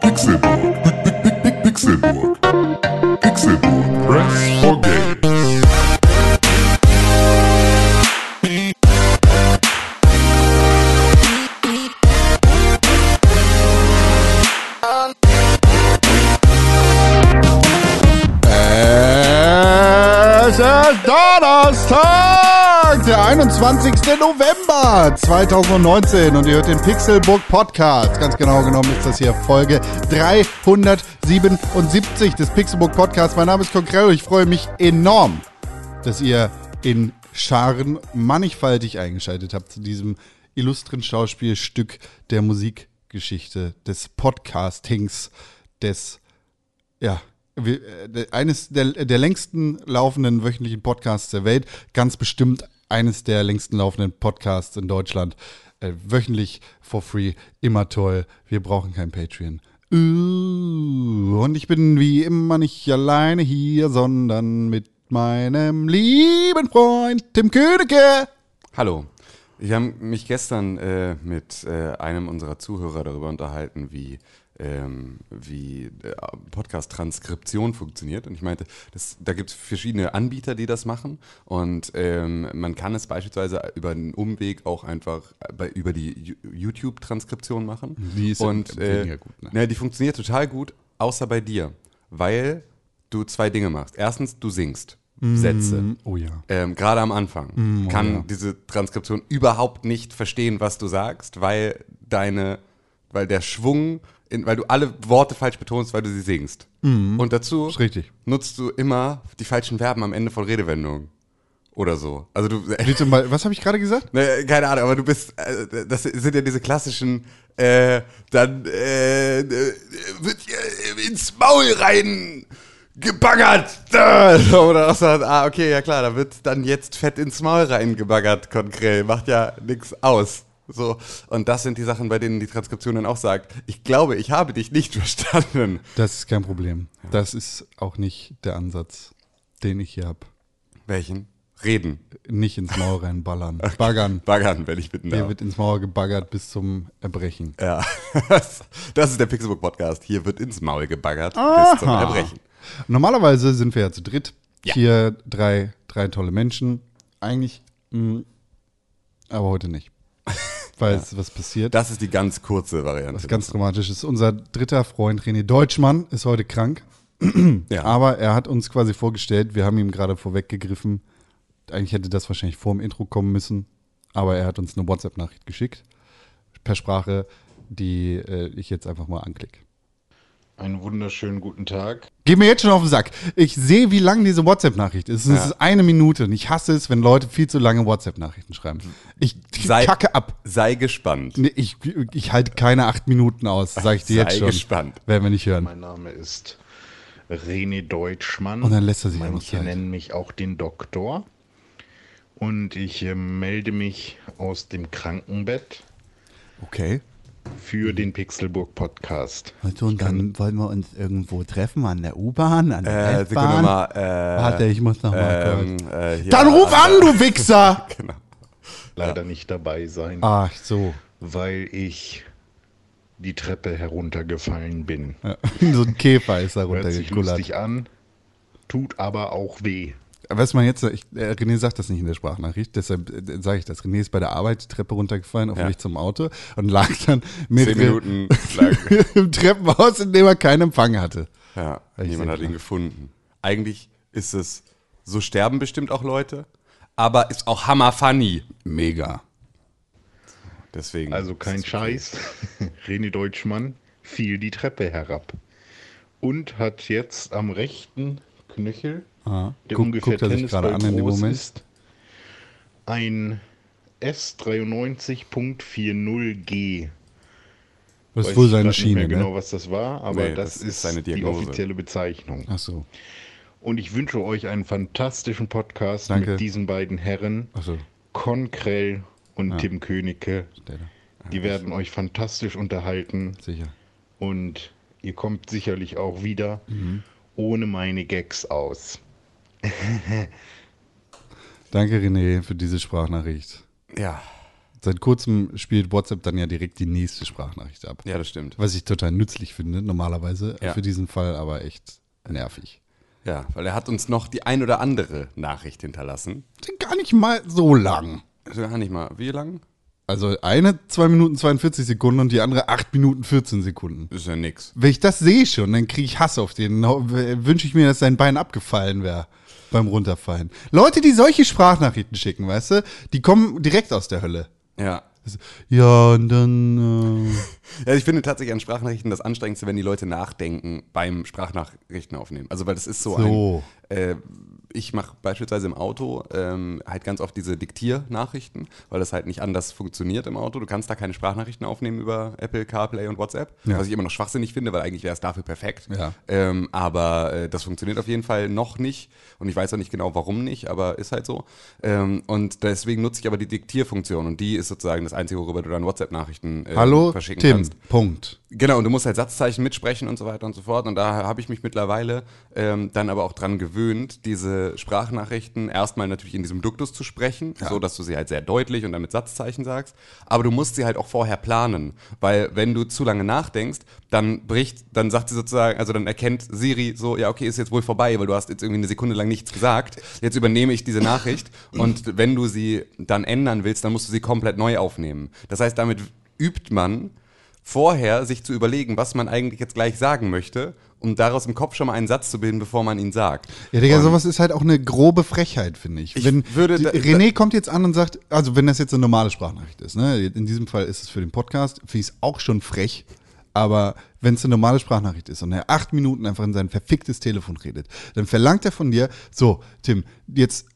Pixelburg. 21. November 2019 und ihr hört den Pixelbook Podcast. Ganz genau genommen ist das hier Folge 377 des Pixelbook Podcasts. Mein Name ist Konkrell und ich freue mich enorm, dass ihr in Scharen mannigfaltig eingeschaltet habt zu diesem illustren Schauspielstück der Musikgeschichte, des Podcastings, des ja, äh, eines der, der längsten laufenden wöchentlichen Podcasts der Welt, ganz bestimmt eines der längsten laufenden Podcasts in Deutschland. Äh, wöchentlich for free, immer toll. Wir brauchen kein Patreon. Uh, und ich bin wie immer nicht alleine hier, sondern mit meinem lieben Freund Tim Königke. Hallo. Ich habe mich gestern äh, mit äh, einem unserer Zuhörer darüber unterhalten, wie, ähm, wie äh, Podcast-Transkription funktioniert. Und ich meinte, das, da gibt es verschiedene Anbieter, die das machen. Und ähm, man kann es beispielsweise über einen Umweg auch einfach bei, über die YouTube-Transkription machen. Die ist Und, weniger äh, gut, ne? ne, die funktioniert total gut, außer bei dir. Weil du zwei Dinge machst. Erstens, du singst Sätze. Oh ja. Ähm, Gerade am Anfang kann Mm, oh ja. diese Transkription überhaupt nicht verstehen, was du sagst, weil deine, weil der Schwung, in, weil du alle Worte falsch betonst, weil du sie singst. Und dazu nutzt du immer die falschen Verben am Ende von Redewendungen. Oder so. Also du, zum Beispiel, was habe ich gerade gesagt? ne, keine Ahnung, aber du bist, äh, das sind ja diese klassischen, äh, dann äh, äh, wird hier ins Maul rein gebaggert. Oder auch so, ah, okay, ja klar, da wird dann jetzt fett ins Maul reingebaggert, konkret. Macht ja nichts aus. So, und das sind die Sachen, bei denen die Transkription dann auch sagt, ich glaube, ich habe dich nicht verstanden. Das ist kein Problem. Das ist auch nicht der Ansatz, den ich hier habe. Welchen? Reden. Nicht ins Maul reinballern. Baggern. Baggern, wenn ich bitten Hier darf. wird ins Maul gebaggert bis zum Erbrechen. Ja, das ist der Pixelbook Podcast. Hier wird ins Maul gebaggert bis zum Aha. Erbrechen. Normalerweise sind wir ja zu dritt. Ja. Hier drei, drei tolle Menschen. Eigentlich, mh, aber heute nicht. Weil es was passiert. Das ist die ganz kurze Variante. was ganz dramatisch ist. Unser dritter Freund René Deutschmann ist heute krank. ja. Aber er hat uns quasi vorgestellt, wir haben ihm gerade vorweggegriffen. Eigentlich hätte das wahrscheinlich vor dem Intro kommen müssen. Aber er hat uns eine WhatsApp-Nachricht geschickt. Per Sprache, die äh, ich jetzt einfach mal anklicke. Einen wunderschönen guten Tag. Geh mir jetzt schon auf den Sack. Ich sehe, wie lang diese WhatsApp-Nachricht ist. Es Ja. ist eine Minute und ich hasse es, wenn Leute viel zu lange WhatsApp-Nachrichten schreiben. Ich Sei- kacke ab. Sei gespannt. Nee, ich, ich halte keine acht Minuten aus, sage ich dir Sei jetzt schon. gespannt. Werden wir nicht hören. Mein Name ist René Deutschmann. Und dann lässt er sich auch Manche Zeit. nennen mich auch den Doktor. Und ich äh, melde mich aus dem Krankenbett Okay. Für den Pixelburg Podcast. Also, und dann wollen wir uns irgendwo treffen, an der U-Bahn, an der Äh, S-Bahn. Äh, Warte, ich muss noch mal ähm, äh, hier, Dann ruf an, du Wichser! Genau. Leider nicht dabei sein, Ach so. weil ich die Treppe heruntergefallen bin. Ja. So ein Käfer ist da Hört sich runtergekullert. lustig an, tut aber auch weh. Was man jetzt, ich, äh, René sagt das nicht in der Sprachnachricht, deshalb äh, sage ich das. René ist bei der Arbeit die Treppe runtergefallen auf dem Ja. Weg zum Auto und lag dann Zehn mehrere Minuten lang. im Treppenhaus, in dem er keinen Empfang hatte. Ja, niemand hat ihn klar. gefunden. Eigentlich ist es, so sterben bestimmt auch Leute, aber ist auch hammer funny. Mega. Deswegen. Also kein. Scheiß. René Deutschmann fiel die Treppe herab und hat jetzt am rechten Knöchel, Ah, der guck- ungefähr guckt er sich gerade Tennisball an in dem groß Moment. ist, ein S93.40G. Das Weiß ist wohl ich seine grad nicht Schiene, mehr genau, was das war, aber Nee, das, das ist seine die offizielle Bezeichnung. Ach so. Und ich wünsche euch einen fantastischen Podcast Danke. mit diesen beiden Herren, Ach so. Konkrell und Tim Königke. Die werden euch fantastisch unterhalten. Sicher. Und ihr kommt sicherlich auch wieder Mhm. ohne meine Gags aus. Danke, René, für diese Sprachnachricht. Ja. Seit kurzem spielt WhatsApp dann ja direkt die nächste Sprachnachricht ab. Ja, das stimmt. Was ich total nützlich finde, normalerweise. Ja. Für diesen Fall aber echt nervig. Ja, weil er hat uns noch die ein oder andere Nachricht hinterlassen. Gar nicht mal so lang. Also gar nicht mal. Wie lang? Also eine 2 Minuten 42 Sekunden und die andere 8 Minuten 14 Sekunden. Ist ja nix. Wenn ich das sehe schon, dann kriege ich Hass auf den. Wünsche ich mir, dass sein Bein abgefallen wäre beim Runterfallen. Leute, die solche Sprachnachrichten schicken, weißt du, die kommen direkt aus der Hölle. Ja. Ja, und dann. Äh, Ja, ich finde tatsächlich an Sprachnachrichten das Anstrengendste, wenn die Leute nachdenken beim Sprachnachrichten aufnehmen. Also, weil das ist so, So. ein. Äh, ich mache beispielsweise im Auto ähm, halt ganz oft diese Diktiernachrichten, weil das halt nicht anders funktioniert im Auto. Du kannst da keine Sprachnachrichten aufnehmen über Apple CarPlay und WhatsApp, Ja. was ich immer noch schwachsinnig finde, weil eigentlich wäre es dafür perfekt. Ja. Ähm, aber äh, das funktioniert auf jeden Fall noch nicht und ich weiß auch nicht genau, warum nicht, aber ist halt so. Ähm, und deswegen nutze ich aber die Diktierfunktion und die ist sozusagen das Einzige, worüber du dann WhatsApp-Nachrichten äh, Hallo, verschicken Tim. kannst. Punkt. Genau, und du musst halt Satzzeichen mitsprechen und so weiter und so fort. Und da habe ich mich mittlerweile ähm, dann aber auch dran gewöhnt, diese Sprachnachrichten erstmal natürlich in diesem Duktus zu sprechen, so dass du sie halt sehr deutlich und dann mit Satzzeichen sagst. Aber du musst sie halt auch vorher planen, weil wenn du zu lange nachdenkst, dann bricht, dann sagt sie sozusagen, also dann erkennt Siri so, ja okay, ist jetzt wohl vorbei, weil du hast jetzt irgendwie eine Sekunde lang nichts gesagt. Jetzt übernehme ich diese Nachricht und wenn du sie dann ändern willst, dann musst du sie komplett neu aufnehmen. Das heißt, damit übt man vorher sich zu überlegen, was man eigentlich jetzt gleich sagen möchte, um daraus im Kopf schon mal einen Satz zu bilden, bevor man ihn sagt. Ja, Digga, Und- sowas ist halt auch eine grobe Frechheit, finde ich. Ich wenn würde da- René kommt jetzt an und sagt, also wenn das jetzt eine normale Sprachnachricht ist, ne, in diesem Fall ist es für den Podcast, finde ich es auch schon frech, aber wenn es eine normale Sprachnachricht ist und er acht Minuten einfach in sein verficktes Telefon redet, dann verlangt er von dir, so, Tim, jetzt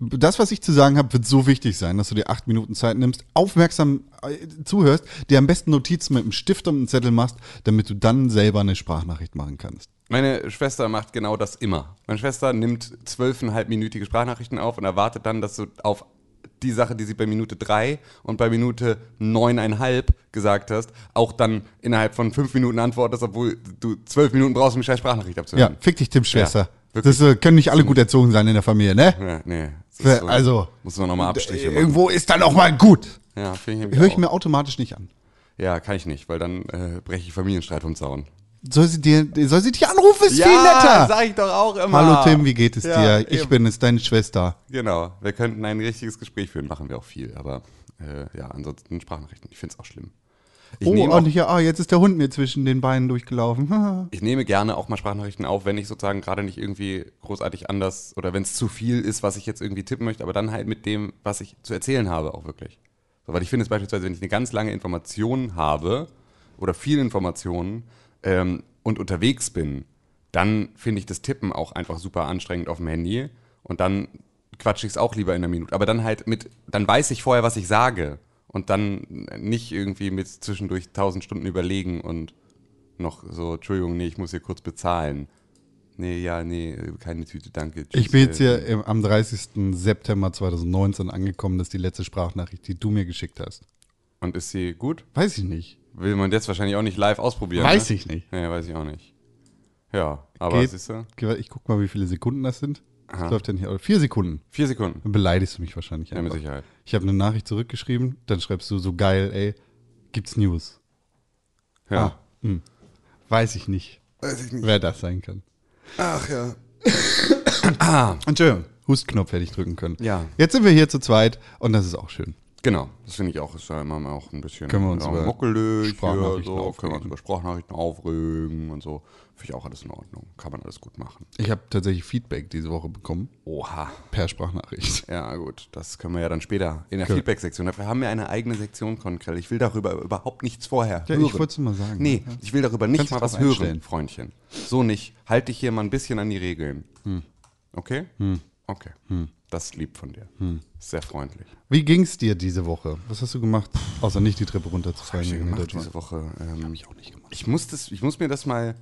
das, was ich zu sagen habe, wird so wichtig sein, dass du dir acht Minuten Zeit nimmst, aufmerksam äh, zuhörst, dir am besten Notizen mit einem Stift und einem Zettel machst, damit du dann selber eine Sprachnachricht machen kannst. Meine Schwester macht genau das immer. Meine Schwester nimmt zwölfeinhalbminütige Sprachnachrichten auf und erwartet dann, dass du auf die Sache, die sie bei Minute drei und bei Minute neuneinhalb gesagt hast, auch dann innerhalb von fünf Minuten antwortest, obwohl du zwölf Minuten brauchst, um die scheiß Sprachnachricht Ja, abzuhören. fick dich, Tim Schwester. Wirklich. das äh, können nicht alle gut erzogen sein in der Familie, ne? Ja, nee. das Für- also, Muss man nochmal Abstriche machen. Irgendwo ist dann auch mal gut. Ja, finde ich Höre ich mir automatisch nicht an. Ja, kann ich nicht, weil dann äh, breche ich Familienstreit vom Zaun. Soll sie dir, soll sie dich anrufen? Ist viel netter. sag ich doch auch immer. Hallo Tim, wie geht es Ja, dir? Ich eben. bin es, deine Schwester. Genau, wir könnten ein richtiges Gespräch führen, machen wir auch viel, aber äh, ja, ansonsten Sprachnachrichten, ich finde es auch schlimm. Ich, oh, nehme auch, und hier, ah, jetzt ist der Hund mir zwischen den Beinen durchgelaufen. ich nehme gerne auch mal Sprachnachrichten auf, wenn ich sozusagen gerade nicht irgendwie großartig anders oder wenn es zu viel ist, was ich jetzt irgendwie tippen möchte, aber dann halt mit dem, was ich zu erzählen habe, auch wirklich. So, weil ich finde es beispielsweise, wenn ich eine ganz lange Information habe oder viel Informationen ähm, und unterwegs bin, dann finde ich das Tippen auch einfach super anstrengend auf dem Handy und dann quatsche ich es auch lieber in einer Minute. Aber dann halt mit, dann weiß ich vorher, was ich sage und dann nicht irgendwie mit zwischendurch tausend Stunden überlegen und noch so, Entschuldigung, nee, ich muss hier kurz bezahlen. Nee, ja, nee, keine Tüte, danke. Ich tschüss, bin jetzt äh, hier im, am 30. September 2019 angekommen, das ist die letzte Sprachnachricht, die du mir geschickt hast. Und ist sie gut? Weiß ich nicht. Will man jetzt wahrscheinlich auch nicht live ausprobieren. Weiß ne? ich nicht. Nee, weiß ich auch nicht. Ja, aber Geht. siehst du? Ich guck mal, wie viele Sekunden das sind. Das Aha. läuft ja nicht. Vier Sekunden. Vier Sekunden. Dann beleidigst du mich wahrscheinlich Ja, mit einfach. Sicherheit. Ich habe eine Nachricht zurückgeschrieben, dann schreibst du so geil, ey, gibt's News? Ja. Ah, hm. Weiß ich nicht, Weiß ich nicht. wer das sein kann. Ach ja. Entschuldigung, Hustknopf hätte ich drücken können. Ja. Jetzt sind wir hier zu zweit und das ist auch schön. Genau, das finde ich auch. Ist ja immer mal auch ein bisschen Können wir uns ja, über hier, so, können wir uns über Sprachnachrichten aufregen und so. Finde ich auch alles in Ordnung. Kann man alles gut machen. Ich habe tatsächlich Feedback diese Woche bekommen, Oha. per Sprachnachricht. Ja, gut, das können wir ja dann später in der Cool. Feedback-Sektion. Dafür haben wir eine eigene Sektion, Konkrell. Ich will darüber überhaupt nichts vorher Ja, hören. ich wollte es mal sagen. Nee, ich will darüber nicht Kannst mal was drauf hören, einstellen. Freundchen. So nicht. Halt dich hier mal ein bisschen an die Regeln. Hm. Okay? Okay. Das ist lieb von dir. Hm. Sehr freundlich. Wie ging's dir diese Woche? Was hast du gemacht, außer nicht die Treppe runterzufallen? ich wegen der gemacht diese Woche? Ähm, ich auch nicht gemacht. ich, muss das, ich muss mir das mal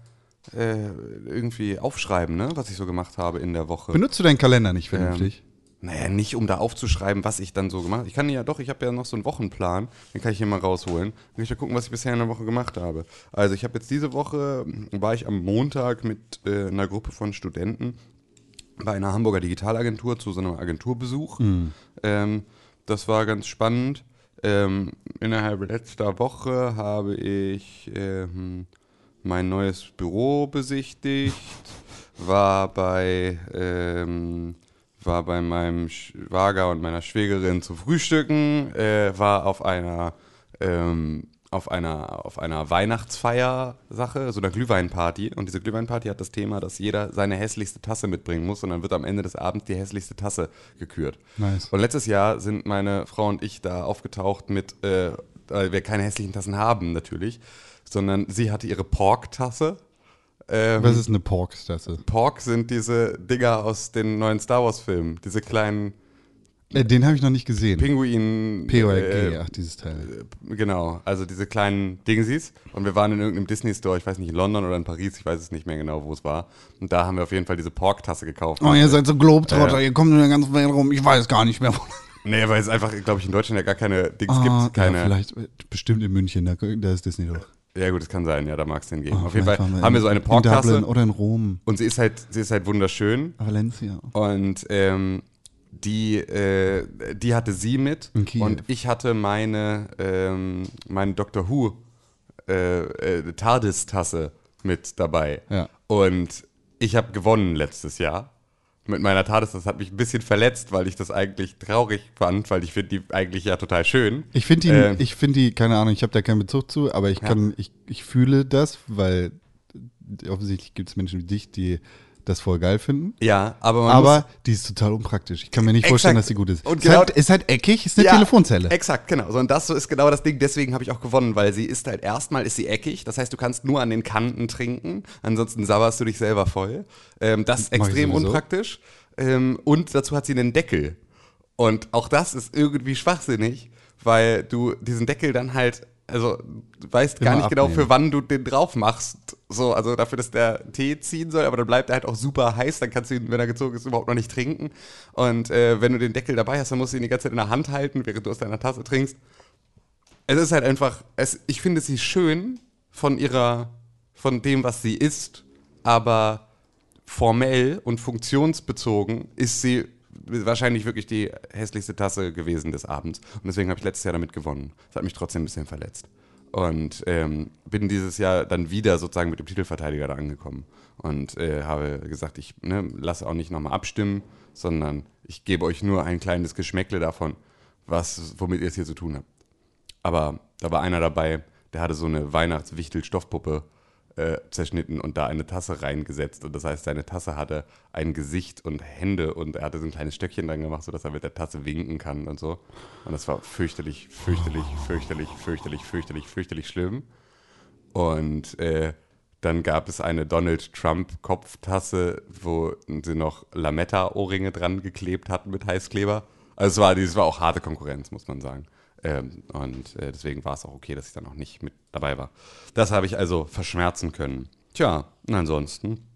äh, irgendwie aufschreiben, ne? was ich so gemacht habe in der Woche. Benutzt du deinen Kalender nicht vernünftig? Naja, nicht um da aufzuschreiben, was ich dann so gemacht habe. Ich kann ja doch, ich habe ja noch so einen Wochenplan, den kann ich hier mal rausholen. Dann kann ich ja gucken, was ich bisher in der Woche gemacht habe. Also ich habe jetzt diese Woche, war ich am Montag mit äh, einer Gruppe von Studenten bei einer Hamburger Digitalagentur zu so einem Agenturbesuch. Ähm, das war ganz spannend. Ähm, innerhalb letzter Woche habe ich ähm, mein neues Büro besichtigt, war bei, ähm, war bei meinem Schwager und meiner Schwägerin zu frühstücken, äh, war auf einer ähm, auf einer, auf einer Weihnachtsfeier-Sache, so einer Glühweinparty. Und diese Glühweinparty hat das Thema, dass jeder seine hässlichste Tasse mitbringen muss und dann wird am Ende des Abends die hässlichste Tasse gekürt. Nice. Und letztes Jahr sind meine Frau und ich da aufgetaucht mit, äh, weil wir keine hässlichen Tassen haben natürlich, sondern sie hatte ihre Pork-Tasse. Ähm, Was ist eine Pork-Tasse? Pork sind diese Dinger aus den neuen Star Wars-Filmen, diese kleinen Äh, den habe ich noch nicht gesehen. Pinguin. POLG, äh, ach, dieses Teil. Genau, also diese kleinen Dingsies. Und wir waren in irgendeinem Disney-Store, ich weiß nicht, in London oder in Paris, ich weiß es nicht mehr genau, wo es war. Und da haben wir auf jeden Fall diese Pork-Tasse gekauft. Oh, ihr seid so Globetrotter, ihr kommt in der ganzen Welt rum, ich weiß gar nicht mehr. wo- Nee, weil es einfach, glaube ich, in Deutschland ja gar keine Dings Ah, gibt. Keine, Ja, vielleicht, äh, bestimmt in München, da, da ist Disney doch. Ja, gut, das kann sein, ja, da mag es den geben. Oh, auf jeden Fall waren haben wir so eine In Dublin Pork-Tasse. oder in Rom. Und sie ist halt, sie ist halt wunderschön. Valencia. Und ähm, die, äh, die hatte sie mit. In Kiew. Und ich hatte meine, ähm, meine Doctor Who äh, äh, TARDIS-Tasse mit dabei. Ja. Und ich habe gewonnen letztes Jahr. Mit meiner TARDIS, das hat mich ein bisschen verletzt, weil ich das eigentlich traurig fand, weil ich finde die eigentlich ja total schön. Ich finde die, Ähm, ich finde die, keine Ahnung, ich habe da keinen Bezug zu, aber ich kann, ich, ich fühle das, weil offensichtlich gibt es Menschen wie dich, die das voll geil finden. Ja, aber man Aber die ist total unpraktisch. Ich kann mir nicht vorstellen, Exakt. dass sie gut ist. Und ist, genau- halt, ist halt eckig, ist eine Ja, Telefonzelle. Exakt, genau. So, und das ist genau das Ding. Deswegen habe ich auch gewonnen, weil sie ist halt erstmal ist sie eckig. Das heißt, du kannst nur an den Kanten trinken. Ansonsten sabberst du dich selber voll. Ähm, das ist Mach extrem unpraktisch. Ähm, und dazu hat sie einen Deckel. Und auch das ist irgendwie schwachsinnig, weil du diesen Deckel dann halt, also du weißt gar nicht genau, abnehmen. für wann du den drauf machst. So, also dafür, dass der Tee ziehen soll, aber dann bleibt er halt auch super heiß, dann kannst du ihn, wenn er gezogen ist, überhaupt noch nicht trinken. Und äh, wenn du den Deckel dabei hast, dann musst du ihn die ganze Zeit in der Hand halten, während du aus deiner Tasse trinkst. Es ist halt einfach, es, ich finde sie schön von ihrer, von dem, was sie ist, aber formell und funktionsbezogen ist sie wahrscheinlich wirklich die hässlichste Tasse gewesen des Abends. Und deswegen habe ich letztes Jahr damit gewonnen. Das hat mich trotzdem ein bisschen verletzt. Und ähm, bin dieses Jahr dann wieder sozusagen mit dem Titelverteidiger da angekommen. Und äh, habe gesagt, ich ne, lasse auch nicht nochmal abstimmen, sondern ich gebe euch nur ein kleines Geschmäckle davon, was, womit ihr es hier zu tun habt. Aber da war einer dabei, der hatte so eine Weihnachtswichtel-Stoffpuppe äh, zerschnitten und da eine Tasse reingesetzt. Und das heißt, seine Tasse hatte ein Gesicht und Hände und er hatte so ein kleines Stöckchen dran gemacht, sodass er mit der Tasse winken kann und so. Und das war fürchterlich, fürchterlich, fürchterlich, fürchterlich, fürchterlich, fürchterlich schlimm. Und äh, dann gab es eine Donald Trump-Kopftasse, wo sie noch Lametta-Ohrringe dran geklebt hatten mit Heißkleber. Also es war, das war auch harte Konkurrenz, muss man sagen. Ähm, und äh, deswegen war es auch okay, dass ich dann auch nicht mit dabei war. Das habe ich also verschmerzen können. Tja, und ansonsten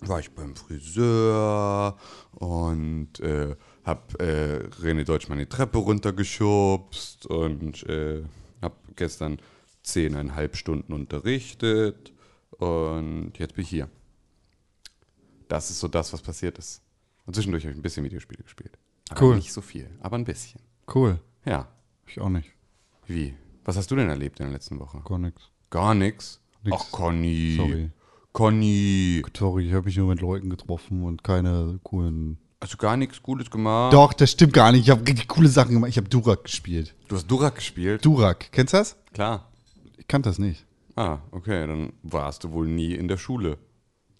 war ich beim Friseur und äh, hab äh, René Deutschmann die Treppe runtergeschubst und äh, hab gestern zehneinhalb Stunden unterrichtet und jetzt bin ich hier. Das ist so das, was passiert ist. Und zwischendurch habe ich ein bisschen Videospiele gespielt. Aber Cool. nicht so viel, aber ein bisschen. Cool. Ja. Ich auch nicht. Wie? Was hast du denn erlebt in der letzten Woche? Gar nichts. Gar nichts. Nix. Ach, Conny. Sorry. Conny. Sorry, ich habe mich nur mit Leuten getroffen und keine coolen. Hast du gar nichts Gutes gemacht? Doch, das stimmt gar nicht. Ich habe richtig coole Sachen gemacht. Ich habe Durak gespielt. Du hast Durak gespielt? Durak, kennst du das? Klar. Ich kannte das nicht. Ah, okay, dann warst du wohl nie in der Schule.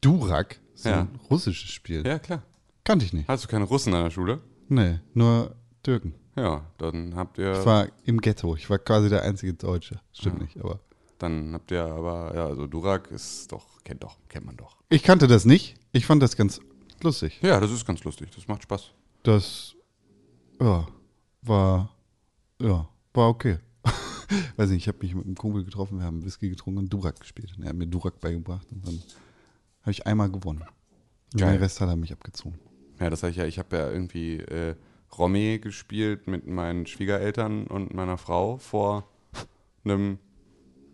Durak? So Ja. ein russisches Spiel. Ja, klar. Kannte ich nicht. Hast du keine Russen an der Schule? Nee, nur Türken. Ja, dann habt ihr. Ich war im Ghetto. Ich war quasi der einzige Deutsche. Stimmt nicht, aber. Dann habt ihr aber, ja, also Durak ist doch, kennt doch, kennt man doch. Ich kannte das nicht. Ich fand das ganz lustig. Ja, das ist ganz lustig, das macht Spaß. Das, ja, war, ja, war okay. Weiß nicht, ich habe mich mit einem Kumpel getroffen, wir haben Whisky getrunken und Durak gespielt. Und er hat mir Durak beigebracht und dann habe ich einmal gewonnen. Und Geil. den Rest hat er mich abgezogen. Ja, das sag ich ja, ich habe ja irgendwie äh, Romy gespielt mit meinen Schwiegereltern und meiner Frau vor einem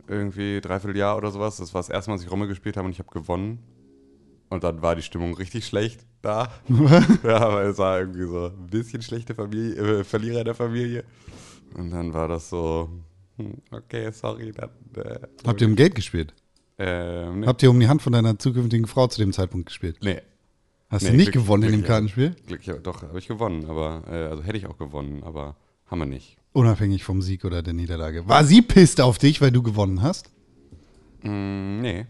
irgendwie Dreivierteljahr oder sowas. Das war das erste Mal, dass ich Romy gespielt habe und ich habe gewonnen. Und dann war die Stimmung richtig schlecht da. ja, weil es war irgendwie so ein bisschen schlechte Familie, äh, Verlierer der Familie. Und dann war das so, hm, okay, sorry, dann. Äh, Habt ihr um Geld gespielt? äh, nee. Habt ihr um die Hand von deiner zukünftigen Frau zu dem Zeitpunkt gespielt? nee. Hast Nee, du nicht Glück- gewonnen in dem Glück- Kartenspiel? Glücklich, doch, habe ich gewonnen, aber, äh, also hätte ich auch gewonnen, aber haben wir nicht. Unabhängig vom Sieg oder der Niederlage. War sie pisst auf dich, weil du gewonnen hast? Mm, nee,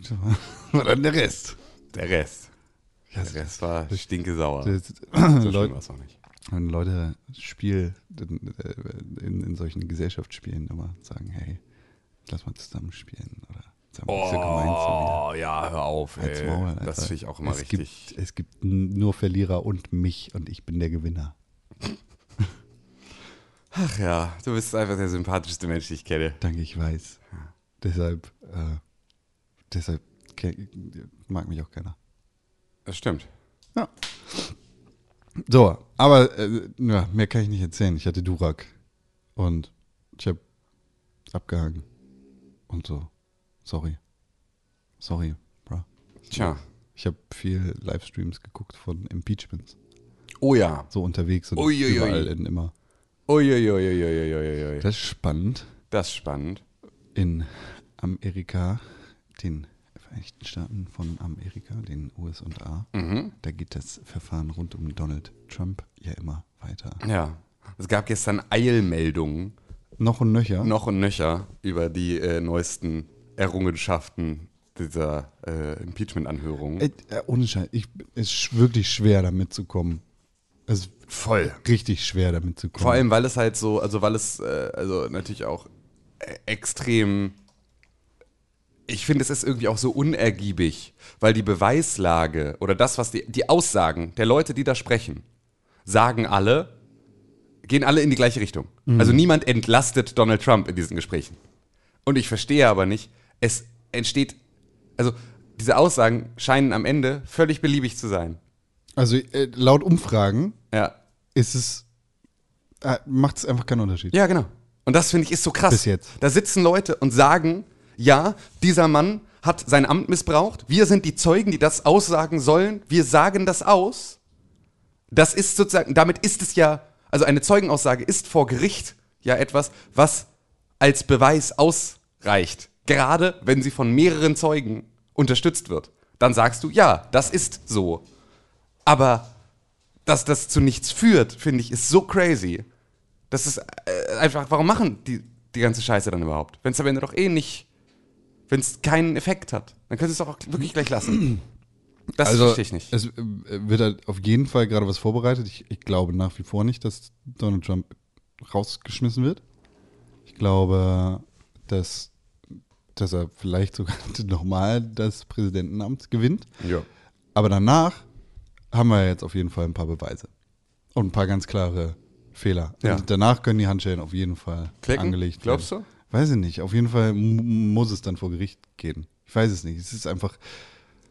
War dann der Rest. der Rest. Ja, Der Rest war stinkesauer. Das, so schlimm Leute, war es auch nicht. wenn Leute Spiel in, in, in solchen Gesellschaftsspielen immer sagen, hey, lass mal zusammen spielen oder Oh, ja, hör auf, ey. Maul, Das finde ich auch immer es richtig. Gibt, es gibt nur Verlierer und mich und ich bin der Gewinner. Ach ja, du bist einfach der sympathischste Mensch, den ich kenne. Danke, ich weiß. Deshalb, äh, deshalb mag mich auch keiner. Das stimmt. Ja. So, aber äh, ja, mehr kann ich nicht erzählen. Ich hatte Durak und ich habe abgehangen und so. Sorry. Sorry, bro. Tja. Ich habe viel Livestreams geguckt von Impeachments. Oh ja. So unterwegs und Uiuiui. überall in immer. Uiuiuiuiuiui. Das ist spannend. Das ist spannend. In Amerika, den Vereinigten Staaten von Amerika, den USA, Mhm. da geht das Verfahren rund um Donald Trump ja immer weiter. Ja. Es gab gestern Eilmeldungen, Noch und nöcher. noch und nöcher, über die äh, neuesten Errungenschaften dieser äh, Impeachment-Anhörung. Äh, ohne Scheiß, ich, es ist wirklich schwer damit zu kommen. Es ist Voll. richtig schwer damit zu kommen. Vor allem, weil es halt so, also weil es, äh, also natürlich auch äh, extrem, ich finde, es ist irgendwie auch so unergiebig, weil die Beweislage oder das, was die, die Aussagen der Leute, die da sprechen, sagen alle, gehen alle in die gleiche Richtung. Also niemand entlastet Donald Trump in diesen Gesprächen. Und ich verstehe aber nicht, es entsteht, also diese Aussagen scheinen am Ende völlig beliebig zu sein. Also äh, laut Umfragen Ja. ist es, äh, macht es einfach keinen Unterschied. Ja, genau. Und das finde ich ist so krass. Bis jetzt. Da sitzen Leute und sagen, ja, dieser Mann hat sein Amt missbraucht. Wir sind die Zeugen, die das aussagen sollen. Wir sagen das aus. Das ist sozusagen, damit ist es ja, also eine Zeugenaussage ist vor Gericht ja etwas, was als Beweis ausreicht. Gerade wenn sie von mehreren Zeugen unterstützt wird. Dann sagst du, ja, das ist so. Aber dass das zu nichts führt, finde ich, ist so crazy. Das ist äh, einfach, warum machen die die ganze Scheiße dann überhaupt? Wenn es am Ende doch eh nicht, wenn es keinen Effekt hat, dann können sie es doch auch wirklich gleich lassen. Das Also verstehe ich nicht. es äh, wird halt auf jeden Fall gerade was vorbereitet. Ich, ich glaube nach wie vor nicht, dass Donald Trump rausgeschmissen wird. Ich glaube, dass, dass er vielleicht sogar nochmal das Präsidentenamt gewinnt. ja. Aber danach haben wir jetzt auf jeden Fall ein paar Beweise. Und ein paar ganz klare Fehler. Ja. Und danach können die Handschellen auf jeden Fall Klicken? angelegt Glaubst werden. du? Weiß ich nicht. Auf jeden Fall mu- muss es dann vor Gericht gehen. Ich weiß es nicht. Es ist einfach.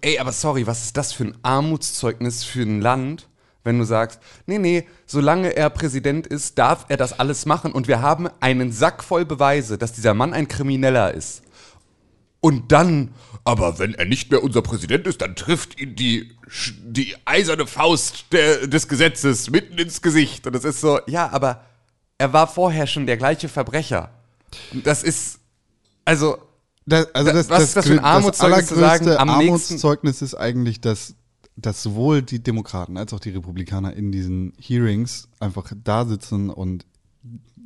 Ey, aber sorry, was ist das für ein Armutszeugnis für ein Land, wenn du sagst, nee, nee, solange er Präsident ist, darf er das alles machen und wir haben einen Sack voll Beweise, dass dieser Mann ein Krimineller ist. Und dann, aber wenn er nicht mehr unser Präsident ist, dann trifft ihn die, die eiserne Faust der, des Gesetzes mitten ins Gesicht. Und das ist so, ja, aber er war vorher schon der gleiche Verbrecher. Und Das ist, also, Das, also Da- das, was ist das für ein das Armutszeugnis zu sagen, am Armutszeugnis ist eigentlich, dass, dass sowohl die Demokraten als auch die Republikaner in diesen Hearings einfach da sitzen und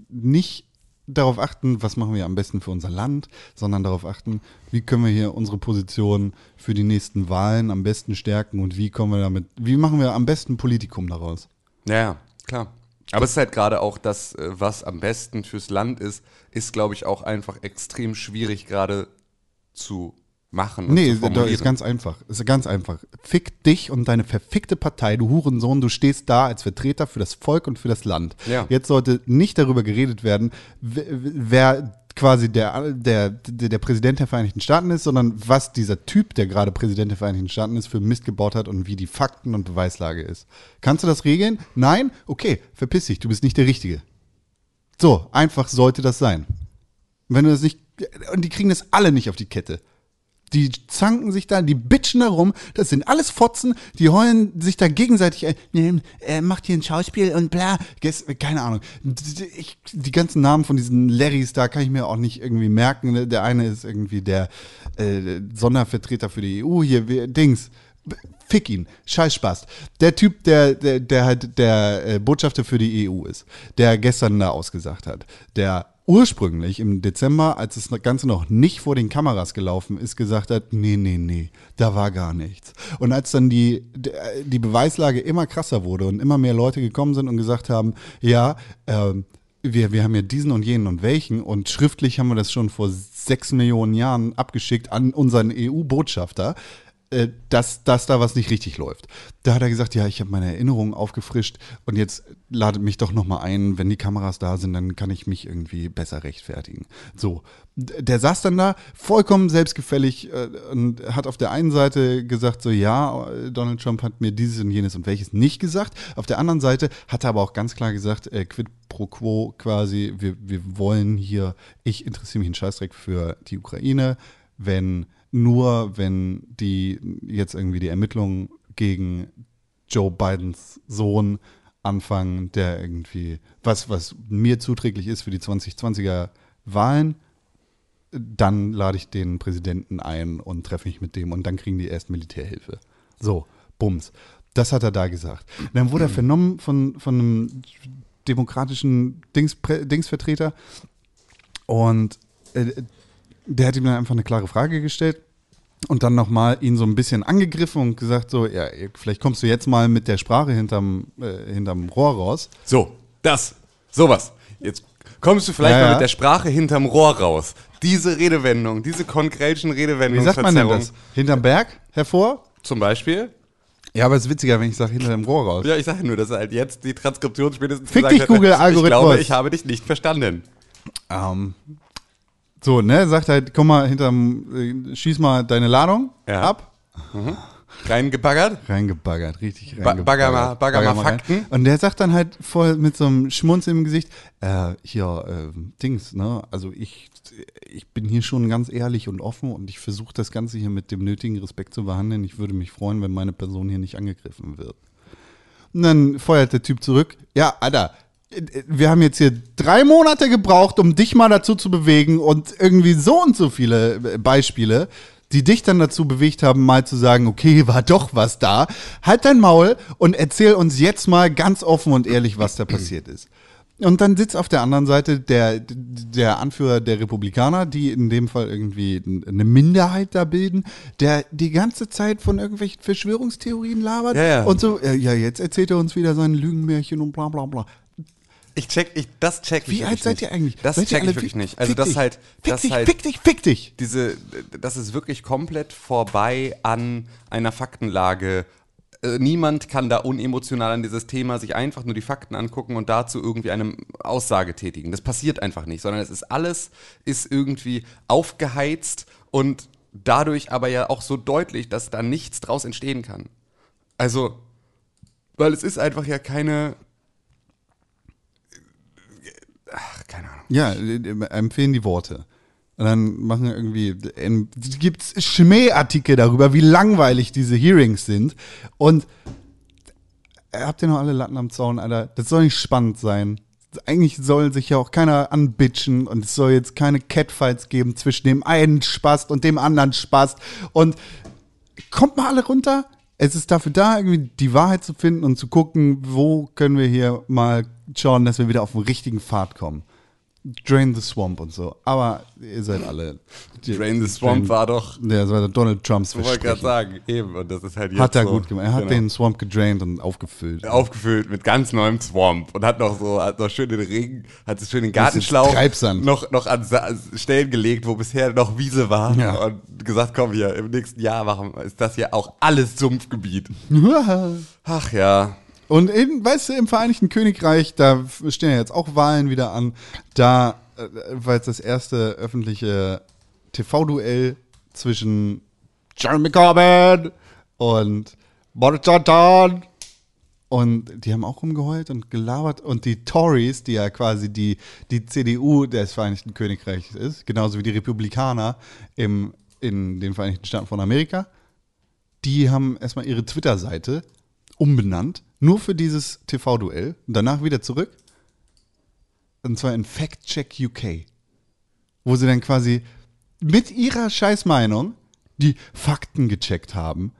nicht darauf achten, was machen wir am besten für unser Land, sondern darauf achten, wie können wir hier unsere Position für die nächsten Wahlen am besten stärken und wie kommen wir damit, wie machen wir am besten Politikum daraus? Ja, klar. Aber es ist halt gerade auch das, äh, was am besten fürs Land ist, ist, glaube ich, auch einfach extrem schwierig gerade zu machen. Nee, ist ganz einfach. Ist ganz einfach. Fick dich und deine verfickte Partei, du Hurensohn. Du stehst da als Vertreter für das Volk und für das Land. Ja. Jetzt sollte nicht darüber geredet werden, wer- quasi der, der, der, der Präsident der Vereinigten Staaten ist, sondern was dieser Typ, der gerade Präsident der Vereinigten Staaten ist, für Mist gebaut hat und wie die Fakten und Beweislage ist. Kannst du das regeln? Nein? Okay, verpiss dich, du bist nicht der Richtige. So, einfach sollte das sein. Wenn du das nicht, und die kriegen das alle nicht auf die Kette. Die zanken sich da, die bitchen da rum. Das sind alles Fotzen, die heulen sich da gegenseitig. Nee, Er macht hier ein Schauspiel und bla. Keine Ahnung. Ich, die ganzen Namen von diesen Larrys da kann ich mir auch nicht irgendwie merken. Der eine ist irgendwie der äh, Sondervertreter für die EU. Hier, Dings. Fick ihn, scheiß Spaß. Der Typ, der, der, der halt der äh, Botschafter für die EU ist, der gestern da ausgesagt hat, der ursprünglich im Dezember, als das Ganze noch nicht vor den Kameras gelaufen ist, gesagt hat, nee, nee, nee, da war gar nichts. Und als dann die, die Beweislage immer krasser wurde und immer mehr Leute gekommen sind und gesagt haben, ja, ähm, wir, wir haben ja diesen und jenen und welchen und schriftlich haben wir das schon vor sechs Millionen Jahren abgeschickt an unseren EU-Botschafter, äh, dass, dass da was nicht richtig läuft. Da hat er gesagt, ja, ich habe meine Erinnerungen aufgefrischt und jetzt ladet mich doch nochmal ein, wenn die Kameras da sind, dann kann ich mich irgendwie besser rechtfertigen. So, der saß dann da vollkommen selbstgefällig äh, und hat auf der einen Seite gesagt, so ja, äh, Donald Trump hat mir dieses und jenes und welches nicht gesagt. Auf der anderen Seite hat er aber auch ganz klar gesagt, äh, quid pro quo quasi, wir, wir wollen hier, ich interessiere mich einen Scheißdreck für die Ukraine, wenn nur wenn die jetzt irgendwie die Ermittlungen gegen Joe Bidens Sohn anfangen, der irgendwie, was, was mir zuträglich ist für die 2020er Wahlen, dann lade ich den Präsidenten ein und treffe mich mit dem und dann kriegen die erst Militärhilfe. So, Bums. Das hat er da gesagt. Dann wurde er vernommen von, von einem demokratischen Dings, Dingsvertreter und äh, der hat ihm dann einfach eine klare Frage gestellt und dann nochmal ihn so ein bisschen angegriffen und gesagt so, ja, vielleicht kommst du jetzt mal mit der Sprache hinterm, äh, hinterm Rohr raus. So, das, sowas. Jetzt kommst du vielleicht Ja, mal ja. mit der Sprache hinterm Rohr raus. Diese Redewendung, diese konkreten Redewendung. Wie sagt man denn das? Hinterm Berg hervor? Zum Beispiel? Ja, aber es ist witziger, wenn ich sage hinterm Rohr raus. Ja, ich sage nur, dass halt jetzt die Transkription spätestens Fick dich, Google-Algorithmus. Ich glaube, ich habe dich nicht verstanden. Ähm, so, ne, sagt halt, komm mal hinterm, äh, schieß mal deine Ladung Ja. ab. Reingebaggert? Reingebaggert, richtig Ba- reingebaggert. bagger mal- bagger mal rein. Fakten. Und der sagt dann halt voll mit so einem Schmunz im Gesicht, äh, hier, äh, Dings, ne, also ich, ich bin hier schon ganz ehrlich und offen und ich versuche das Ganze hier mit dem nötigen Respekt zu behandeln. Ich würde mich freuen, wenn meine Person hier nicht angegriffen wird. Und dann feuert der Typ zurück. Ja, Alter, wir haben jetzt hier drei Monate gebraucht, um dich mal dazu zu bewegen und irgendwie so und so viele äh, Beispiele, die dich dann dazu bewegt haben, mal zu sagen, okay, war doch was da. Halt dein Maul und erzähl uns jetzt mal ganz offen und ehrlich, was da passiert ist. Und dann sitzt auf der anderen Seite der, der Anführer der Republikaner, die in dem Fall irgendwie eine Minderheit da bilden, der die ganze Zeit von irgendwelchen Verschwörungstheorien labert Ja, ja. und so, äh, ja, jetzt erzählt er uns wieder seine Lügenmärchen und bla bla bla. Ich check, ich, das check ich Wie alt seid nicht. ihr eigentlich? Das Seid check ich wirklich nicht. Also das dich. halt, Fick das dich, halt, fick dich, fick dich. diese, das ist wirklich komplett vorbei an einer Faktenlage. Äh, Niemand kann da unemotional an dieses Thema sich einfach nur die Fakten angucken und dazu irgendwie eine Aussage tätigen. Das passiert einfach nicht, sondern es ist alles ist irgendwie aufgeheizt und dadurch aber ja auch so deutlich, dass da nichts draus entstehen kann. Also, weil es ist einfach ja keine. Ach, keine Ahnung. Ja, äh, empfehlen die Worte. Und dann machen irgendwie, ähm, gibt's Schmähartikel darüber, wie langweilig diese Hearings sind. Und äh, habt ihr noch alle Latten am Zaun, Alter? Das soll nicht spannend sein. Eigentlich soll sich ja auch keiner anbitchen und es soll jetzt keine Catfights geben zwischen dem einen Spast und dem anderen Spast. Und kommt mal alle runter. Es ist dafür da, irgendwie die Wahrheit zu finden und zu gucken, wo können wir hier mal schauen, dass wir wieder auf den richtigen Pfad kommen. Drain the Swamp und so. Aber ihr seid alle. Drain the Swamp war doch Ja, das war Donald Trumps Ich wollte gerade sagen, eben. Und das ist halt jetzt Hat er so, gut gemacht. Er hat genau. den Swamp gedraint und aufgefüllt. aufgefüllt mit ganz neuem Swamp und hat noch so, hat noch schön den Ring, hat so schön den Gartenschlauch Treibsand. noch, noch an Stellen gelegt, wo bisher noch Wiese war Ja. und gesagt, komm hier, im nächsten Jahr machen, ist das hier auch alles Sumpfgebiet. Ach ja. Und in, weißt du, im Vereinigten Königreich, da stehen ja jetzt auch Wahlen wieder an. Da äh, war jetzt das erste öffentliche TV-Duell zwischen Jeremy Corbyn und Boris Johnson. Und die haben auch rumgeheult und gelabert. Und die Tories, die ja quasi die, die CDU des Vereinigten Königreichs ist, genauso wie die Republikaner im, in den Vereinigten Staaten von Amerika. Die haben erstmal ihre Twitter-Seite umbenannt, nur für dieses TV-Duell. Und danach wieder zurück. Und zwar in Fact Check UK. Wo sie dann quasi mit ihrer Scheißmeinung die Fakten gecheckt haben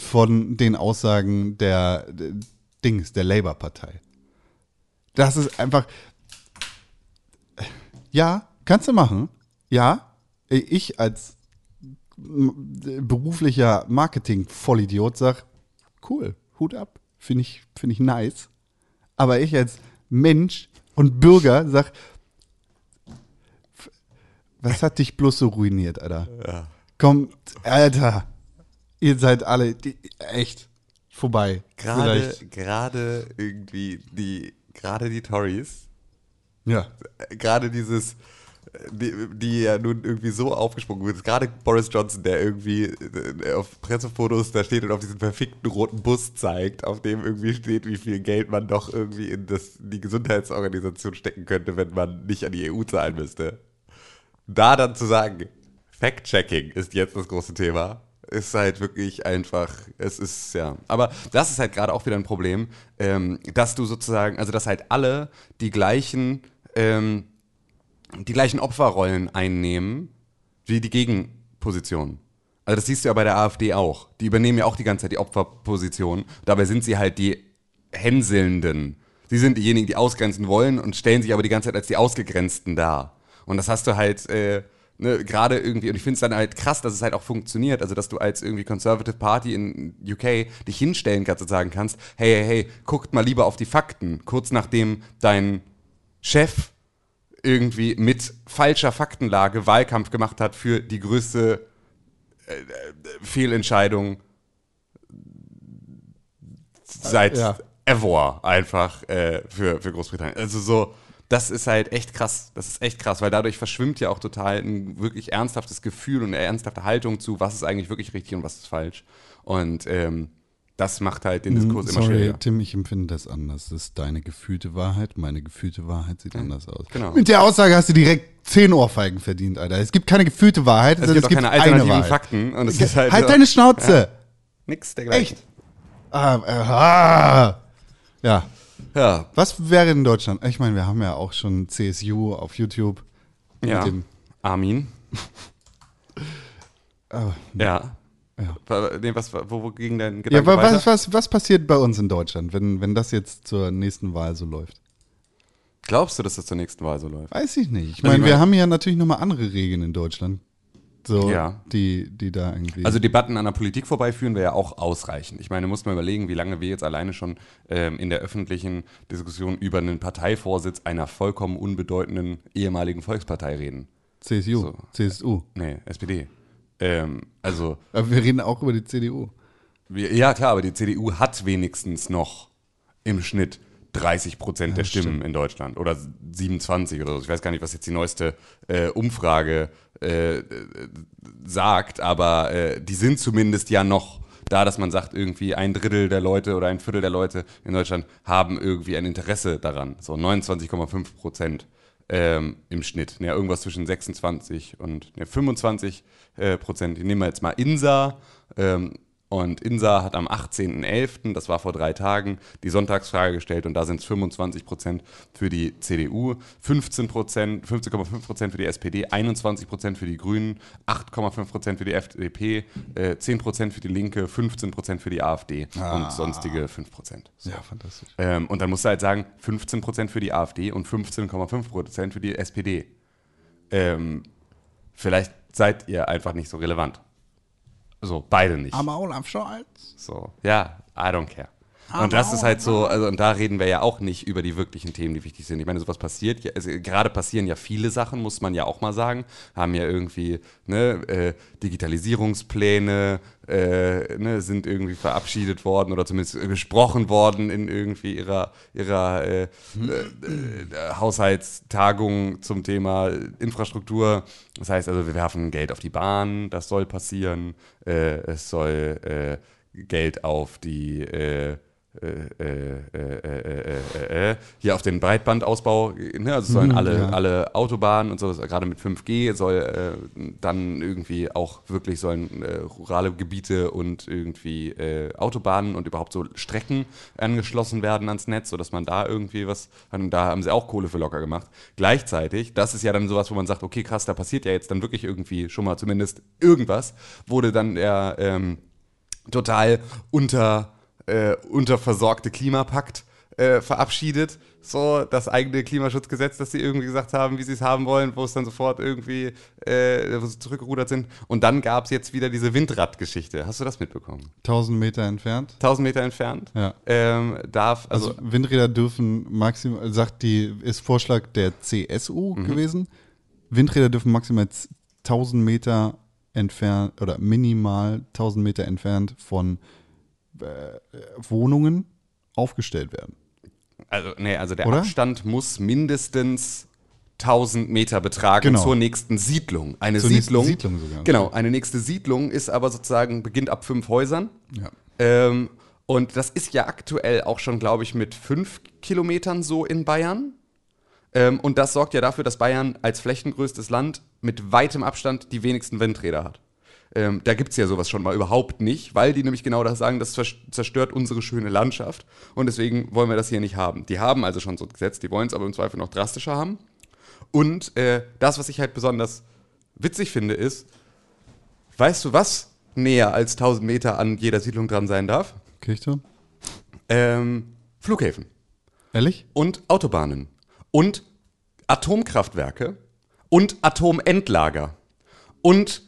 von den Aussagen der, der Dings, der Labour-Partei. Das ist einfach. Ja, kannst du machen. Ja, ich als beruflicher Marketing-Vollidiot sag, cool, Hut ab, finde ich, finde ich nice. Aber ich als Mensch und Bürger sag, was hat dich bloß so ruiniert, Alter? Kommt, Alter, ihr seid alle, die, echt, vorbei. Gerade, gerade irgendwie die, gerade die Tories, Ja. äh, gerade dieses, die, die ja nun irgendwie so aufgesprungen wird, gerade Boris Johnson, der irgendwie äh, auf Pressefotos da steht und auf diesen verfickten roten Bus zeigt, auf dem irgendwie steht, wie viel Geld man doch irgendwie in das, die Gesundheitsorganisation stecken könnte, wenn man nicht an die EU zahlen müsste. Da dann zu sagen, Fact-Checking ist jetzt das große Thema, ist halt wirklich einfach, es ist, ja. Aber das ist halt gerade auch wieder ein Problem, ähm, dass du sozusagen, also dass halt alle die gleichen, ähm, die gleichen Opferrollen einnehmen, wie die Gegenposition. Also das siehst du ja bei der AfD auch. Die übernehmen ja auch die ganze Zeit die Opferposition. Dabei sind sie halt die Hänselnden. Sie sind diejenigen, die ausgrenzen wollen und stellen sich aber die ganze Zeit als die Ausgegrenzten dar. Und das hast du halt äh, ne, gerade irgendwie, und ich finde es dann halt krass, dass es halt auch funktioniert. Also, dass du als irgendwie Conservative Party in UK dich hinstellen kannst und sagen kannst, hey, hey, hey, guckt mal lieber auf die Fakten. Kurz nachdem dein Chef irgendwie mit falscher Faktenlage Wahlkampf gemacht hat für die größte äh, äh, Fehlentscheidung seit Ja. ever einfach äh, für, für Großbritannien. Also so, das ist halt echt krass. Das ist echt krass, weil dadurch verschwimmt ja auch total ein wirklich ernsthaftes Gefühl und eine ernsthafte Haltung zu, was ist eigentlich wirklich richtig und was ist falsch. Und ähm, das macht halt den Diskurs immer Sorry, schwieriger. Tim, ich empfinde das anders. Das ist deine gefühlte Wahrheit, meine gefühlte Wahrheit sieht anders aus. genau. Mit der Aussage hast du direkt zehn Ohrfeigen verdient, Alter. Es gibt keine gefühlte Wahrheit, Es sondern gibt auch keine eine alternativen Wahrheit. Fakten und es ist halt, halt so, deine Schnauze! nix dergleichen. Echt? Ah, äh, ah. Ja. Ja, Was wäre in Deutschland? Ich meine, wir haben ja auch schon CSU auf YouTube. ja. Mit dem, Armin. Ah, Ja. Ja. Nee, was, wo, wo ging dein ja, Gedanke aber weiter? was, was, was passiert bei uns in Deutschland, wenn, wenn das jetzt zur nächsten Wahl so läuft? Glaubst du, dass das zur nächsten Wahl so läuft? Weiß ich nicht. Ich Also meine, wir haben ja natürlich nochmal andere Regeln in Deutschland. So, Ja. die, die da irgendwie. Also Debatten an der Politik vorbeiführen wäre ja auch ausreichend. Ich meine, muss man überlegen, wie lange wir jetzt alleine schon ähm, in der öffentlichen Diskussion über einen Parteivorsitz einer vollkommen unbedeutenden ehemaligen Volkspartei reden. CSU, so. CSU. Nee, SPD. Ähm, also, Aber wir reden auch über die CDU. wir, ja klar, aber die CDU hat wenigstens noch im Schnitt 30 Prozent der Stimmen in Deutschland oder 27 oder so. Ich weiß gar nicht, was jetzt die neueste äh, Umfrage äh, äh, sagt, aber äh, die sind zumindest ja noch da, dass man sagt, irgendwie ein Drittel der Leute oder ein Viertel der Leute in Deutschland haben irgendwie ein Interesse daran. So 29,5 Prozent ähm, im Schnitt. Ja, irgendwas zwischen 26 und ja, 25 äh, Prozent. Ich nehme jetzt mal INSA. Ähm, und INSA hat am 18.11., das war vor drei Tagen, die Sonntagsfrage gestellt und da sind es 25 Prozent für die CDU, 15 Prozent, 15,5 Prozent für die SPD, 21 Prozent für die Grünen, 8,5 Prozent für die FDP, äh, 10 Prozent für die Linke, 15 Prozent für die AfD und sonstige 5 Prozent. Ja, fantastisch. Ähm, und dann musst du halt sagen, 15% für die AfD und 15,5% für die SPD. Ähm, vielleicht seid ihr einfach nicht so relevant. So, beide nicht. Aber Olaf Scholz. So, ja, I don't care. Und das ist halt so, also und da reden wir ja auch nicht über die wirklichen Themen, die wichtig sind. Ich meine, sowas passiert, ja, also gerade passieren ja viele Sachen, muss man ja auch mal sagen. Haben ja irgendwie ne, äh, Digitalisierungspläne, äh, ne, sind irgendwie verabschiedet worden oder zumindest äh, gesprochen worden in irgendwie ihrer, ihrer äh, äh, äh, Haushaltstagung zum Thema Infrastruktur. Das heißt also, wir werfen Geld auf die Bahn, das soll passieren. Äh, es soll äh, Geld auf die äh, äh, äh, äh, hier auf den Breitbandausbau, ne? also sollen Mhm, alle, ja. alle Autobahnen und so, gerade mit 5G soll dann irgendwie auch wirklich sollen rurale Gebiete und irgendwie Autobahnen und überhaupt so Strecken angeschlossen werden ans Netz, sodass man da irgendwie was, da haben sie auch Kohle für locker gemacht. Gleichzeitig, das ist ja dann sowas, wo man sagt, okay, krass, da passiert ja jetzt dann wirklich irgendwie schon mal zumindest irgendwas, wurde dann der ähm, total unter, äh, unterversorgte Klimapakt äh, verabschiedet. So, das eigene Klimaschutzgesetz, das sie irgendwie gesagt haben, wie sie es haben wollen, wo es dann sofort irgendwie, äh, zurückgerudert sind. Und dann gab es jetzt wieder diese Windradgeschichte. Hast du das mitbekommen? 1000 Meter entfernt. 1000 Meter entfernt. Ja. Ähm, darf, also, Also, Windräder dürfen maximal, sagt die, ist Vorschlag der CSU Mhm. gewesen. Windräder dürfen maximal z- 1000 Meter entfernt oder minimal 1000 Meter entfernt von äh, Wohnungen aufgestellt werden. also, nee, also der Oder? Abstand muss mindestens 1000 Meter betragen Genau. zur nächsten Siedlung. Eine Zur Siedlung, Siedlung sogar. Genau, eine nächste Siedlung ist aber sozusagen, beginnt ab fünf Häusern. Ja. Ähm, und das ist ja aktuell auch schon, glaube ich, mit fünf Kilometern so in Bayern. Ähm, und das sorgt ja dafür, dass Bayern als flächengrößtes Land mit weitem Abstand die wenigsten Windräder hat. Ähm, da gibt es ja sowas schon mal überhaupt nicht, weil die nämlich genau das sagen, das zers- zerstört unsere schöne Landschaft. Und deswegen wollen wir das hier nicht haben. Die haben also schon so ein Gesetz, die wollen es aber im Zweifel noch drastischer haben. Und äh, das, was ich halt besonders witzig finde, ist, weißt du, was näher als 1000 Meter an jeder Siedlung dran sein darf? Kirchturm? Ähm, Flughäfen Ehrlich? und Autobahnen und Atomkraftwerke und Atomendlager und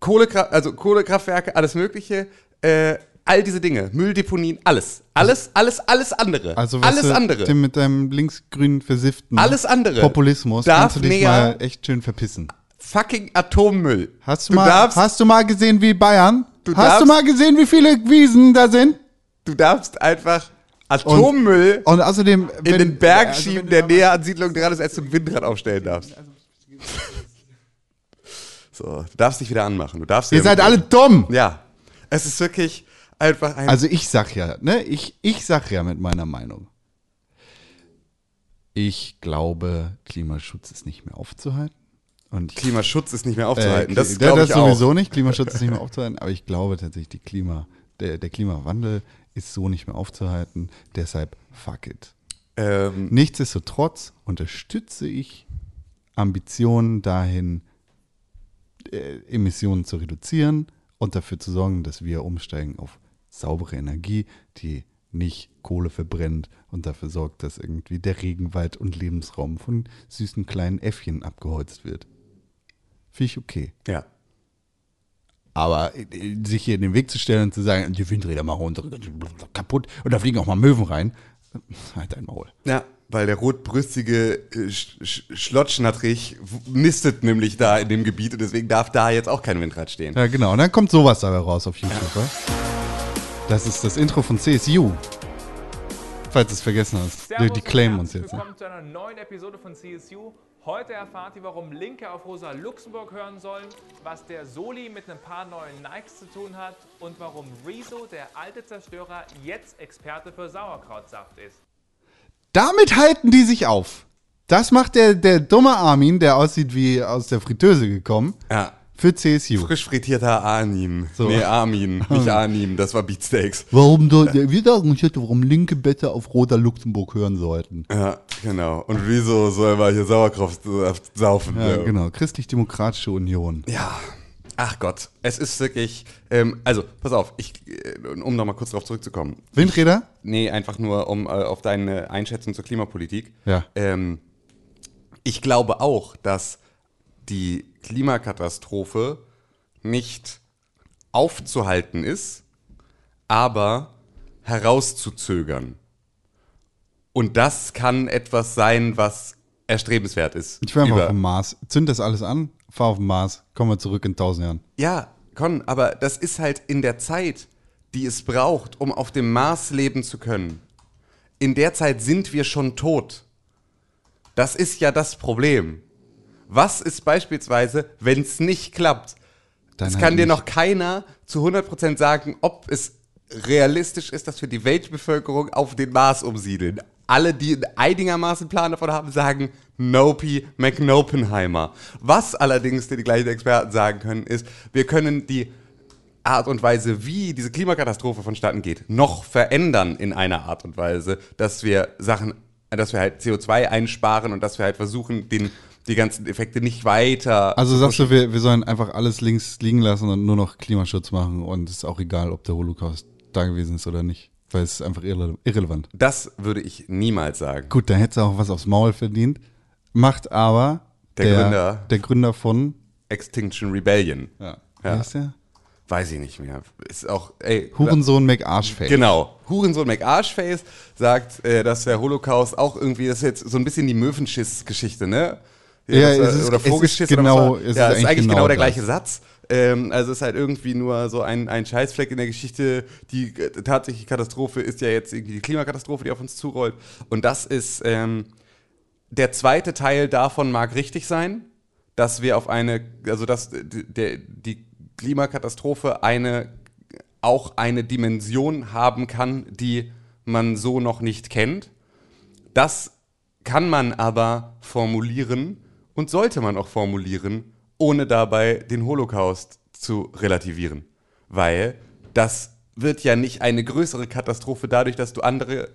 Kohlekraft, also Kohlekraftwerke, alles Mögliche, äh, all diese Dinge, Mülldeponien, alles, alles, alles, alles andere, Also was alles du, andere, Tim, mit deinem linksgrünen versifften alles andere Populismus darf kannst du dich mal echt schön verpissen. fucking Atommüll. Hast du, du mal, darfst, hast du mal gesehen, wie Bayern? Du hast darfst- du mal gesehen, wie viele Wiesen da sind? du darfst einfach Atommüll Und außerdem, in wenn- den Berg also wenn schieben, der näher an Siedlung dran ist, als du ein Windrad aufstellen darfst. So, du darfst dich wieder anmachen. Du darfst Ihr seid alle dumm. Ja, es ist wirklich einfach ein. Also ich sag ja, ne, ich, ich sag ja mit meiner Meinung. Ich glaube, Klimaschutz ist nicht mehr aufzuhalten. Und Klimaschutz ist nicht mehr äh, aufzuhalten. das Kli- glaube das ich auch. sowieso nicht. Klimaschutz ist nicht mehr aufzuhalten. Aber ich glaube tatsächlich, die Klima, der, der Klimawandel ist so nicht mehr aufzuhalten. Deshalb fuck it. Ähm, Nichtsdestotrotz unterstütze ich Ambitionen dahin, äh, Emissionen zu reduzieren und dafür zu sorgen, dass wir umsteigen auf saubere Energie, die nicht Kohle verbrennt und dafür sorgt, dass irgendwie der Regenwald und Lebensraum von süßen kleinen Äffchen abgeholzt wird. Finde ich okay. ja. Aber äh, sich hier in den Weg zu stellen und zu sagen, die Windräder machen unsere kaputt und da fliegen auch mal Möwen rein, halt dein Maul. Ja, weil der rotbrüstige äh, Sch Sch Schlotschnattrich w- nistet nämlich da in dem Gebiet und deswegen darf da jetzt auch kein Windrad stehen. Ja, genau. Und dann kommt sowas dabei raus auf YouTube. Ja. Das ist das Intro von CSU. Falls du es vergessen hast. Die, Servus die und claimen uns jetzt. Ne? Willkommen zu einer neuen Episode von CSU. Heute erfahrt ihr, warum Linke auf Rosa Luxemburg hören sollen, was der Soli mit ein paar neuen Nikes zu tun hat und warum Rezo, der alte Zerstörer, jetzt Experte für Sauerkrautsaft ist. Damit halten die sich auf. Das macht der, der dumme Armin, der aussieht wie aus der Fritteuse gekommen, Ja. Für CSU. Frisch frittierter Arnim. So. Nee, Armin, nicht Arnim, das war Beatsteaks. Warum soll, wir sagen uns heute, warum linke Bette auf roter Luxemburg hören sollten. Ja, genau. Und wieso soll man hier Sauerkraut saufen? Ja, Ja. genau. Christlich-Demokratische Union. Ja. Ach Gott, es ist wirklich, ähm, also, pass auf, ich, äh, um nochmal kurz darauf zurückzukommen. Windräder? Nee, einfach nur um äh, auf deine Einschätzung zur Klimapolitik. Ja. Ähm, ich glaube auch, dass die Klimakatastrophe nicht aufzuhalten ist, aber herauszuzögern. Und das kann etwas sein, was erstrebenswert ist. Ich fahre Über- auf den Mars. Zünd das alles an, fahr auf den Mars, kommen wir zurück in tausend Jahren. Ja, Con, aber das ist halt in der Zeit, die es braucht, um auf dem Mars leben zu können. In der Zeit sind wir schon tot. Das ist ja das Problem. Was ist beispielsweise, wenn es nicht klappt? Dann Es halt kann dir noch keiner zu 100% sagen, ob es realistisch ist, dass wir die Weltbevölkerung auf den Mars umsiedeln. Alle, die einigermaßen Plan davon haben, sagen Nopi McNopenheimer. Was allerdings die gleichen Experten sagen können, ist, wir können die Art und Weise, wie diese Klimakatastrophe vonstatten geht, noch verändern in einer Art und Weise, dass wir Sachen, dass wir halt CO2 einsparen und dass wir halt versuchen, den, die ganzen Effekte nicht weiter. Also sagst du, wir, wir sollen einfach alles links liegen lassen und nur noch Klimaschutz machen und es ist auch egal, ob der Holocaust da gewesen ist oder nicht, weil es ist einfach irre irrelevant. das würde ich niemals sagen. Gut, da hätte es auch was aufs Maul verdient. Macht aber Der Gründer. der Gründer von Extinction Rebellion. ja. Wie heißt der? Weiß ich nicht mehr. Ist auch, ey. Hurensohn McArschface. Genau. Hurensohn McArschface sagt, äh, dass der Holocaust auch irgendwie, das ist jetzt so ein bisschen die Möwenschiss-Geschichte, ne? Ja, es ist- oder Vogelschiss genau- oder was? es ja, ist ist eigentlich genau, genau der das. gleiche Satz. Ähm, also es ist halt irgendwie nur so ein, ein Scheißfleck in der Geschichte. Die äh, tatsächliche Katastrophe ist ja jetzt irgendwie die Klimakatastrophe, die auf uns zurollt. Und das ist, ähm, der zweite Teil davon mag richtig sein, dass wir auf eine, also dass äh, die- der, die Klimakatastrophe eine, auch eine Dimension haben kann, die man so noch nicht kennt. Das kann man aber formulieren und sollte man auch formulieren, ohne dabei den Holocaust zu relativieren. Weil das wird ja nicht eine größere Katastrophe dadurch, dass du andere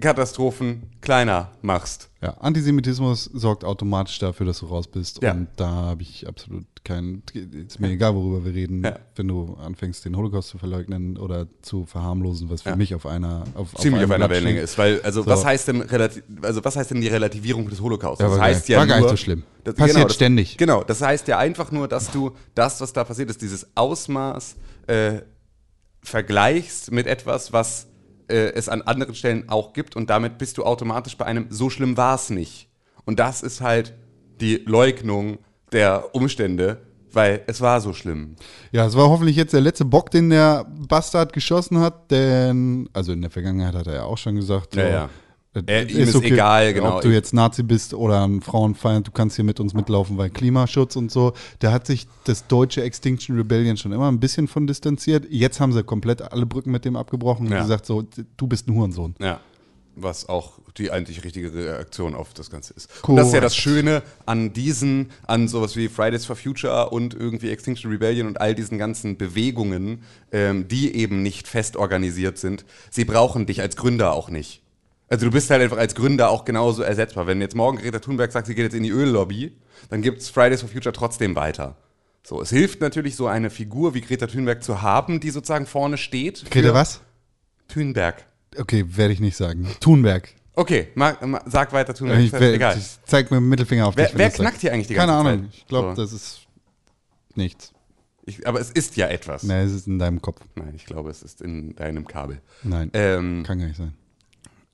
Katastrophen kleiner machst. Ja, Antisemitismus sorgt automatisch dafür, dass du raus bist. Ja. Und da habe ich absolut keinen. Ist mir egal, worüber wir reden, Ja. wenn du anfängst, den Holocaust zu verleugnen oder zu verharmlosen, was für Ja. mich auf einer. Auf, Ziemlich auf einem einer Wellenlänge ist, weil, also, So. was heißt denn also, was heißt denn die Relativierung des Holocaust? Ja, das war heißt geil. ja War gar nicht so schlimm. Das, Passiert genau, das, ständig. Genau, das heißt ja einfach nur, dass du das, was da passiert ist, dieses Ausmaß äh, vergleichst mit etwas, was äh, es an anderen Stellen auch gibt und damit bist du automatisch bei einem so schlimm war es nicht. Und das ist halt die Leugnung der Umstände, weil es war so schlimm. Ja, es war hoffentlich jetzt der letzte Bock, den der Bastard geschossen hat, denn, also in der Vergangenheit hat er ja auch schon gesagt, Ja, so, ja. Äh, Er- ihm ist egal, genau. Ob du jetzt Nazi bist oder ein Frauenfeind, du kannst hier mit uns mitlaufen, weil Klimaschutz und so. Da hat sich das deutsche Extinction Rebellion schon immer ein bisschen von distanziert. Jetzt haben sie komplett alle Brücken mit dem abgebrochen Ja. und gesagt, so, du bist ein Hurensohn. Ja. Was auch die eigentlich richtige Reaktion auf das Ganze ist. Und das ist ja das. Schöne an diesen, an sowas wie Fridays for Future und irgendwie Extinction Rebellion und all diesen ganzen Bewegungen, ähm, die eben nicht fest organisiert sind. Sie brauchen dich als Gründer auch nicht. Also du bist halt einfach als Gründer auch genauso ersetzbar. Wenn jetzt morgen Greta Thunberg sagt, sie geht jetzt in die Öllobby, dann gibt's Fridays for Future trotzdem weiter. So, es hilft natürlich, so eine Figur wie Greta Thunberg zu haben, die sozusagen vorne steht. Greta was? Thunberg. Okay, werde ich nicht sagen. Thunberg. Okay, ma, ma, sag weiter, Thunberg. Ich, wer, Egal. ich zeig mit dem Mittelfinger auf Wer- dich. wer knackt hier eigentlich die Keine ganze Ahnung. Zeit? Ich glaube, So. das ist nichts. Ich, aber es ist ja etwas. Nee, es ist in deinem Kopf. Nein, ich glaube, es ist in deinem Kabel. Nein, Ähm, kann gar nicht sein.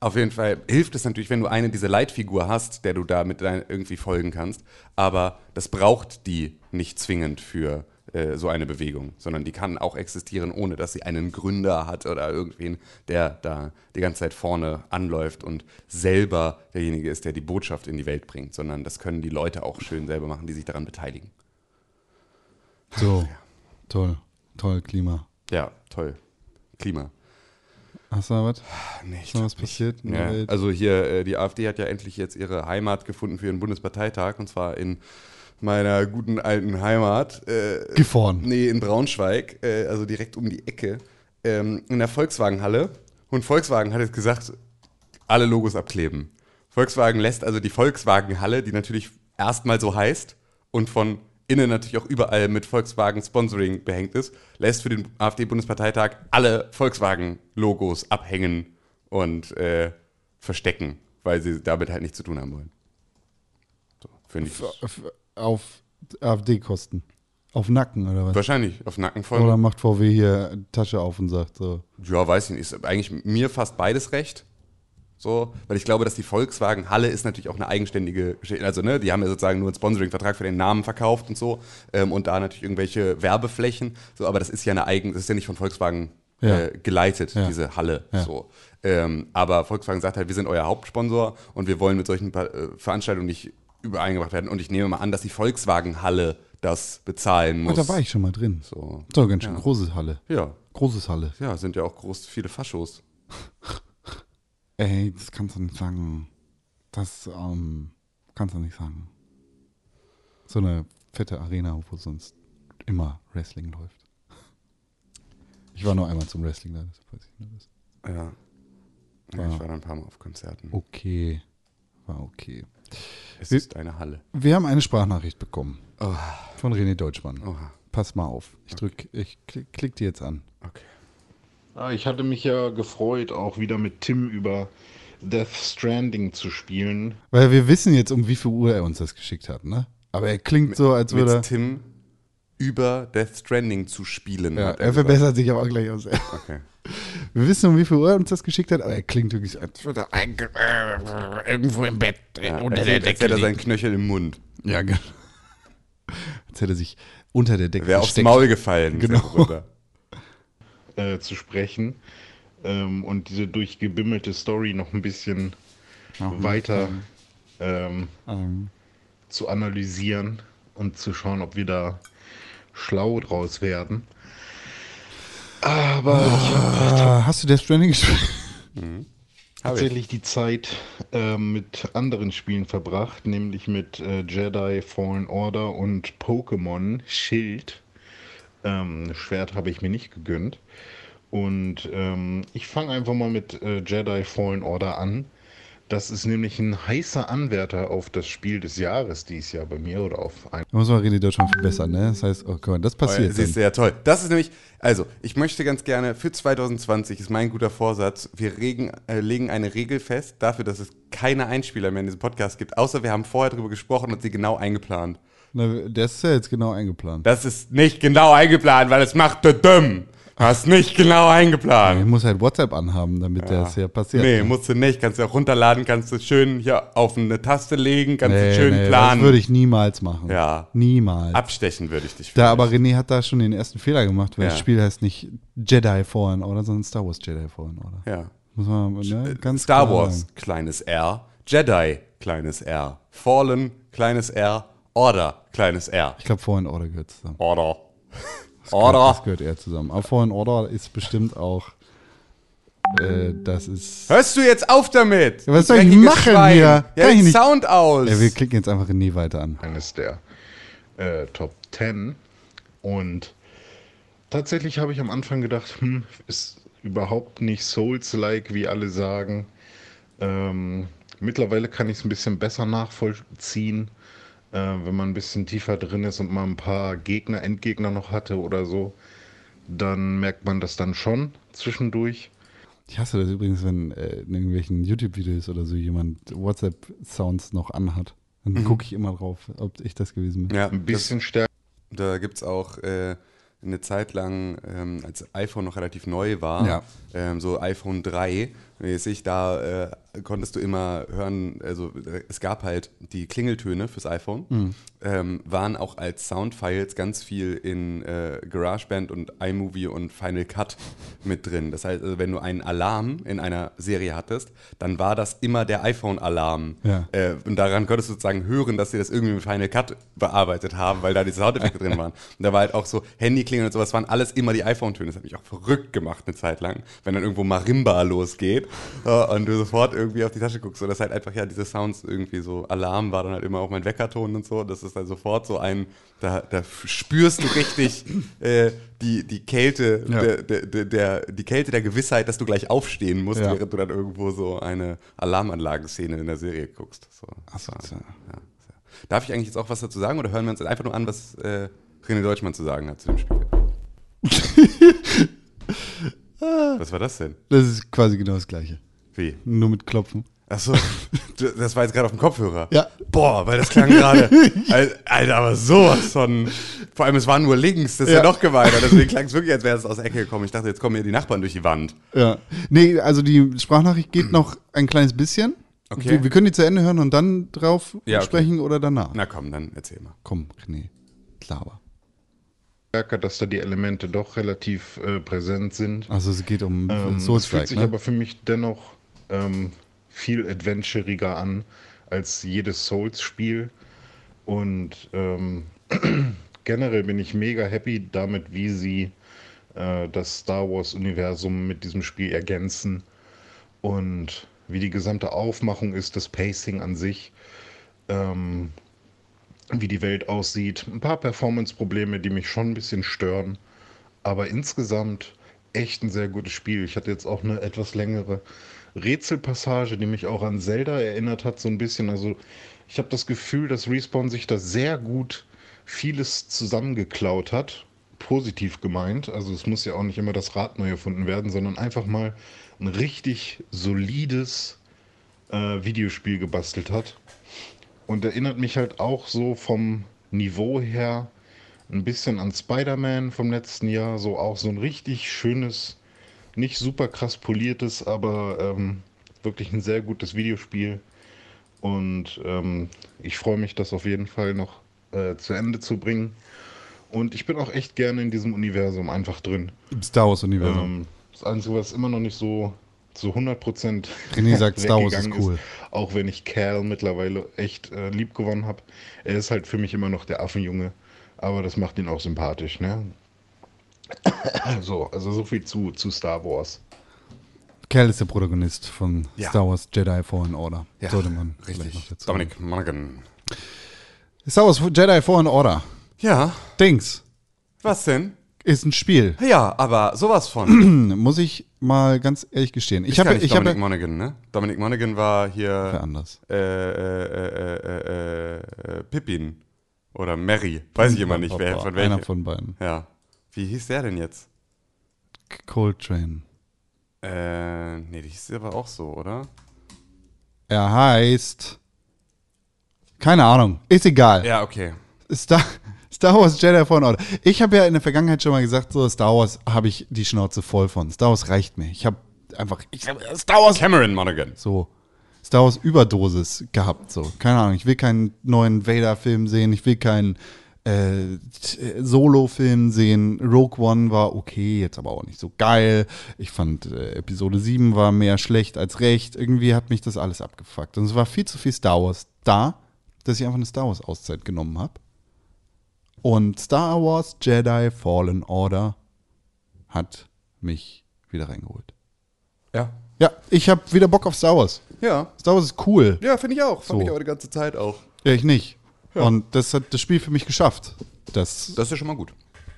Auf jeden Fall hilft es natürlich, wenn du eine diese Leitfigur hast, der du da mit dein, irgendwie folgen kannst. Aber das braucht die nicht zwingend für äh, so eine Bewegung, sondern die kann auch existieren, ohne dass sie einen Gründer hat oder irgendwen, der da die ganze Zeit vorne anläuft und selber derjenige ist, der die Botschaft in die Welt bringt, sondern das können die Leute auch schön selber machen, die sich daran beteiligen. So, toll. Toll, Klima. Ja, toll. Klima. Hast du da was? Nee, Ist noch was passiert Ja, also hier, äh, die AfD hat ja endlich jetzt ihre Heimat gefunden für ihren Bundesparteitag und zwar in meiner guten alten Heimat. Äh, Gifhorn. Nee, in Braunschweig, äh, also direkt um die Ecke, ähm, in der Volkswagenhalle. Und Volkswagen hat jetzt gesagt, alle Logos abkleben. Volkswagen lässt also die Volkswagenhalle, die natürlich erstmal so heißt und von innen natürlich auch überall mit Volkswagen Sponsoring behängt ist, lässt für den AfD-Bundesparteitag alle Volkswagen-Logos abhängen und äh, verstecken, weil sie damit halt nichts zu tun haben wollen. So, finde ich. F- Auf AfD-Kosten. Auf Nacken oder was? Wahrscheinlich auf Nacken voll. Oder macht VW hier Tasche auf und sagt so. Ja, weiß ich nicht. Ist eigentlich mir fast beides recht. So, weil ich glaube, dass die Volkswagen Halle ist natürlich auch eine eigenständige Geschichte. Also, ne, die haben ja sozusagen nur einen Sponsoring-Vertrag für den Namen verkauft und so. Ähm, und da natürlich irgendwelche Werbeflächen. So, aber das ist ja eine eigen, das ist ja nicht von Volkswagen Ja. äh, geleitet, Ja. diese Halle. Ja. So. Ähm, aber Volkswagen sagt halt, wir sind euer Hauptsponsor und wir wollen mit solchen Pa- äh, Veranstaltungen nicht übereingebracht werden. Und ich nehme mal an, dass die Volkswagen Halle das bezahlen Oh, muss. da war ich schon mal drin. So. So, ganz schön große Halle. Ja. Großes Halle. Ja, sind ja auch groß viele Faschos. Ey, das kannst du nicht sagen. Das ähm, kannst du nicht sagen. So eine fette Arena, wo sonst immer Wrestling läuft. Ich war nur einmal zum Wrestling da, das weiß ich das. Ja. ja. Ich war dann ein paar Mal auf Konzerten. Okay. War okay. Es ist eine Halle. Wir haben eine Sprachnachricht bekommen. Oh. Von René Deutschmann. Oha. Pass mal auf. Ich drück, ich klick, klick die jetzt an. Okay. Ah, ich hatte mich ja gefreut, auch wieder mit Tim über Death Stranding zu spielen. Weil wir wissen jetzt, um wie viel Uhr er uns das geschickt hat, ne? Aber er klingt so, als würde Mit Tim über Death Stranding zu spielen. er. Ja, er gesagt. verbessert sich aber auch gleich aus. Okay. Wir wissen, um wie viel Uhr er uns das geschickt hat, aber er klingt wirklich, als würde er Irgendwo im Bett, äh, Ja, unter als, der als Decke. hätte er seinen Knöchel im Mund. Ja, genau. Als hätte er sich unter der Decke Wäre aufs. Maul gefallen. Genau. Äh, zu sprechen ähm, und diese durchgebimmelte Story noch ein bisschen weiter ähm, Ähm, zu analysieren und zu schauen, ob wir da schlau draus werden. Aber ah, hast du Death Stranding gespielt? Ich. tatsächlich die Zeit ähm, mit anderen Spielen verbracht, nämlich mit äh, Jedi Fallen Order und Pokémon Schild. Ähm, Schwert habe ich mir nicht gegönnt. Und ähm, ich fange einfach mal mit äh, Jedi Fallen Order an. Das ist nämlich ein heißer Anwärter auf das Spiel des Jahres dies Jahr bei mir oder auf ein. Da muss man René Deutschmann verbessern, ne? Das heißt, oh Gott, das passiert. Du, Dann. ja toll. Das ist nämlich, also, ich möchte ganz gerne für 2020, ist mein guter Vorsatz, wir regen, äh, legen eine Regel fest dafür, dass es keine Einspieler mehr in diesem Podcast gibt, außer wir haben vorher drüber gesprochen und sie genau eingeplant. Na, der ist ja jetzt genau eingeplant. Das ist nicht genau eingeplant, weil es macht du dumm. Hast nicht genau Ich eingeplant. muss halt WhatsApp anhaben, damit das ja passiert. Nee, musst du nicht. Kannst du auch runterladen, kannst du schön hier auf eine Taste legen, kannst du Nee, schön nee, planen. Das würde ich niemals machen. Ja. Niemals. Abstechen würde ich dich. Da, aber René hat da schon den ersten Fehler gemacht, weil Ja. das Spiel heißt nicht Jedi Fallen Order, sondern Star Wars Jedi Fallen Order. Ja. Muss man ne, ganz Star Wars, sagen. kleines R. Jedi, kleines R. Fallen, kleines R. Order, kleines R. Ich glaube, Fallen Order gehört zusammen. Order. Das Order. gehört eher zusammen. Aber Fallen Order ist bestimmt auch. Äh, das ist. Hörst du jetzt auf damit? Ja, was soll ich machen Schwein? hier? Ja, Kann ich den nicht. Sound aus. Ja, wir klicken jetzt einfach René weiter an. eines der äh, Top 10. Und tatsächlich habe ich am Anfang gedacht, hm, ist überhaupt nicht Souls-like, wie alle sagen. Ähm, mittlerweile kann ich es ein bisschen besser nachvollziehen, äh, wenn man ein bisschen tiefer drin ist und mal ein paar Gegner, Endgegner noch hatte oder so. Dann merkt man das dann schon zwischendurch. Ich hasse das übrigens, wenn äh, in irgendwelchen YouTube-Videos oder so jemand WhatsApp-Sounds noch anhat. Dann gucke ich immer drauf, ob ich das gewesen bin. ja, Ein bisschen stärker. Da gibt es auch äh, eine Zeit lang, ähm, als iPhone noch relativ neu war, Ja. Ähm, so iPhone 3, mäßig, da äh, konntest du immer hören, also äh, es gab halt die Klingeltöne fürs iPhone, Mhm. ähm, waren auch als Soundfiles ganz viel in äh, GarageBand und iMovie und Final Cut mit drin. Das heißt, also, wenn du einen Alarm in einer Serie hattest, dann war das immer der iPhone-Alarm. Ja. Äh, und daran konntest du sozusagen hören, dass sie das irgendwie mit Final Cut bearbeitet haben, weil da diese Soundeffekte drin waren. Und da war halt auch so Handyklingeln und sowas, waren alles immer die iPhone-Töne. Das hat mich auch verrückt gemacht eine Zeit lang, wenn dann irgendwo Marimba losgeht äh, und du sofort irgendwie auf die Tasche guckst. Und das halt einfach, ja, diese Sounds irgendwie so, Alarm war dann halt immer auch mein Weckerton und so. Das ist dann sofort so ein, da, da spürst du richtig äh, die, die Kälte, Ja. der, der, der, die Kälte der Gewissheit, dass du gleich aufstehen musst, Ja. während du dann irgendwo so eine Alarmanlagenszene in der Serie guckst. So, das so, war- so. ja. Darf ich eigentlich jetzt auch was dazu sagen oder hören wir uns einfach nur an, was äh, René Deutschmann zu sagen hat zu dem Spiel? was war das denn? Das ist quasi genau das Gleiche. Wie? Nur mit Klopfen. Achso, das war jetzt gerade auf dem Kopfhörer. Ja. Boah, weil das klang gerade. Al- Alter, aber sowas von. Vor allem, es war nur links, das ist ja, Ja. noch gemeiner. Deswegen klang es wirklich, als wäre es aus der Ecke gekommen. Ich dachte, jetzt kommen hier die Nachbarn durch die Wand. Ja. Nee, also die Sprachnachricht geht noch ein kleines bisschen. Okay. Wir, wir können die zu Ende hören und dann drauf Ja, okay. sprechen oder danach. Na komm, dann erzähl mal. Komm, René. Laber. Stärker, dass da die Elemente doch relativ äh, präsent sind. Also es geht um Ähm, es Soulstrike, fühlt sich ne? aber für mich dennoch ähm, viel adventuriger an als jedes Souls-Spiel. Und ähm, generell bin ich mega happy damit, wie sie äh, das Star Wars-Universum mit diesem Spiel ergänzen und wie die gesamte Aufmachung ist, das Pacing an sich, ähm, wie die Welt aussieht. Ein paar Performance-Probleme, die mich schon ein bisschen stören, aber insgesamt echt ein sehr gutes Spiel. Ich hatte jetzt auch eine etwas längere Rätselpassage, die mich auch an Zelda erinnert hat, so ein bisschen. Also ich habe das Gefühl, dass Respawn sich da sehr gut vieles zusammengeklaut hat. Positiv gemeint. Also es muss ja auch nicht immer das Rad neu erfunden werden, sondern einfach mal ein richtig solides äh, Videospiel gebastelt hat. Und erinnert mich halt auch so vom Niveau her ein bisschen an Spider-Man vom letzten Jahr. So auch so ein richtig schönes, nicht super krass poliertes, aber ähm, wirklich ein sehr gutes Videospiel. Und ähm, ich freue mich, das auf jeden Fall noch äh, zu Ende zu bringen. Und ich bin auch echt gerne in diesem Universum einfach drin. Im Star Wars-Universum. Ähm, das Einzige, was immer noch nicht so zu 100% René sagt, Star Wars ist cool. auch wenn ich Cal mittlerweile echt äh, lieb gewonnen habe. Er ist halt für mich immer noch der Affenjunge. Aber das macht ihn auch sympathisch, ne? so, also so viel zu, zu Star Wars. Cal ist der Protagonist von Ja. Star Wars Jedi Fallen Order. Sollte man richtig. dazu Dominic Monaghan. Star Wars Jedi Fallen Order. Ja, Dings was denn? Ist ein Spiel. Ja, aber sowas von. Muss ich mal ganz ehrlich gestehen. Ich Ist gar habe ich Dominic habe Monaghan, ne? Dominic Monaghan war Wer hier anders. äh, äh, äh, äh, äh, Pippin oder Mary. Weiß ich immer nicht, wer von Einer welchem. von beiden. Ja. Wie hieß der denn jetzt? Coltrane. Äh, nee, die hieß aber auch so, oder? Er heißt keine Ahnung, ist egal. Ja, okay. Star, Star Wars Jedi Fallen Order. Ich habe ja in der Vergangenheit schon mal gesagt, so Star Wars habe ich die Schnauze voll von. Star Wars reicht mir. Ich habe einfach ich hab Star Wars Cameron Monaghan. so Star Wars Überdosis gehabt. So, keine Ahnung. Ich will keinen neuen Vader-Film sehen. Ich will keinen äh, Solo-Film sehen. Rogue One war okay, jetzt aber auch nicht so geil. Ich fand äh, Episode 7 war mehr schlecht als recht. Irgendwie hat mich das alles abgefuckt. Und es war viel zu viel Star Wars da, dass ich einfach eine Star Wars-Auszeit genommen habe. Und Star Wars Jedi Fallen Order hat mich wieder reingeholt. Ja. Ja, ich habe wieder Bock auf Star Wars. Ja. Star Wars ist cool. Ja, finde ich auch. Fand So. ich auch die ganze Zeit auch. Ja, ich nicht. Und das hat das Spiel für mich geschafft. Das, Das ist ja schon mal gut.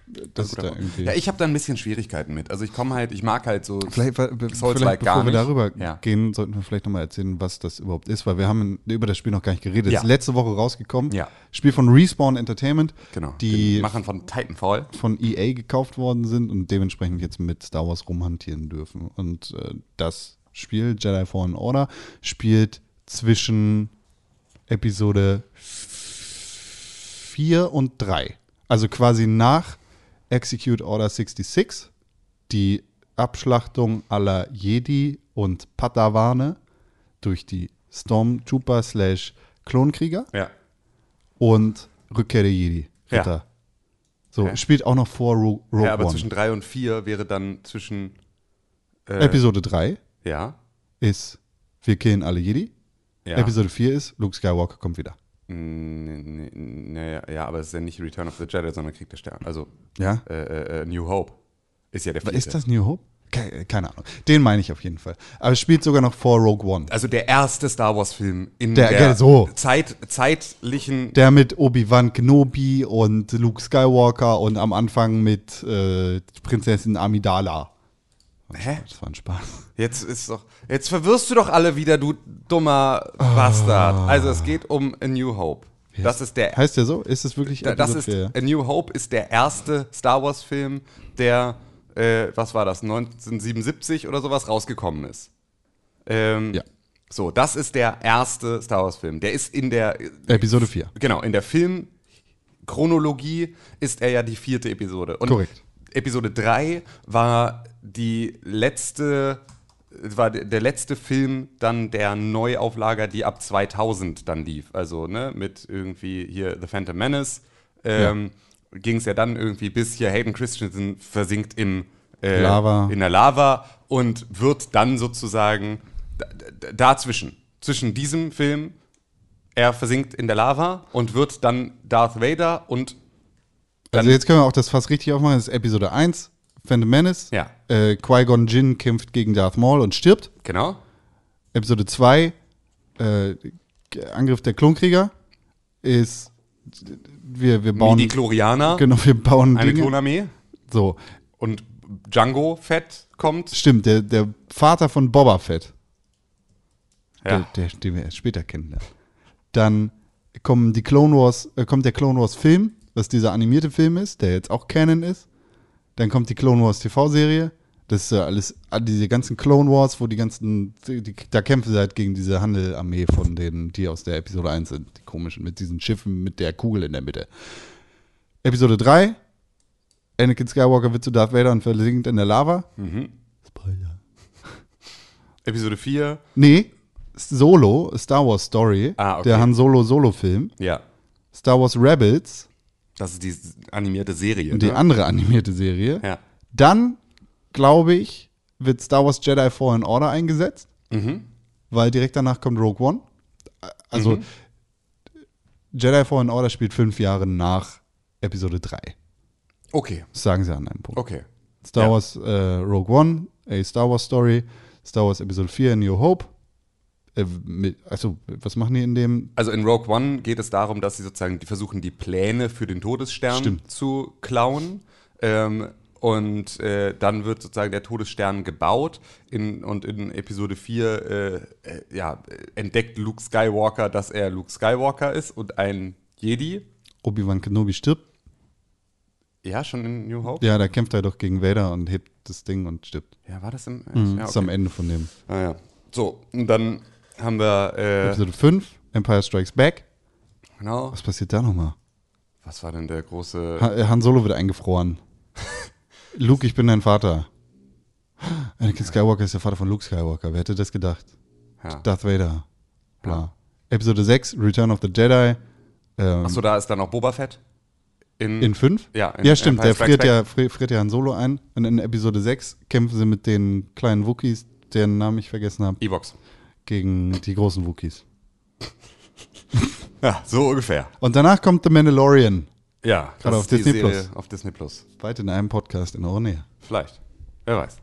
Das ist da irgendwie. Ja, ich habe da ein bisschen Schwierigkeiten mit. Also ich komme halt, ich mag halt so vielleicht, be- Souls-like vielleicht bevor wir nicht. darüber Ja. gehen, sollten wir vielleicht nochmal erzählen, was das überhaupt ist, weil wir haben über das Spiel noch gar nicht geredet. Ja. Ist letzte Woche rausgekommen. Ja. Spiel von Respawn Entertainment, Genau. die Machern von Titanfall. von EA gekauft worden sind und dementsprechend jetzt mit Star Wars rumhantieren dürfen. Und äh, das Spiel, Jedi Fallen Order, spielt zwischen Episode 4 und 3. Also quasi nach Execute Order 66, die Abschlachtung aller Jedi und Padawane durch die Stormtrooper slash Klonkrieger Ja. und Rückkehr der Jedi. Ja. Ritter. So, Ja. spielt auch noch vor Ro Rogue ja, aber One. zwischen drei und vier wäre dann zwischen. Äh, Episode 3 Ja. ist Wir killen alle Jedi. Ja. Episode 4 ist Luke Skywalker kommt wieder. Nee, nee, ja, aber es ist ja nicht Return of the Jedi, sondern Krieg der Sterne. Also Ja? äh, äh, äh, New Hope ist ja der vierte. Ist das New Hope? Keine, keine Ahnung. Den meine ich auf jeden Fall. Aber es spielt sogar noch vor Rogue One. Also der erste Star Wars-Film in Der- der, so. Zeit, zeitlichen. Der mit Obi-Wan Kenobi und Luke Skywalker und am Anfang mit äh, Prinzessin Amidala. Hä? Das war ein Spaß. Jetzt ist doch. Jetzt verwirrst du doch alle wieder, du dummer Bastard. Also es geht um A New Hope. Das ist der. Heißt der so? Ist es wirklich da- das ist? A New Hope ist der erste Star Wars-Film, der, äh, was war das, 1977 oder sowas rausgekommen ist. Ähm, Ja. So, das ist der erste Star Wars-Film. Der ist in der Episode 4. Genau, in der Filmchronologie ist er ja die vierte Episode. Und Korrekt. Episode 3 war die letzte, war der letzte Film dann der Neuauflager, die ab 2000 dann lief. Also, ne, mit irgendwie hier The Phantom Menace ähm, ging es ja dann irgendwie bis hier Hayden Christensen versinkt im äh, Lava. in der Lava und wird dann sozusagen dazwischen, zwischen diesem Film er versinkt in der Lava und wird dann Darth Vader und Also jetzt können wir auch das fast richtig aufmachen. Das ist Episode 1, Phantom Menace. Ja. Äh, Qui-Gon Jinn kämpft gegen Darth Maul und stirbt. Genau. Episode 2, äh, Angriff der Klonkrieger, ist, wir, wir bauen, Die Chlorianer, genau, wir bauen eine Dinge. Klonarmee. So, Und Django Fett kommt. stimmt, der, der Vater von Boba Fett, Ja. der, der, den wir erst später kennenlernen. Dann kommen die Clone Wars, äh, kommt der Clone Wars Film, was dieser animierte Film ist, der jetzt auch Canon ist. Dann kommt die Clone Wars TV-Serie. Das ist ja alles, all diese ganzen Clone Wars, wo die ganzen, die, die, da kämpfen sie halt gegen diese Handelarmee von denen, die aus der Episode 1 sind, die komischen, mit diesen Schiffen mit der Kugel in der Mitte. Episode 3, Anakin Skywalker wird zu Darth Vader und versinkt in der Lava. Spoiler. Episode 4. Nee, Solo, Star Wars Story, Ah, okay. der Han Solo Solo-Film. Ja. Star Wars Rebels, Das ist die animierte Serie. die ne? andere animierte Serie. Ja. Dann, glaube ich, wird Star Wars Jedi Fallen Order eingesetzt, Mhm. weil direkt danach kommt Rogue One. Also, Jedi Fallen Order spielt fünf Jahre nach Episode 3. Okay. Das sagen sie an einem Punkt. Okay. Star Ja. Wars äh, Rogue One, a Star Wars Story, Star Wars Episode 4, New Hope. Äh, also, was machen die in dem? Also in Rogue One geht es darum, dass sie sozusagen die versuchen, die Pläne für den Todesstern Stimmt. zu klauen. Ähm, und äh, dann wird sozusagen der Todesstern gebaut. In, und in Episode 4 äh, äh, ja, entdeckt Luke Skywalker, dass er Luke Skywalker ist und ein Jedi. Obi-Wan Kenobi stirbt. Ja, schon in New Hope? Ja, da kämpft er doch gegen Vader und hebt das Ding und stirbt. Ja, war das im. Mhm, ja, Ist am Ende von dem. Ah, ja. So, und dann haben wir. Äh, Episode 5, Empire Strikes Back. genau. Was passiert da nochmal? Was war denn der große. Ha äh, Han Solo wird eingefroren. Luke, ich bin dein Vater. Anakin Skywalker ist der Vater von Luke Skywalker. Wer hätte das gedacht? Ja. Darth Vader. Bla. Episode 6, Return of the Jedi. Ähm, Achso, da ist dann auch Boba Fett. In, in 5? Ja, in ja, stimmt. Empire Der friert ja, fri- friert ja Han Solo ein. Und in Episode 6 kämpfen sie mit den kleinen Wookies, deren Namen ich vergessen habe, E-Box. Gegen die großen Wookies. Ja, so ungefähr. Und danach kommt The Mandalorian. Ja, Gerade auf Disney Plus. Auf Disney Plus. Weit in einem Podcast in eurer Nähe. Vielleicht. Wer weiß.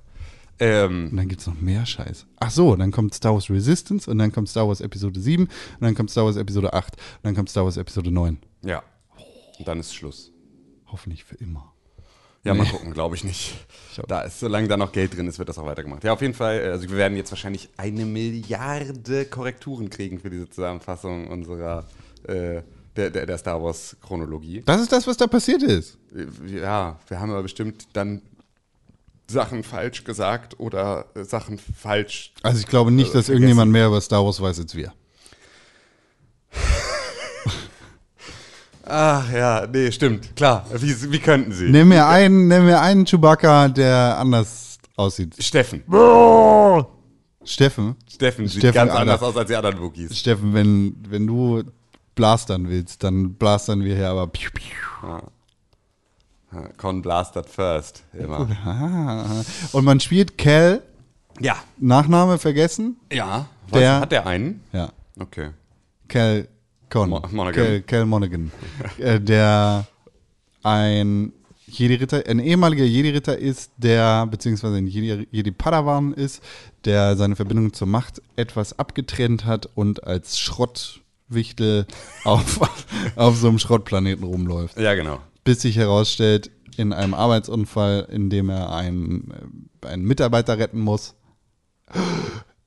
Ähm, Und dann gibt es noch mehr Scheiß. Ach so, dann kommt Star Wars Resistance und dann kommt Star Wars Episode 7 und dann kommt Star Wars Episode 8 und dann kommt Star Wars Episode 9. ja. Und dann ist Schluss. Hoffentlich für immer. Ja, mal Nee. gucken, glaube ich nicht. Ich. Da ist, solange da noch Geld drin ist, wird das auch weitergemacht. Ja, auf jeden Fall. Also wir werden jetzt wahrscheinlich eine Milliarde Korrekturen kriegen für diese Zusammenfassung unserer äh, der, der, der Star Wars Chronologie. Das ist das, was da passiert ist. Ja, wir haben aber bestimmt dann Sachen falsch gesagt oder äh, Sachen falsch. Also ich glaube nicht, dass vergessen. irgendjemand mehr über Star Wars weiß als wir. Ach ja, nee, stimmt, klar. Wie, wie könnten sie? Nimm mir einen, nimm mir einen Chewbacca, der anders aussieht. Steffen. Steffen, Steffen sieht Steffen, ganz anders aus als die anderen Wookies. Steffen, wenn, wenn du blastern willst, dann blastern wir hier aber. Piu, piu. Con blasted first, immer. Ah. Und man spielt Cal, Ja. Nachname vergessen? Ja. Was, Der- hat der einen? Ja. Okay. Cal Con. Mo- Monaghan. Cal, Cal Monaghan. äh, der ein Jedi-Ritter, ein ehemaliger Jedi-Ritter ist, der, beziehungsweise ein Jedi- Jedi-Padawan ist, der seine Verbindung zur Macht etwas abgetrennt hat und als Schrottwichtel auf, auf so einem Schrottplaneten rumläuft. Ja, genau. Bis sich herausstellt, in einem Arbeitsunfall, in dem er einen, äh, einen Mitarbeiter retten muss,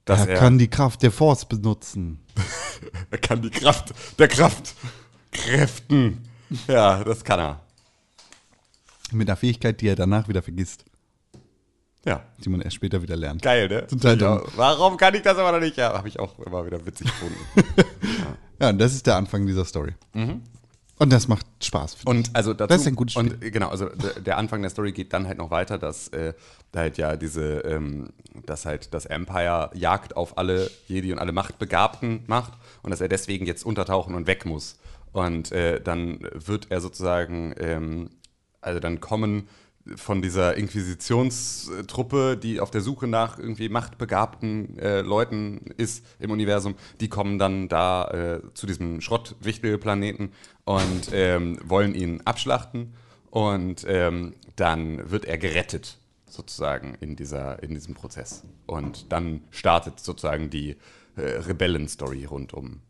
Dass er kann die Kraft der Force benutzen. er kann die Kraft der Kraft Kräften. Ja, das kann er. Mit einer Fähigkeit, die er danach wieder vergisst, Ja. die man erst später wieder lernt. Geil, ne? Total Ja, dumm. Warum kann ich das aber noch nicht? Ja, habe ich auch immer wieder witzig gefunden. Ja, und das ist der Anfang dieser Story. Und das macht Spaß. Und also dazu, Das ist ein gutes Und äh, genau, also der Anfang der Story geht dann halt noch weiter, dass äh, da halt ja diese, ähm, dass halt das Empire Jagd auf alle Jedi und alle Machtbegabten macht und dass er deswegen jetzt untertauchen und weg muss. Und äh, dann wird er sozusagen, ähm, also dann kommen von dieser Inquisitionstruppe, die auf der Suche nach irgendwie machtbegabten äh, Leuten ist im Universum, die kommen dann da äh, zu diesem Schrottwichtelplaneten und ähm, wollen ihn abschlachten. Und ähm, dann wird er gerettet sozusagen in, dieser, in diesem Prozess. Und dann startet sozusagen die äh, Rebellen-Story rund um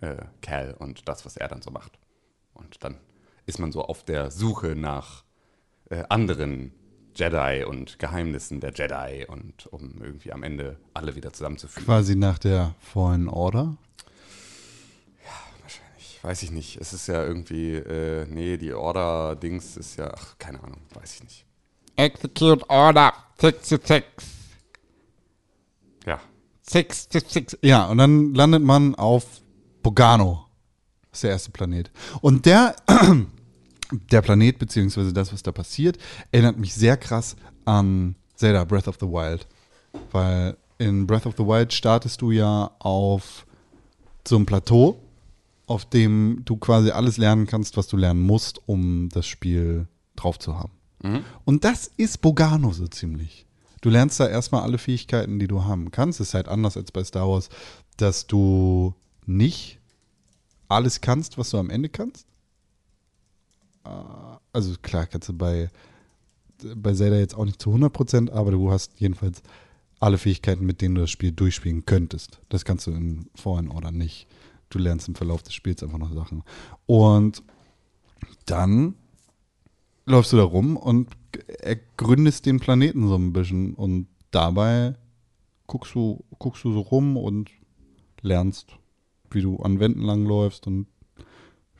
äh, Cal und das, was er dann so macht. Und dann ist man so auf der Suche nach äh, anderen Jedi und Geheimnissen der Jedi und um irgendwie am Ende alle wieder zusammenzuführen. Quasi nach der Fallen Order. Ich weiß ich nicht. Es ist ja irgendwie, äh, nee, die Order-Dings ist ja, ach, keine Ahnung, weiß ich nicht. Execute Order 66. Ja. 66. Ja, und dann landet man auf Bogano. Das ist der erste Planet. Und der, der Planet, beziehungsweise das, was da passiert, erinnert mich sehr krass an Zelda Breath of the Wild. Weil in Breath of the Wild startest du ja auf so einem Plateau, auf dem du quasi alles lernen kannst, was du lernen musst, um das Spiel drauf zu haben. Und das ist Bogano so ziemlich. Du lernst da erstmal alle Fähigkeiten, die du haben kannst. Es ist halt anders als bei Star Wars, dass du nicht alles kannst, was du am Ende kannst. Äh, Also klar kannst du bei, bei Zelda jetzt auch nicht zu 100%, aber du hast jedenfalls alle Fähigkeiten, mit denen du das Spiel durchspielen könntest. Das kannst du in Fallen Order nicht. Du lernst im Verlauf des Spiels einfach noch Sachen. Und dann läufst du da rum und ergründest den Planeten so ein bisschen und dabei guckst du, guckst du so rum und lernst, wie du an Wänden langläufst und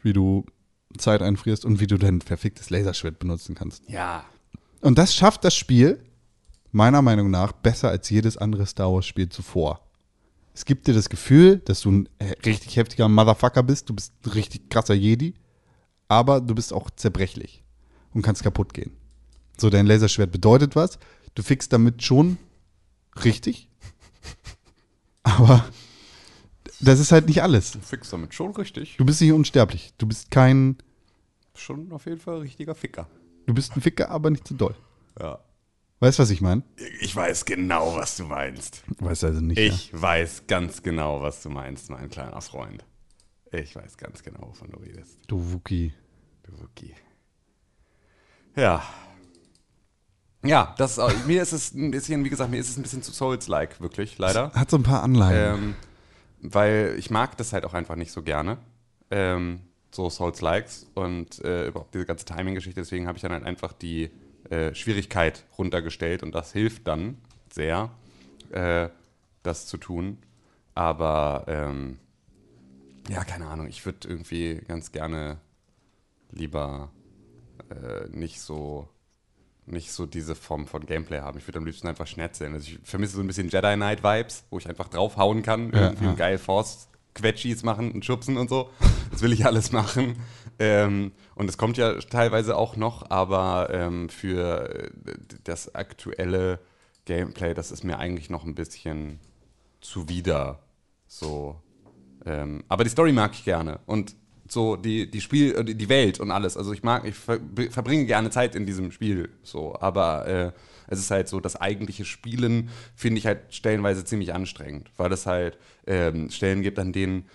wie du Zeit einfrierst und wie du dein verficktes Laserschwert benutzen kannst. Ja. Und das schafft das Spiel meiner Meinung nach besser als jedes andere Star Wars Spiel zuvor. Es gibt dir das Gefühl, dass du ein äh, richtig heftiger Motherfucker bist, du bist ein richtig krasser Jedi, aber du bist auch zerbrechlich und kannst kaputt gehen. So, dein Laserschwert bedeutet was, du fixst damit schon richtig, aber das ist halt nicht alles. Du fixst damit schon richtig. Du bist nicht unsterblich. Du bist kein, Schon auf jeden Fall ein richtiger Ficker. du bist ein Ficker, aber nicht zu doll. Ja. Weißt du, was ich meine? Ich weiß genau, was du meinst. Weiß also nicht. Ich weiß ganz genau, was du meinst, mein kleiner Freund. Ich weiß ganz genau, wovon du redest. Du Wookie. Du Wookie. Ja. Ja, das ist auch, mir ist es ein bisschen, wie gesagt, mir ist es ein bisschen zu Souls-like, wirklich, leider. Hat so ein paar Anleihen. Ähm, weil ich mag das halt auch einfach nicht so gerne. Ähm, so Souls-Likes und äh, überhaupt diese ganze Timing-Geschichte. Deswegen habe ich dann halt einfach die äh, Schwierigkeit runtergestellt und das hilft dann sehr, äh, das zu tun. Aber ähm, ja, keine Ahnung, ich würde irgendwie ganz gerne lieber äh, nicht so nicht so diese Form von Gameplay haben. Ich würde am liebsten einfach schnetzeln. Also ich vermisse so ein bisschen Jedi Knight Vibes, wo ich einfach draufhauen kann, Ja, irgendwie ja. geil Force Quetschis machen und schubsen und so. Das will ich alles machen. Ähm, und es kommt ja teilweise auch noch, aber ähm, für äh, das aktuelle Gameplay, das ist mir eigentlich noch ein bisschen zuwider. So. Ähm, aber die Story mag ich gerne. Und so die, die Spiel, äh, die Welt und alles. Also ich mag, ich ver verbringe gerne Zeit in diesem Spiel. So, aber äh, es ist halt so, das eigentliche Spielen finde ich halt stellenweise ziemlich anstrengend, weil es halt ähm, Stellen gibt, an denen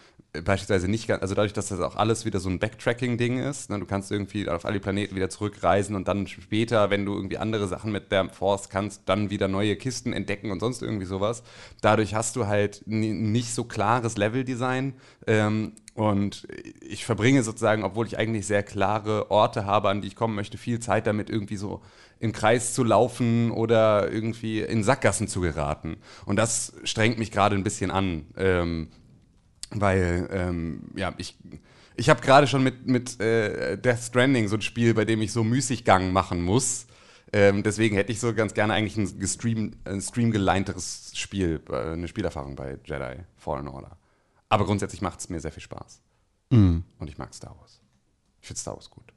beispielsweise nicht ganz, also dadurch, dass das auch alles wieder so ein Backtracking-Ding ist, ne, du kannst irgendwie auf alle Planeten wieder zurückreisen und dann später, wenn du irgendwie andere Sachen mit der Force kannst, dann wieder neue Kisten entdecken und sonst irgendwie sowas. Dadurch hast du halt ni- nicht so klares Leveldesign ähm, und ich verbringe sozusagen, obwohl ich eigentlich sehr klare Orte habe, an die ich kommen möchte, viel Zeit damit, irgendwie so im Kreis zu laufen oder irgendwie in Sackgassen zu geraten. Und das strengt mich gerade ein bisschen an. Ähm, weil, ähm, ja, ich, ich habe gerade schon mit, mit äh, Death Stranding so ein Spiel, bei dem ich so Müßiggang machen muss. Ähm, deswegen hätte ich so ganz gerne eigentlich ein, gestream, ein streamgeleinteres Spiel, äh, eine Spielerfahrung bei Jedi Fallen Order. Aber grundsätzlich macht es mir sehr viel Spaß. Und ich mag Star Wars. Ich finde Star Wars gut.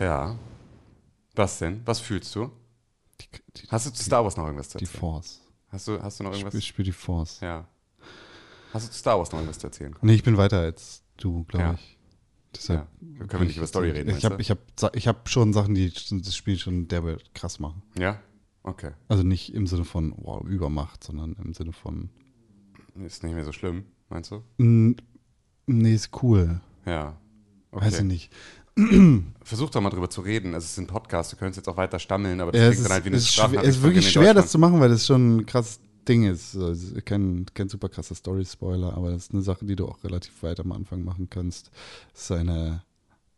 Ja. Was denn? Was fühlst du? Die, die, Hast du zu Star Wars noch irgendwas zu die erzählen? Force. Hast du, hast du noch Ich irgendwas? spiele spiel die Force. Ja. Hast du zu Star Wars noch irgendwas zu erzählen? Nee, ich bin weiter als du, glaube Ja. ich. Deshalb Ja. Können wir nicht über Story reden, Ich habe ich hab, ich hab schon Sachen, die das Spiel schon derbe krass machen. Ja? Okay. Also nicht im Sinne von wow, Übermacht, sondern im Sinne von Ist nicht mehr so schlimm, meinst du? nee, ist cool. Ja. Weiß ich nicht. Versuch doch mal drüber zu reden. Also es ist ein Podcast, du könntest jetzt auch weiter stammeln, aber das Ja, klingt es ist, dann halt wie eine es ist, es ist wirklich schwer, das zu machen, weil das schon ein krasses Ding ist. So, es ist kein, kein super krasser Story-Spoiler, aber das ist eine Sache, die du auch relativ weit am Anfang machen kannst. Es ist eine,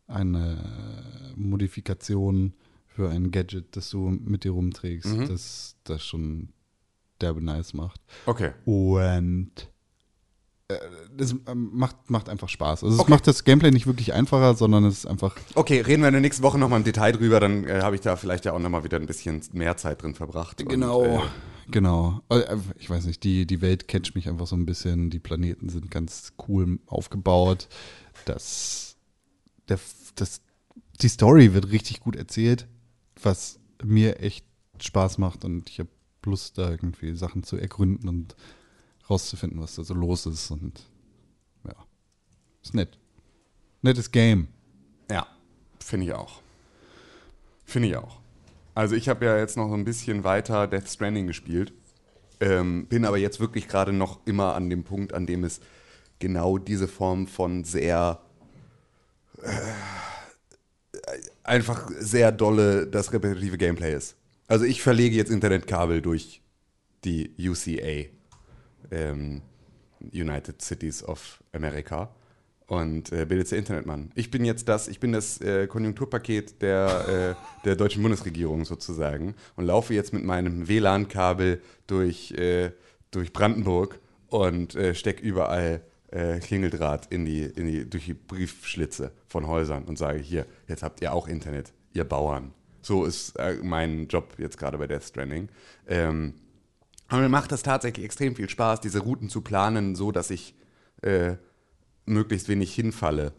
eine Modifikation für ein Gadget, das du mit dir rumträgst, Mhm. das das schon derbe nice macht. Okay. Und das ähm, macht, macht einfach Spaß. Also es Okay. macht das Gameplay nicht wirklich einfacher, sondern es ist einfach Okay, reden wir in der nächsten Woche nochmal im Detail drüber, dann äh, habe ich da vielleicht ja auch nochmal wieder ein bisschen mehr Zeit drin verbracht. Und, äh, Genau. Äh, Ich weiß nicht, die, die Welt catcht mich einfach so ein bisschen. Die Planeten sind ganz cool aufgebaut. Das, der, das, die Story wird richtig gut erzählt, was mir echt Spaß macht und ich habe Lust, da irgendwie Sachen zu ergründen und rauszufinden, was da so los ist. Und ja, ist nett. Nettes Game. Ja, finde ich auch. Finde ich auch. Also ich habe ja jetzt noch ein bisschen weiter Death Stranding gespielt. Ähm, bin aber jetzt wirklich gerade noch immer an dem Punkt, an dem es genau diese Form von sehr äh, einfach sehr dolle das repetitive Gameplay ist. Also ich verlege jetzt Internetkabel durch die UCA, ähm, United Cities of America und äh, bin jetzt der Internetmann. Ich bin jetzt das, ich bin das äh, Konjunkturpaket der, äh, der deutschen Bundesregierung sozusagen und laufe jetzt mit meinem WLAN-Kabel durch, äh, durch Brandenburg und äh, stecke überall äh, Klingeldraht in die, in die, durch die Briefschlitze von Häusern und sage, hier, jetzt habt ihr auch Internet, ihr Bauern. So ist äh, mein Job jetzt gerade bei Death Stranding. Ähm, aber mir macht das tatsächlich extrem viel Spaß, diese Routen zu planen, so dass ich äh, möglichst wenig hinfalle.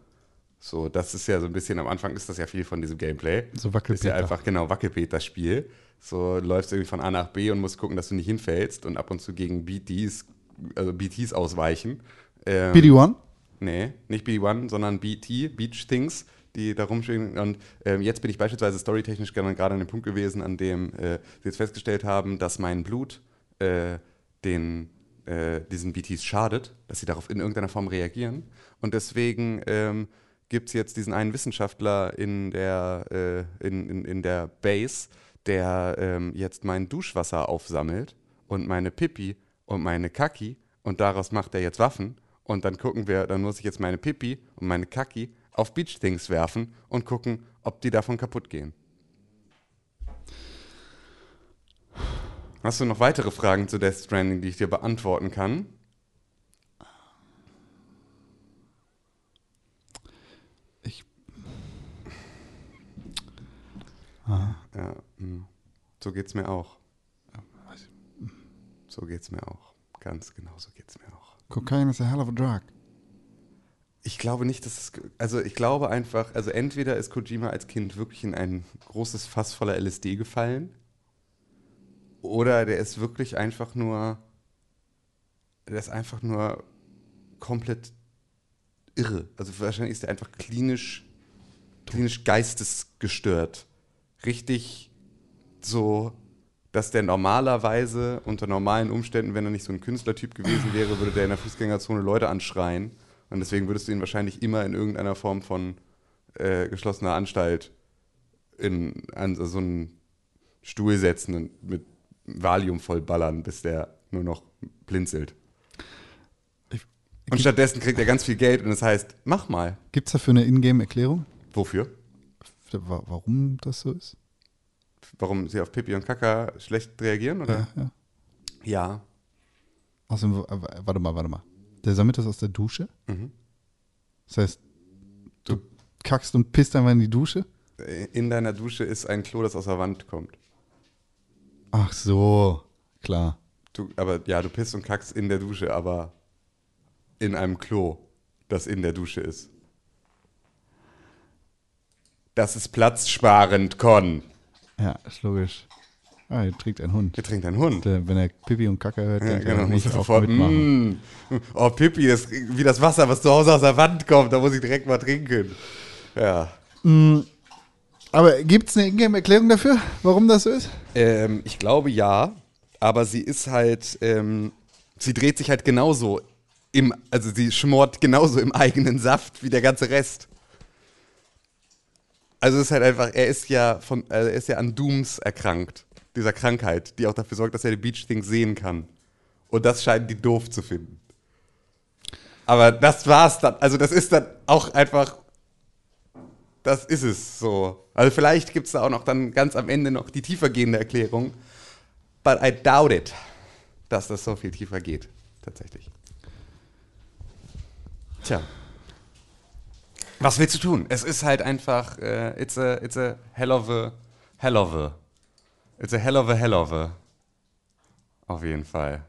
So, das ist ja so ein bisschen, am Anfang ist das ja viel von diesem Gameplay. So Ist ja Wackelpeter. einfach, genau, Wackelpeter-Spiel. So, du läufst irgendwie von A nach B und musst gucken, dass du nicht hinfällst und ab und zu gegen BTs, also BTs ausweichen. Ähm, BD1? Nee, nicht BD1, sondern BT, Beach Things, die da rumstehen. Und ähm, jetzt bin ich beispielsweise storytechnisch gerade gerade an dem Punkt gewesen, an dem äh, sie jetzt festgestellt haben, dass mein Blut äh, den, äh, diesen BTs schadet, dass sie darauf in irgendeiner Form reagieren. Und deswegen ähm, gibt es jetzt diesen einen Wissenschaftler in der, äh, in, in, in der Base, der ähm, jetzt mein Duschwasser aufsammelt und meine Pipi und meine Kaki und daraus macht er jetzt Waffen. Und dann gucken wir, dann muss ich jetzt meine Pipi und meine Kaki auf Beach Things werfen und gucken, ob die davon kaputt gehen. Hast du noch weitere Fragen zu Death Stranding, die ich dir beantworten kann? Ich, Ja, mm. so geht's mir auch. So geht's mir auch. Ganz genau so geht's mir auch. Kokain is a hell of a drug. Ich glaube nicht, dass es. Also, ich glaube einfach, also entweder ist Kojima als Kind wirklich in ein großes Fass voller LSD gefallen. Oder der ist wirklich einfach nur. Der ist einfach nur komplett irre. Also, wahrscheinlich ist er einfach klinisch. klinisch geistesgestört. Richtig so, dass der normalerweise unter normalen Umständen, wenn er nicht so ein Künstlertyp gewesen wäre, würde der in der Fußgängerzone Leute anschreien. Und deswegen würdest du ihn wahrscheinlich immer in irgendeiner Form von äh, geschlossener Anstalt in an so einen Stuhl setzen und mit Valium vollballern, bis der nur noch blinzelt. Und stattdessen kriegt er ganz viel Geld und das heißt, mach mal. Gibt es dafür eine Ingame-Erklärung, Wofür? wa- warum das so ist? Warum sie auf Pipi und Kaka schlecht reagieren? Oder? Ja, ja. Ja. Außerdem, warte mal, warte mal. Der sammelt das aus der Dusche? Mhm. Das heißt, du kackst und pisst einfach in die Dusche? In deiner Dusche ist ein Klo, das aus der Wand kommt. Ach so, klar. Du, aber ja, du pisst und kackst in der Dusche, aber in einem Klo, das in der Dusche ist. Das ist platzsparend, Con. Ja, ist logisch. Ah, hier trägt ein Hund. Hier trinkt ein Hund. Der, wenn er Pipi und Kacke hört, Ja, er, genau, muss er sofort, mitmachen. mm, oh Pippi, das, wie das Wasser, was zu Hause aus der Wand kommt, da muss ich direkt mal trinken. Ja. Aber gibt es eine Ingame-Erklärung dafür, warum das so ist? Ähm, ich glaube ja, aber sie ist halt, ähm, sie dreht sich halt genauso im, also sie schmort genauso im eigenen Saft wie der ganze Rest. Also es ist halt einfach, er ist ja von, also er ist ja an Dooms erkrankt. Dieser Krankheit, die auch dafür sorgt, dass er die Beach Things sehen kann. Und das scheinen die doof zu finden. Aber das war's dann. Also das ist dann auch einfach. Das ist es so. Also vielleicht gibt es da auch noch dann ganz am Ende noch die tiefergehende Erklärung. But I doubt it, dass das so viel tiefer geht. Tatsächlich. Tja. Was willst du tun? Es ist halt einfach, äh, it's, a, it's a hell of a, hell of a, it's a hell of a hell of a. Auf jeden Fall.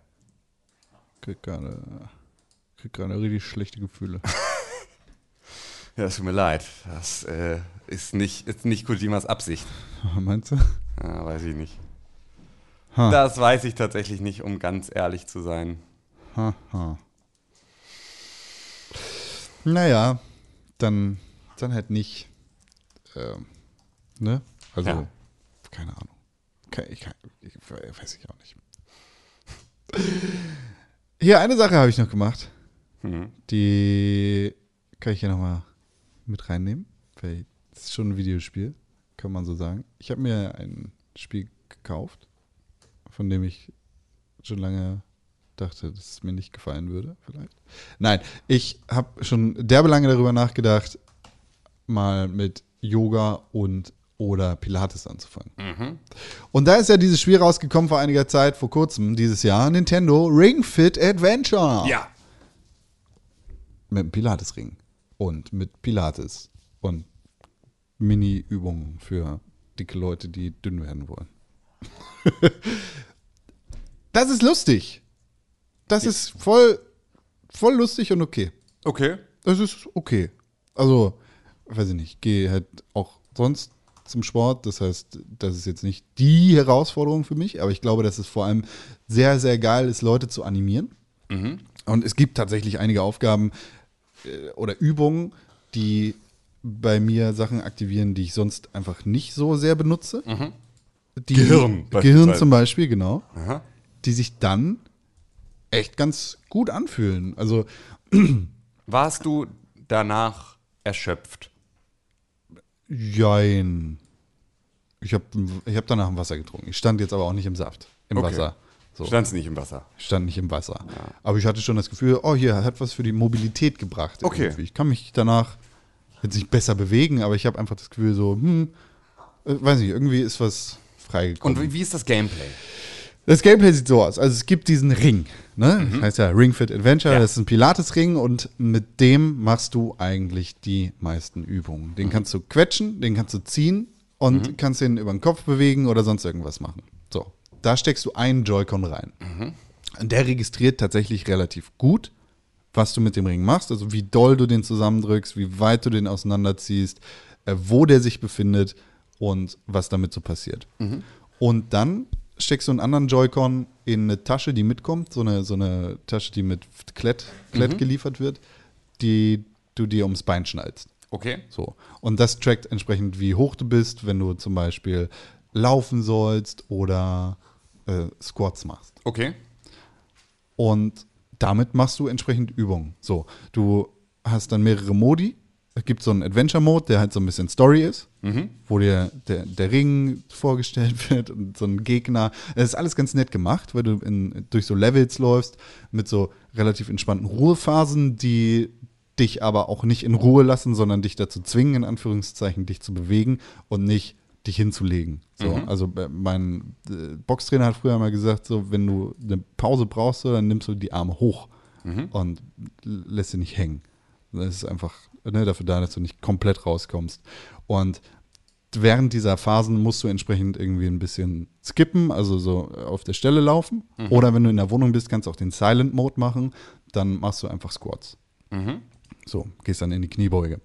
Krieg gerade, krieg gerade richtig schlechte Gefühle. Ja, es tut mir leid. Das äh, ist, nicht, ist nicht Kojimas Absicht. Meinst du? Ja, weiß ich nicht. Ha. Das weiß ich tatsächlich nicht, um ganz ehrlich zu sein. Ha, ha. Naja, dann, dann halt nicht. Ähm, ne? Also, Ja. keine Ahnung. Ich, kann- ich, weiß ich auch nicht. Hier, eine Sache habe ich noch gemacht. Mhm. Die kann ich hier nochmal mit reinnehmen. Weil das ist schon ein Videospiel, kann man so sagen. Ich habe mir ein Spiel gekauft, von dem ich schon lange dachte, dass es mir nicht gefallen würde, vielleicht. Nein, ich habe schon derbe lange darüber nachgedacht, mal mit Yoga und oder Pilates anzufangen. Und da ist ja dieses Spiel rausgekommen vor einiger Zeit, vor kurzem, dieses Jahr, Nintendo Ring Fit Adventure Ja. mit dem Pilates-Ring und mit Pilates und Mini-Übungen für dicke Leute, die dünn werden wollen. das ist lustig. Das ist voll, voll lustig und okay. Okay. Das ist okay. Also, weiß ich nicht, gehe halt auch sonst zum Sport. Das heißt, das ist jetzt nicht die Herausforderung für mich, aber ich glaube, dass es vor allem sehr, sehr geil ist, Leute zu animieren. Und es gibt tatsächlich einige Aufgaben oder Übungen, die bei mir Sachen aktivieren, die ich sonst einfach nicht so sehr benutze. Die, Gehirn Gehirn zum Beispiel, genau. Aha. Die sich dann echt ganz gut anfühlen. Also, Warst du danach erschöpft? Jein. Ich habe ich hab danach Wasser getrunken. Ich stand jetzt aber auch nicht im Saft, im Okay. Wasser. So. Standst nicht im Wasser? Stand nicht im Wasser. Aber ich hatte schon das Gefühl, oh, hier hat was für die Mobilität gebracht. Okay. irgendwie. Ich kann mich danach jetzt nicht besser bewegen, aber ich habe einfach das Gefühl so, hm, äh, weiß nicht, irgendwie ist was freigekommen. Und wie, ist das Gameplay? Das Gameplay sieht so aus. Also es gibt diesen Ring, ne? Das heißt ja Ring Fit Adventure, Ja. das ist ein Pilates-Ring und mit dem machst du eigentlich die meisten Übungen. Den kannst du quetschen, den kannst du ziehen und kannst den über den Kopf bewegen oder sonst irgendwas machen. So, da steckst du einen Joy-Con rein. Und der registriert tatsächlich relativ gut, was du mit dem Ring machst, also wie doll du den zusammendrückst, wie weit du den auseinanderziehst, äh, wo der sich befindet und was damit so passiert. Und dann steckst du einen anderen Joy-Con in eine Tasche, die mitkommt, so eine, so eine Tasche, die mit Klett, Klett geliefert wird, die du dir ums Bein schnallst. Okay. So. Und das trackt entsprechend, wie hoch du bist, wenn du zum Beispiel laufen sollst oder äh, Squats machst. Okay. Und damit machst du entsprechend Übungen. So, du hast dann mehrere Modi. Es gibt so einen Adventure-Mode, der halt so ein bisschen Story ist, wo dir der, der Ring vorgestellt wird und so ein Gegner. Das ist alles ganz nett gemacht, weil du in, durch so Levels läufst mit so relativ entspannten Ruhephasen, die dich aber auch nicht in Ruhe lassen, sondern dich dazu zwingen, in Anführungszeichen, dich zu bewegen und nicht dich hinzulegen. So, Also äh, mein äh, Boxtrainer hat früher mal gesagt, so wenn du eine Pause brauchst, so, dann nimmst du die Arme hoch und l- lässt sie nicht hängen. Das ist einfach ne, dafür da, dass du nicht komplett rauskommst. Und während dieser Phasen musst du entsprechend irgendwie ein bisschen skippen, also so auf der Stelle laufen. Oder wenn du in der Wohnung bist, kannst du auch den Silent Mode machen. Dann machst du einfach Squats. So, gehst dann in die Kniebeuge.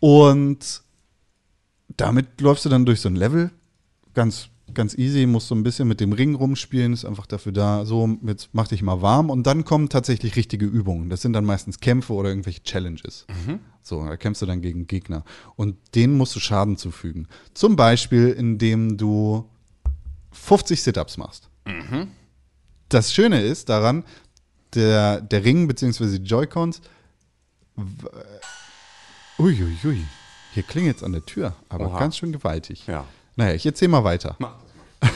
Und damit läufst du dann durch so ein Level. Ganz, ganz easy, musst so ein bisschen mit dem Ring rumspielen, ist einfach dafür da, so, jetzt mach dich mal warm. Und dann kommen tatsächlich richtige Übungen. Das sind dann meistens Kämpfe oder irgendwelche Challenges. So, da kämpfst du dann gegen Gegner. Und denen musst du Schaden zufügen. Zum Beispiel, indem du 50 Sit-Ups machst. Das Schöne ist daran, der, der Ring bzw. die Joy-Cons. Uiuiui. Hier klingelt's an der Tür, aber Oha. ganz schön gewaltig. Ja. Naja, ich erzähl mal weiter. Mach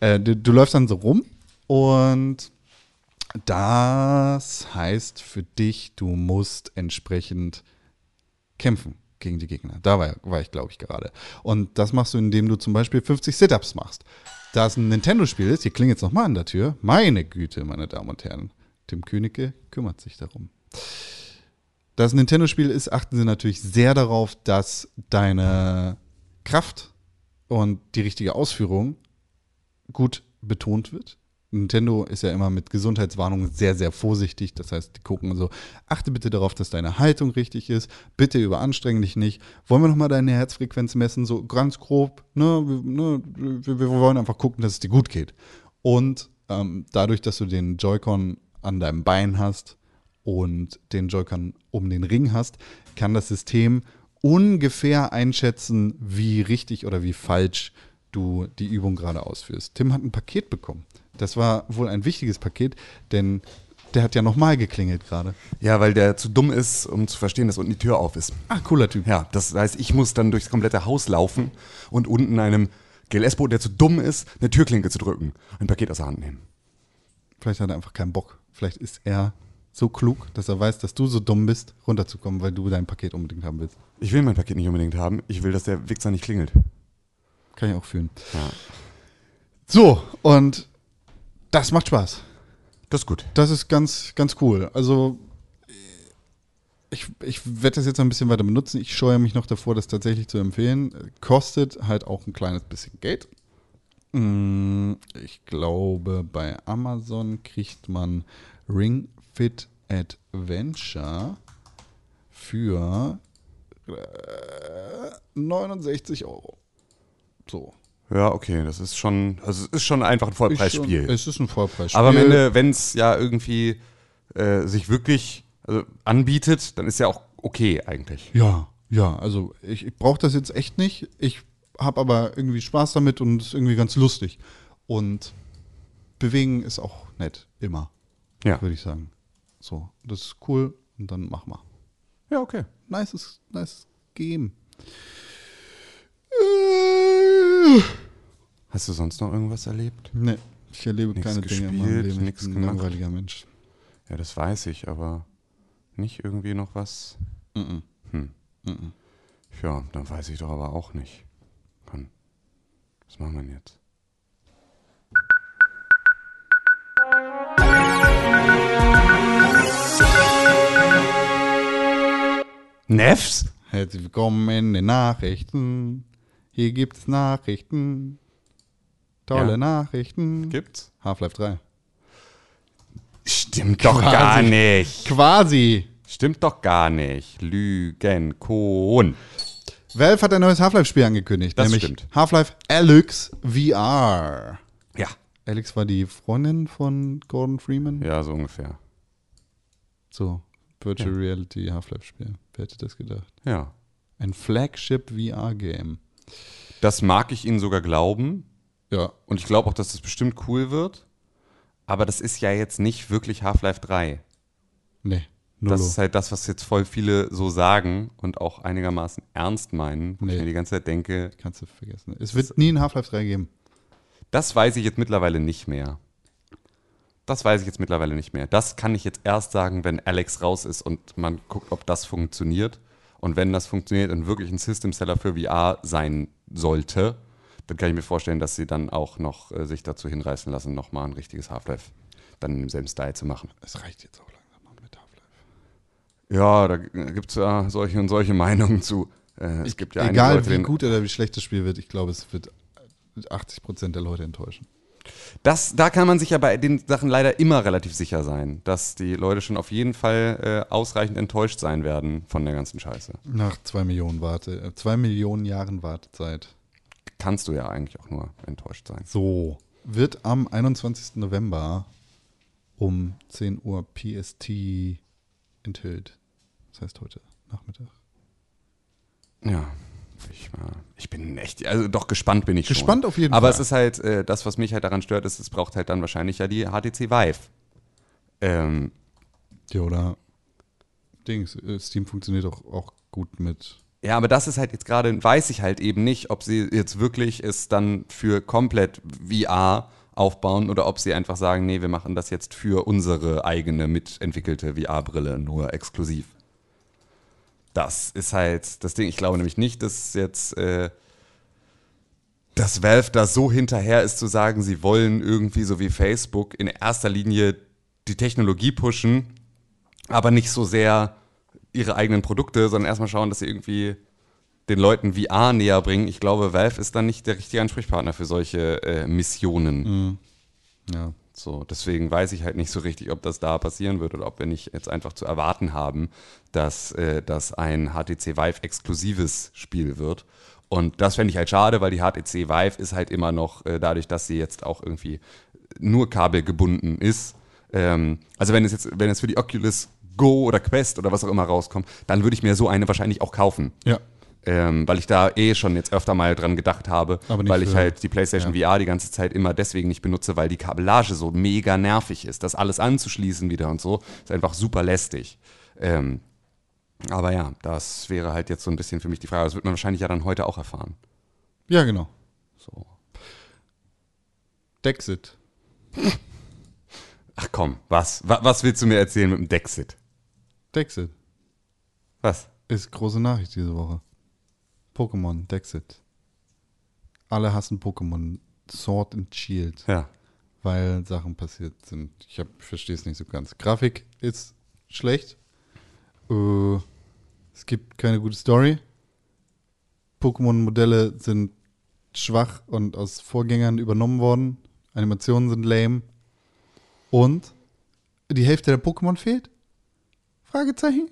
Äh, du, du läufst dann so rum und das heißt für dich, du musst entsprechend kämpfen gegen die Gegner. Da war, war ich, glaube ich, gerade. Und das machst du, indem du zum Beispiel 50 Sit-Ups machst. Da es ein Nintendo-Spiel ist, hier klingelt es nochmal an der Tür. Meine Güte, meine Damen und Herren. Tim Königke kümmert sich darum. Da es ein Nintendo-Spiel ist, achten sie natürlich sehr darauf, dass deine Kraft und die richtige Ausführung gut betont wird. Nintendo ist ja immer mit Gesundheitswarnungen sehr, sehr vorsichtig. Das heißt, die gucken so, achte bitte darauf, dass deine Haltung richtig ist. Bitte überanstreng dich nicht. Wollen wir nochmal deine Herzfrequenz messen? So ganz grob. Ne? Wir, ne? Wir, wir wollen einfach gucken, dass es dir gut geht. Und ähm, dadurch, dass du den Joy-Con an deinem Bein hast und den Joy-Con um den Ring hast, kann das System ungefähr einschätzen, wie richtig oder wie falsch du die Übung gerade ausführst. Tim hat ein Paket bekommen. Das war wohl ein wichtiges Paket, denn der hat ja nochmal geklingelt gerade. Ja, weil der zu dumm ist, um zu verstehen, dass unten die Tür auf ist. Ah, cooler Typ. Ja, das heißt, ich muss dann durchs komplette Haus laufen und unten einem GLS-Boot, der zu dumm ist, eine Türklinke zu drücken, ein Paket aus der Hand nehmen. Vielleicht hat er einfach keinen Bock. Vielleicht ist er so klug, dass er weiß, dass du so dumm bist, runterzukommen, weil du dein Paket unbedingt haben willst. Ich will mein Paket nicht unbedingt haben. Ich will, dass der Wichser nicht klingelt. Kann ich auch fühlen. Ja. So, und das macht Spaß. Das ist gut. Das ist ganz, ganz cool. Also, ich, ich werde das jetzt ein bisschen weiter benutzen. Ich scheue mich noch davor, das tatsächlich zu empfehlen. Kostet halt auch ein kleines bisschen Geld. Mm, Ich glaube, bei Amazon kriegt man Ring Fit Adventure für äh, 69 Euro. So. Ja, okay, das ist schon, also es ist schon einfach ein Vollpreisspiel. Es ist ein Vollpreisspiel. Aber am Ende, wenn es ja irgendwie äh, sich wirklich also, anbietet, dann ist ja auch okay eigentlich. Ja, ja, also ich, ich brauche das jetzt echt nicht. Ich habe aber irgendwie Spaß damit und es ist irgendwie ganz lustig. Und bewegen ist auch nett, immer, Ja. würde ich sagen. So, das ist cool und dann mach mal. Ja, okay. Nices, nice Game. Hast du sonst noch irgendwas erlebt? nee, ich erlebe Nix keine Dinge in meinem gespielt, Leben. Ich bin ein langweiliger Mensch. Ja, das weiß ich, aber nicht irgendwie noch was. Mhm. Hm. Ja, dann weiß ich doch aber auch nicht. Kann. Was machen wir denn jetzt? Nefs? Herzlich willkommen in den Nachrichten. Hier gibt es Nachrichten. Tolle Ja. Nachrichten. Gibt's? Half-Life 3. Stimmt doch Quasi. gar nicht. Quasi. Stimmt doch gar nicht. Lügen, Kohn. Valve hat ein neues Half-Life-Spiel angekündigt, Das nämlich stimmt. Half-Life Alyx VR. Ja. Alex war die Freundin von Gordon Freeman. Ja, so ungefähr. So, Virtual Reality Half-Life-Spiel. Wer hätte das gedacht? Ja. Ein Flagship VR-Game. Das mag ich Ihnen sogar glauben. Ja, Und ich glaube auch, dass das bestimmt cool wird. Aber das ist ja jetzt nicht wirklich Half-Life 3. nee, Das Nullo. ist halt das, was jetzt voll viele so sagen und auch einigermaßen ernst meinen, wo Nee. ich mir die ganze Zeit denke, Kannst du vergessen. Es wird nie ein Half-Life 3 geben. das weiß ich jetzt mittlerweile nicht mehr. Das weiß ich jetzt mittlerweile nicht mehr. Das kann ich jetzt erst sagen, wenn Alex raus ist und man guckt, ob das funktioniert. Und wenn das funktioniert und wirklich ein System-Seller für VR sein sollte, dann kann ich mir vorstellen, dass sie dann auch noch äh, sich dazu hinreißen lassen, nochmal ein richtiges Half-Life dann im selben Style zu machen. Es reicht jetzt auch langsam mal mit Half-Life. Ja, da gibt es ja solche und solche Meinungen zu. Äh, es gibt ja Egal Leute, wie gut oder wie schlecht das Spiel wird, ich glaube, es wird 80% der Leute enttäuschen. Das, da kann man sich ja bei den Sachen leider immer relativ sicher sein, dass die Leute schon auf jeden Fall äh, ausreichend enttäuscht sein werden von der ganzen Scheiße. Nach zwei Millionen Warte, äh, zwei Millionen Jahren Wartezeit. Kannst du ja eigentlich auch nur enttäuscht sein. So, wird am 21. November um 10 Uhr PST enthüllt. Das heißt heute Nachmittag. Ja. Ich, ich bin echt, also doch gespannt bin ich schon. Gespannt auf jeden Aber Fall. es ist halt, äh, das, was mich halt daran stört, ist, es braucht halt dann wahrscheinlich ja die HTC Vive. Ähm, Ja, oder Dings, äh, Steam funktioniert auch, auch gut mit Ja, aber das ist halt jetzt gerade, weiß ich halt eben nicht, ob sie jetzt wirklich es dann für komplett VR aufbauen oder ob sie einfach sagen, nee, wir machen das jetzt für unsere eigene mitentwickelte VR-Brille nur exklusiv. Das ist halt das Ding. Ich glaube nämlich nicht, dass jetzt äh, dass Valve da so hinterher ist zu sagen, sie wollen irgendwie so wie Facebook in erster Linie die Technologie pushen, aber nicht so sehr ihre eigenen Produkte, sondern erstmal schauen, dass sie irgendwie den Leuten VR näher bringen. Ich glaube, Valve ist dann nicht der richtige Ansprechpartner für solche äh, Missionen. Ja. So, deswegen weiß ich halt nicht so richtig, ob das da passieren wird oder ob wir nicht jetzt einfach zu erwarten haben, dass äh, das ein HTC Vive exklusives Spiel wird. Und das fände ich halt schade, weil die HTC Vive ist halt immer noch, äh, dadurch, dass sie jetzt auch irgendwie nur kabelgebunden ist. Ähm, also wenn es jetzt, wenn es für die Oculus Go oder Quest oder was auch immer rauskommt, dann würde ich mir so eine wahrscheinlich auch kaufen. Ja. Ähm, weil ich da eh schon jetzt öfter mal dran gedacht habe, Aber weil ich für- halt die PlayStation VR die ganze Zeit immer deswegen nicht benutze, weil die Kabellage so mega nervig ist. Das alles anzuschließen wieder und so, ist einfach super lästig. Ähm, aber ja, das wäre halt jetzt so ein bisschen für mich die Frage. Das wird man wahrscheinlich ja dann heute auch erfahren. Ja, genau. So. Dexit. Ach komm, was? Wa- Was willst du mir erzählen mit dem Dexit? Dexit Was? ist große Nachricht diese Woche. Pokémon, Dexit. Alle hassen Pokémon Sword and Shield, Ja. weil Sachen passiert sind. Ich, verstehe es nicht so ganz. Grafik ist schlecht. Äh, es gibt keine gute Story. Pokémon-Modelle sind schwach und aus Vorgängern übernommen worden. Animationen sind lame. Und die Hälfte der Pokémon fehlt? Fragezeichen?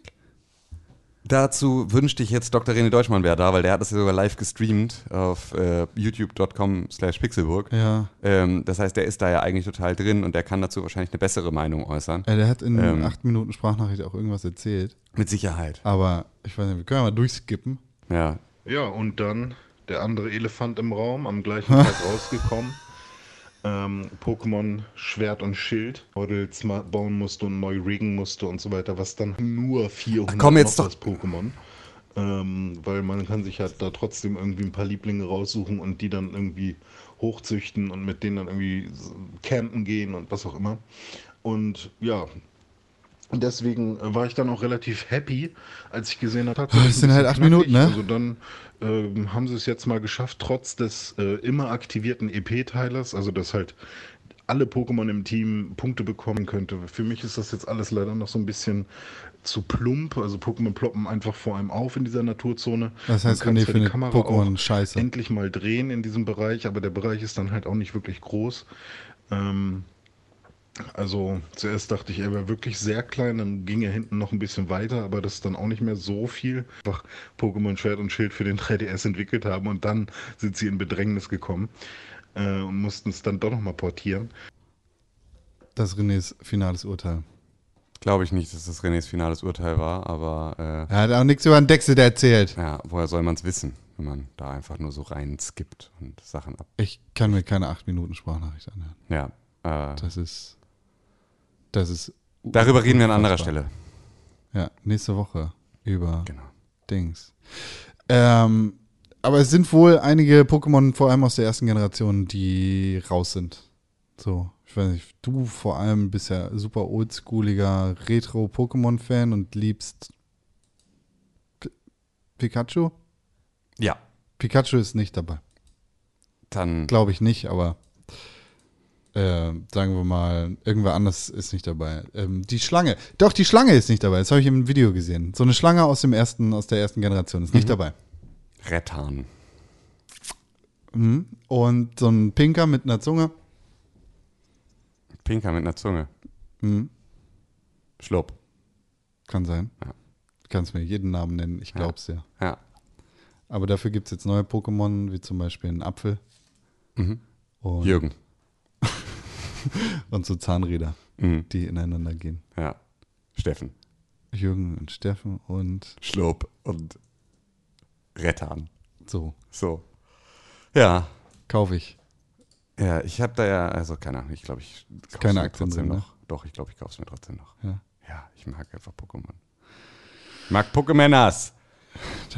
Dazu wünschte ich jetzt Dr. René Deutschmann wäre da, weil der hat das ja sogar live gestreamt auf äh, youtube.com slash pixelburg. Ja. Ähm, das heißt, der ist da ja eigentlich total drin und der kann dazu wahrscheinlich eine bessere Meinung äußern. Ja, der hat in Ähm. acht Minuten Sprachnachricht auch irgendwas erzählt. Mit Sicherheit. Aber ich weiß nicht, wir können ja mal durchskippen. Ja. Ja, und dann der andere Elefant im Raum, am gleichen Tag rausgekommen. Ähm, Pokémon Schwert und Schild, Models bauen musste und neu riggen musste und so weiter, was dann nur 400 Ach komm, jetzt noch doch- Pokémon. Ähm, weil man kann sich halt da trotzdem irgendwie ein paar Lieblinge raussuchen und die dann irgendwie hochzüchten und mit denen dann irgendwie campen gehen und was auch immer. Und ja, und deswegen äh, war ich dann auch relativ happy, als ich gesehen habe, das sind halt acht Minuten, ne? Also dann ähm, haben sie es jetzt mal geschafft, trotz des äh, immer aktivierten EP-Teilers, also dass halt alle Pokémon im Team Punkte bekommen könnte. Für mich ist das jetzt alles leider noch so ein bisschen zu plump. Also Pokémon ploppen einfach vor einem auf in dieser Naturzone. Das heißt, Man kann zwar die Kamera Pokémon auch scheiße. endlich mal drehen in diesem Bereich, aber der Bereich ist dann halt auch nicht wirklich groß. Ähm, also zuerst dachte ich, er wäre wirklich sehr klein, dann ging er hinten noch ein bisschen weiter, aber das ist dann auch nicht mehr so viel. Einfach Pokémon Schwert und Schild für den 3DS entwickelt haben und dann sind sie in Bedrängnis gekommen äh, und mussten es dann doch nochmal portieren. Das ist Renés finales Urteil. Glaube ich nicht, dass das Renés finales Urteil war, aber äh, Er hat auch nichts über den Dexit erzählt. ja, woher soll man es wissen, wenn man da einfach nur so rein skippt und Sachen ab. Ich kann mir keine acht Minuten Sprachnachricht anhören. Ja. Äh, Das ist. Das ist. darüber reden wir an anderer. Stelle. Ja, nächste Woche über Genau. Dings. Ähm, aber es sind wohl einige Pokémon, vor allem aus der ersten Generation, die raus sind. So, ich weiß nicht, du vor allem bist ja super oldschooliger Retro-Pokémon-Fan und liebst P Pikachu? Ja. Pikachu ist nicht dabei. Dann Glaube ich nicht, aber äh, sagen wir mal, irgendwer anders ist nicht dabei. Ähm, die Schlange. Doch, die Schlange ist nicht dabei. Das habe ich im Video gesehen. So eine Schlange aus dem ersten, aus der ersten Generation ist nicht dabei. Rettan. Mhm. Und so ein Pinker mit einer Zunge. Pinker mit einer Zunge. Mhm. Schlupp. Kann sein. Ja. Du kannst mir jeden Namen nennen, ich glaub's ja. Ja. Aber dafür gibt es jetzt neue Pokémon, wie zum Beispiel einen Apfel. Mhm. Und, Jürgen. und so Zahnräder, Mhm. die ineinander gehen. Ja. Steffen. Jürgen und Steffen und Schlupp und Rettan. so. So. Ja. Kaufe ich. Ja, ich habe da ja, also keine Ahnung, ich glaube, ich kauf's keine mir Aktien trotzdem drin, ne? noch. Doch, ich glaube, ich kaufe es mir trotzdem noch. Ja. Ja, ich mag einfach Pokémon. Ich mag Pokémoners.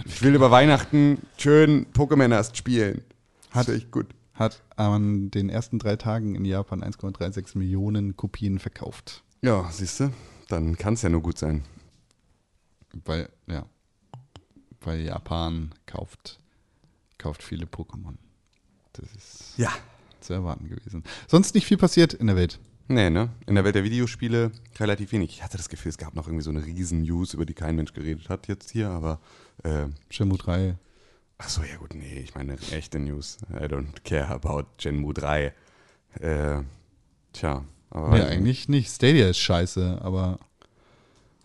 Ich will über Weihnachten schön Pokémon erst spielen. Hat- Hat echt gut. Hat an den ersten drei Tagen in Japan 1,36 Millionen Kopien verkauft. Ja, siehst du, dann kann es ja nur gut sein. Weil, ja. Weil Japan kauft, kauft viele Pokémon. Das ist Ja. zu erwarten gewesen. Sonst nicht viel passiert in der Welt. Nee, ne? In der Welt der Videospiele relativ wenig. Ich hatte das Gefühl, es gab noch irgendwie so eine riesen News, über die kein Mensch geredet hat jetzt hier, aber äh, Shenmue 3. ach so, ja gut, nee, ich meine echte News. I don't care about Shenmue 3. Äh, tja, aber Ja, eigentlich nicht. Stadia ist scheiße, aber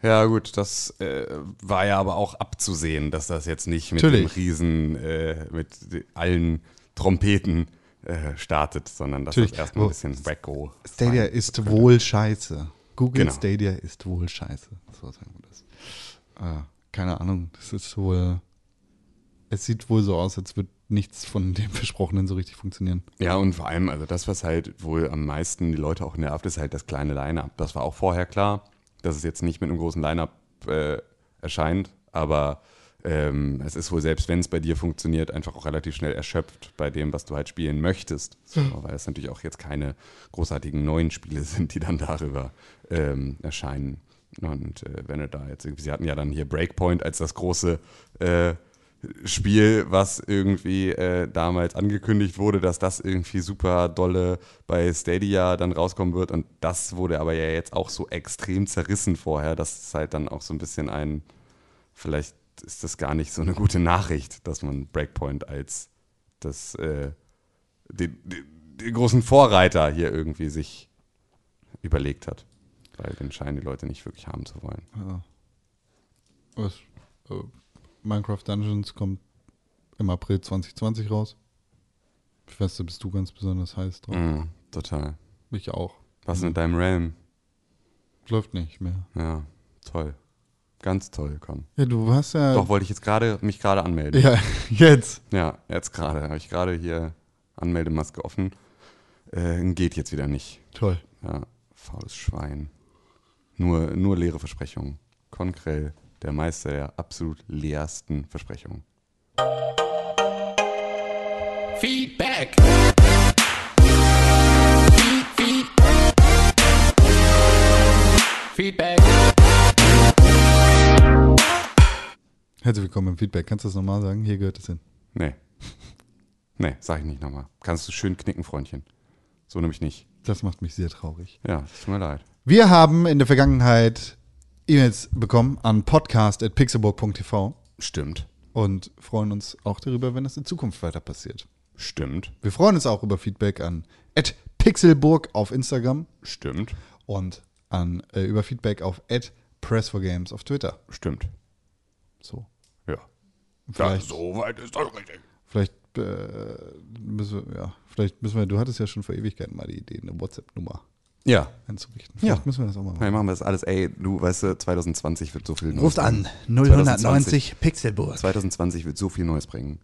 Ja, gut, das äh, war ja aber auch abzusehen, dass das jetzt nicht mit Natürlich. dem Riesen, äh, mit allen Trompeten äh, startet, sondern dass Natürlich. das erstmal ein Wo- bisschen wacko Stadia sein ist könnte. wohl scheiße. Google Genau. Stadia ist wohl scheiße. So sagen wir das. Äh, keine Ahnung. Das ist wohl. Es sieht wohl so aus, als würde nichts von dem Versprochenen so richtig funktionieren. Ja, und vor allem, also das, was halt wohl am meisten die Leute auch nervt, ist halt das kleine Line-Up. Das war auch vorher klar, dass es jetzt nicht mit einem großen Line-Up äh, erscheint, aber ähm, es ist wohl, selbst wenn es bei dir funktioniert, einfach auch relativ schnell erschöpft bei dem, was du halt spielen möchtest. So, Weil es natürlich auch jetzt keine großartigen neuen Spiele sind, die dann darüber ähm, erscheinen. Und äh, wenn du da jetzt irgendwie, sie hatten ja dann hier Breakpoint als das große äh, Spiel, was irgendwie äh, damals angekündigt wurde, dass das irgendwie super dolle bei Stadia dann rauskommen wird. Und das wurde aber ja jetzt auch so extrem zerrissen vorher, dass es halt dann auch so ein bisschen ein, vielleicht ist das gar nicht so eine gute Nachricht, dass man Breakpoint als das, äh, den, den, großen Vorreiter hier irgendwie sich überlegt hat. Weil den scheinen die Leute nicht wirklich haben zu wollen. Ja. Was, äh, Minecraft Dungeons kommt im April 2020 raus. Ich weiß, da bist du ganz besonders heiß drauf. Mhm, total. Ich auch. Was ist mit deinem Realm? Läuft nicht mehr. Ja, toll. Ganz toll, Con. Ja, du hast ja. Doch, wollte ich jetzt gerade mich gerade anmelden. Ja, jetzt. Ja, jetzt gerade. Habe ich gerade hier Anmeldemaske offen. Äh, geht jetzt wieder nicht. Toll. Ja, faules Schwein. Nur, nur leere Versprechungen. Konkrell, der Meister der absolut leersten Versprechungen. Feedback. Feedback. Herzlich willkommen im Feedback. Kannst du das nochmal sagen? Hier gehört es hin. Nee. Nee, sag ich nicht nochmal. Kannst du schön knicken, Freundchen. So nämlich nicht. Das macht mich sehr traurig. Ja, tut mir leid. Wir haben in der Vergangenheit E-Mails bekommen an podcast.pixelburg.tv Stimmt. und freuen uns auch darüber, wenn das in Zukunft weiter passiert. Stimmt. Wir freuen uns auch über Feedback an pixelburg auf Instagram Stimmt. und an, äh, über Feedback auf press4games auf Twitter. Stimmt. So. Ja. Vielleicht, soweit ist das richtig. vielleicht, äh, müssen wir, ja, vielleicht müssen wir, du hattest ja schon vor Ewigkeiten mal die Idee, eine WhatsApp-Nummer Ja. einzurichten. Ja. Müssen wir das auch mal machen. machen wir das alles. Ey, du weißt, du, 2020 wird so viel Neues Ruft an bringen. 0190 Pixelburg. 2020 wird so viel Neues bringen.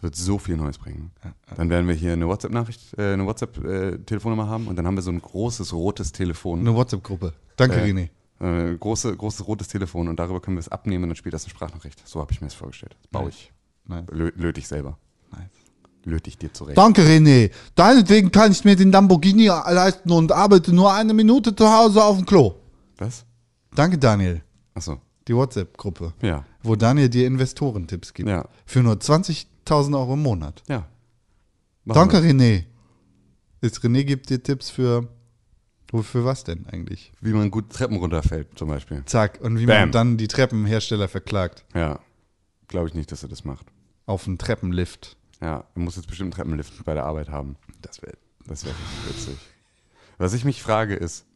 Wird so viel Neues bringen. Dann werden wir hier eine WhatsApp-Nachricht, äh, eine WhatsApp-Telefonnummer haben und dann haben wir so ein großes rotes Telefon. Eine WhatsApp-Gruppe. Danke, Äh, René. Äh, große, großes rotes Telefon und darüber können wir es abnehmen und dann spielt das eine Sprachnachricht. So habe ich mir das vorgestellt. Das baue ich. Nein. Lö löt ich selber. Nice. Löt ich dir zurecht. Danke, René. Deinetwegen kann ich mir den Lamborghini leisten und arbeite nur eine Minute zu Hause auf dem Klo. Was? Danke, Daniel. Achso. Die WhatsApp-Gruppe, Ja. wo Daniel dir Investorentipps gibt. Ja. Für nur 20.000 Euro im Monat. Ja. Machen Danke, wir. René. Ist René gibt dir Tipps für, für was denn eigentlich? Wie man gut Treppen runterfällt, zum Beispiel. Zack. Und wie Bam. man dann die Treppenhersteller verklagt. Ja. Glaube ich nicht, dass er das macht. Auf einen Treppenlift. Ja, er muss jetzt bestimmt einen Treppenlift bei der Arbeit haben. Das wäre das wär richtig witzig. Was ich mich frage ist,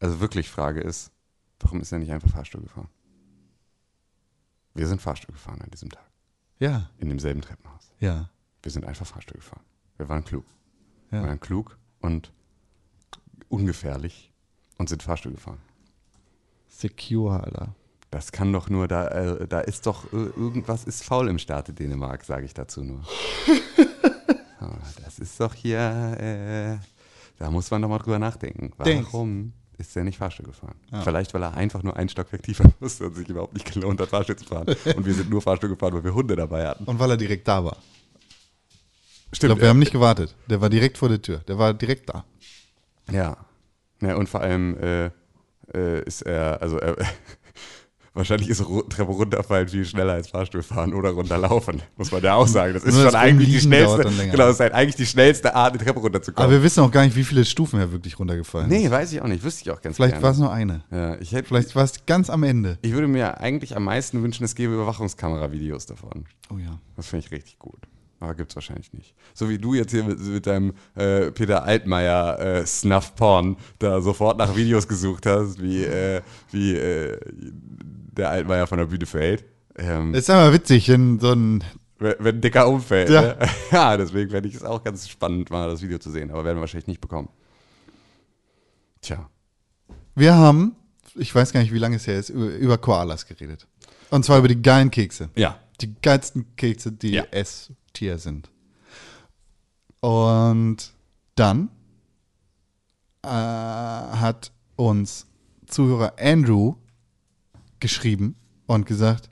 also wirklich frage ist, warum ist er nicht einfach Fahrstuhl gefahren? Wir sind Fahrstuhl gefahren an diesem Tag. Ja, In demselben Treppenhaus. ja, Wir sind einfach Fahrstuhl gefahren. Wir waren klug. Wir ja. waren klug und ungefährlich und sind Fahrstuhl gefahren. Secure, Alter. Das kann doch nur, da, äh, da ist doch, äh, irgendwas ist faul im Staate Dänemark, sage ich dazu nur. Ah, das ist doch hier, äh, da muss man doch mal drüber nachdenken. Denkst. Warum ist er nicht Fahrstuhl gefahren. Vielleicht, weil er einfach nur einen Stockwerk tiefer musste und sich überhaupt nicht gelohnt hat, Fahrstuhl zu fahren. Und wir sind nur Fahrstuhl gefahren, weil wir Hunde dabei hatten. Und weil er direkt da war. Ich Stimmt. glaube, wir haben nicht gewartet. Der war direkt vor der Tür. Der war direkt da. Ja. ja und vor allem äh, äh, ist er, also er, wahrscheinlich ist Treppe runterfallen viel schneller als Fahrstuhl fahren oder runterlaufen, muss man ja auch sagen. Das ist Nur das schon eigentlich die schnellste, genau, das ist halt eigentlich die schnellste Art, die Treppe runterzukommen. Aber wir wissen auch gar nicht, wie viele Stufen er wirklich runtergefallen ist. nee, weiß ich auch nicht, wüsste ich auch ganz Vielleicht war es nur eine. ja, ich hätte, Vielleicht war es ganz am Ende. ich würde mir eigentlich am meisten wünschen, es gäbe Überwachungskamera-Videos davon. Oh ja. Das finde ich richtig gut. Aber gibt's wahrscheinlich nicht. So wie du jetzt hier mit, mit deinem äh, Peter Altmaier äh, Snuff Porn da sofort nach Videos gesucht hast, wie, äh, wie äh, der Altmaier von der Bühne fällt. Ähm, Ist aber witzig, wenn so ein. wenn, wenn ein Dicker umfällt. Ja. Ne? ja deswegen fände ich es auch ganz spannend, mal das Video zu sehen. Aber werden wir wahrscheinlich nicht bekommen. Tja. Wir haben, ich weiß gar nicht, wie lange es her ist, über, über Koalas geredet. Und zwar über die geilen Kekse. Ja. Die geilsten Kekse, die Ja. Esstier sind. Und dann äh, hat uns Zuhörer Andrew geschrieben und gesagt,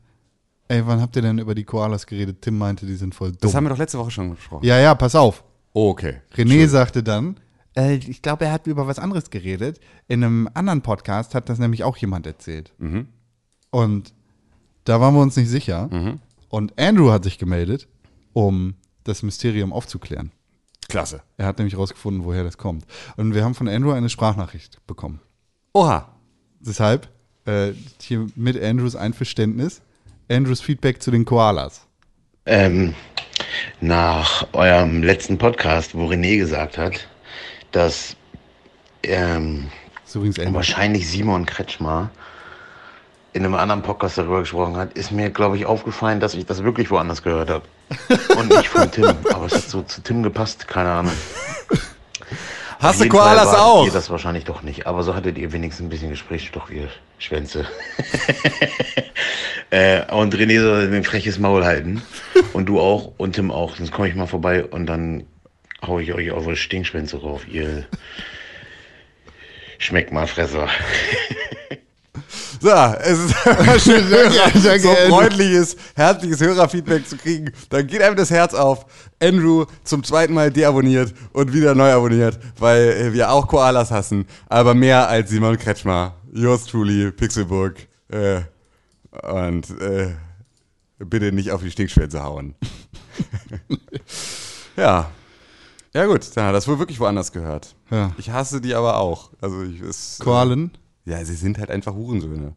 ey, wann habt ihr denn über die Koalas geredet? Tim meinte, die sind voll dumm. Das haben wir doch letzte Woche schon gesprochen. ja, ja, pass auf. Oh, okay. René sagte dann, äh, ich glaube, er hat über was anderes geredet. In einem anderen Podcast hat das nämlich auch jemand erzählt. Mhm. Und da waren wir uns nicht sicher. Und Andrew hat sich gemeldet, um das Mysterium aufzuklären. Klasse. Er hat nämlich herausgefunden, woher das kommt. Und wir haben von Andrew eine Sprachnachricht bekommen. Oha. Deshalb äh, hier mit Andrews Einverständnis, Andrews Feedback zu den Koalas. Ähm, nach eurem letzten Podcast, wo René gesagt hat, dass ähm, Das wahrscheinlich Simon Kretschmer in einem anderen Podcast darüber gesprochen hat, ist mir, glaube ich, aufgefallen, dass ich das wirklich woanders gehört habe. Und nicht von Tim. Aber es hat so zu Tim gepasst, keine Ahnung. Hast du Koalas auch? Ihr das wahrscheinlich doch nicht. Aber so hattet ihr wenigstens ein bisschen Gesprächsstoff, ihr Schwänze. äh, und René soll ein freches Maul halten. Und du auch und Tim auch. Sonst komme ich mal vorbei und dann hau ich euch eure Stinkschwänze rauf, ihr Schmeckmalfresser. So, es ist immer schön, danke, so freundliches, herzliches Hörerfeedback zu kriegen. Dann geht einem das Herz auf. Andrew zum zweiten Mal deabonniert und wieder neu abonniert, weil äh, wir auch Koalas hassen, aber mehr als Simon Kretschmer. Yours truly, Pixelburg. Äh, und äh, bitte nicht auf die Stinkschwänze hauen. ja. Ja gut, dann hat das wohl wirklich woanders gehört. Ja. Ich hasse die aber auch. Also ich, es, Koalen ja, sie sind halt einfach Hurensöhne.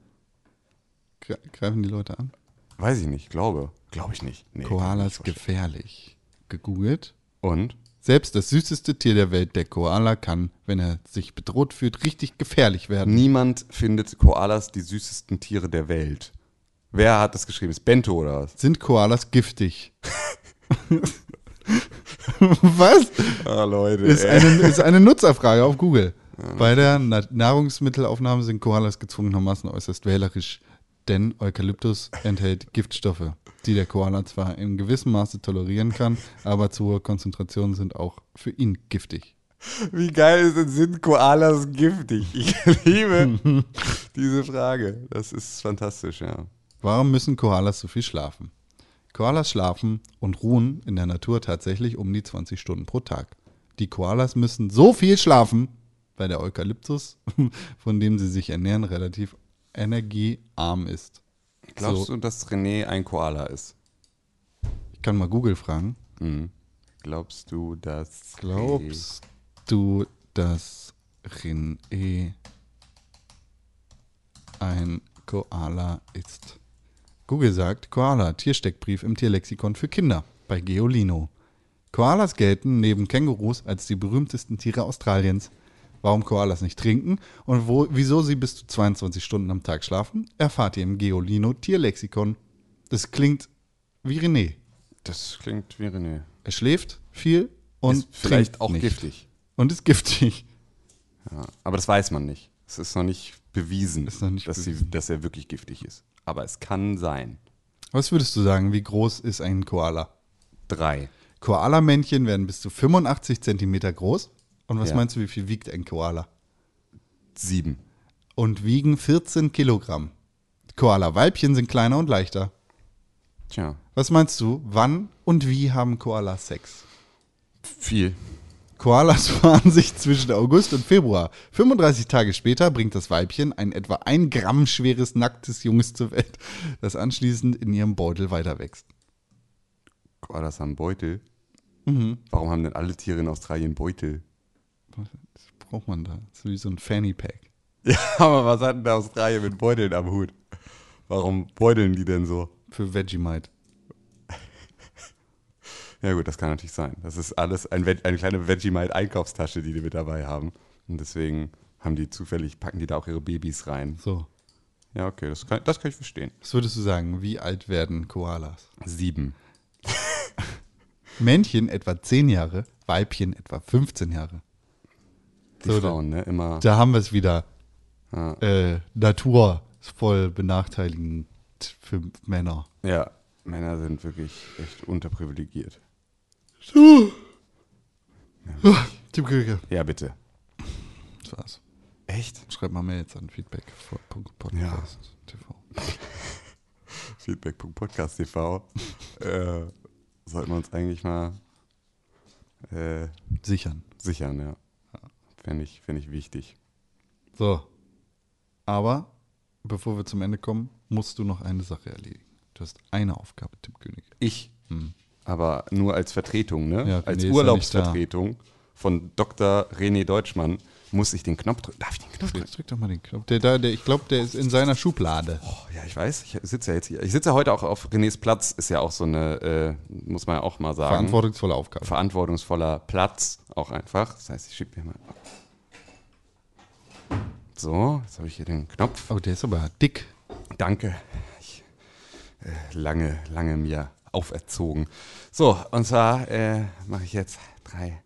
gre- greifen die Leute an. Weiß ich nicht, glaube. Glaube ich nicht. Nee, Koalas gefährlich. Gegoogelt. Und? Selbst das süßeste Tier der Welt, der Koala, kann, wenn er sich bedroht fühlt, richtig gefährlich werden. Niemand findet Koalas die süßesten Tiere der Welt. Wer hat das geschrieben? Ist Bento oder was? Sind Koalas giftig? Was? Ah, Leute. Ist eine, ist eine Nutzerfrage auf Google. Bei der Na Nahrungsmittelaufnahme sind Koalas gezwungenermaßen äußerst wählerisch, denn Eukalyptus enthält Giftstoffe, die der Koala zwar in gewissem Maße tolerieren kann, aber zu hohe Konzentrationen sind auch für ihn giftig. Wie geil ist denn, sind Koalas giftig? Ich liebe diese Frage. Das ist fantastisch, ja. Warum müssen Koalas so viel schlafen? Koalas schlafen und ruhen in der Natur tatsächlich um die 20 Stunden pro Tag. Die Koalas müssen so viel schlafen, weil der Eukalyptus, von dem sie sich ernähren, relativ energiearm ist. Glaubst so, du, dass René ein Koala ist? ich kann mal Google fragen. Mhm. Glaubst du, dass. Glaubst du, dass René ein Koala ist? Google sagt Koala, Tiersteckbrief im Tierlexikon für Kinder bei Geolino. Koalas gelten neben Kängurus als die berühmtesten Tiere Australiens. Warum Koalas nicht trinken und wo, wieso sie bis zu 22 Stunden am Tag schlafen, erfahrt ihr im Geolino Tierlexikon. Das klingt wie René. Das klingt wie René. Er schläft viel und ist vielleicht trinkt auch nicht. giftig. Und ist giftig. Ja, aber das weiß man nicht. Es ist noch nicht bewiesen, noch nicht dass, bewiesen. Sie, dass er wirklich giftig ist. Aber es kann sein. Was würdest du sagen, wie groß ist ein Koala? Drei. Koala-Männchen werden bis zu 85 Zentimeter groß. Und was Ja. meinst du, wie viel wiegt ein Koala? Sieben. und wiegen 14 Kilogramm. Koala-Weibchen sind kleiner und leichter. Tja, Was meinst du, wann und wie haben Koalas Sex? viel. Koalas fahren sich zwischen August und Februar. 35 Tage später bringt das Weibchen ein etwa ein Gramm schweres nacktes Junges zur Welt, das anschließend in ihrem Beutel weiter wächst. Koalas haben Beutel. Mhm. Warum haben denn alle Tiere in Australien Beutel? Was braucht man da? Das ist wie so ein Fanny Pack. Ja, aber was hat denn der Australien mit Beuteln am Hut? Warum beuteln die denn so? Für Vegemite. Ja gut, das kann natürlich sein. Das ist alles ein, eine kleine Vegemite-Einkaufstasche, die die mit dabei haben. Und deswegen haben die zufällig, packen die da auch ihre Babys rein. So. Ja, okay, das kann, das kann ich verstehen. Was würdest du sagen? Wie alt werden Koalas? Sieben. Männchen etwa 10 Jahre, Weibchen etwa 15 Jahre. Die So, Frauen, ne? Immer. Da haben wir es wieder. Ja. Äh, Natur ist voll benachteiligend für Männer. ja, Männer sind wirklich echt unterprivilegiert. Tim Köke. Ja, bitte. Das war's. Echt? Schreib mal Mails an feedback. Podcast TV. Feedback.podcast.tv. äh, sollten wir uns eigentlich mal äh, Sichern. sichern, ja. Fände ich, fänd ich wichtig. So. Aber bevor wir zum Ende kommen, musst du noch eine Sache erledigen. Du hast eine Aufgabe, Tim König. Ich. Hm. Aber nur als Vertretung, ne? Ja, als Urlaubsvertretung von Dr. René Deutschmann muss ich den Knopf drücken. Darf ich den Knopf drücken? Drück doch mal den Knopf. Der, da, der, ich glaube, der ist in seiner Schublade. Oh, ja, ich weiß. Ich sitze ja jetzt hier. Ich sitze ja heute auch auf Renés Platz. Ist ja auch so eine, äh, muss man ja auch mal sagen. Verantwortungsvolle Aufgabe. verantwortungsvoller Platz auch einfach. Das heißt, ich schicke mir mal. So, jetzt habe ich hier den Knopf. Oh, der ist aber dick. Danke. Ich, äh, lange, lange mir auferzogen. So, und zwar äh, mache ich jetzt drei.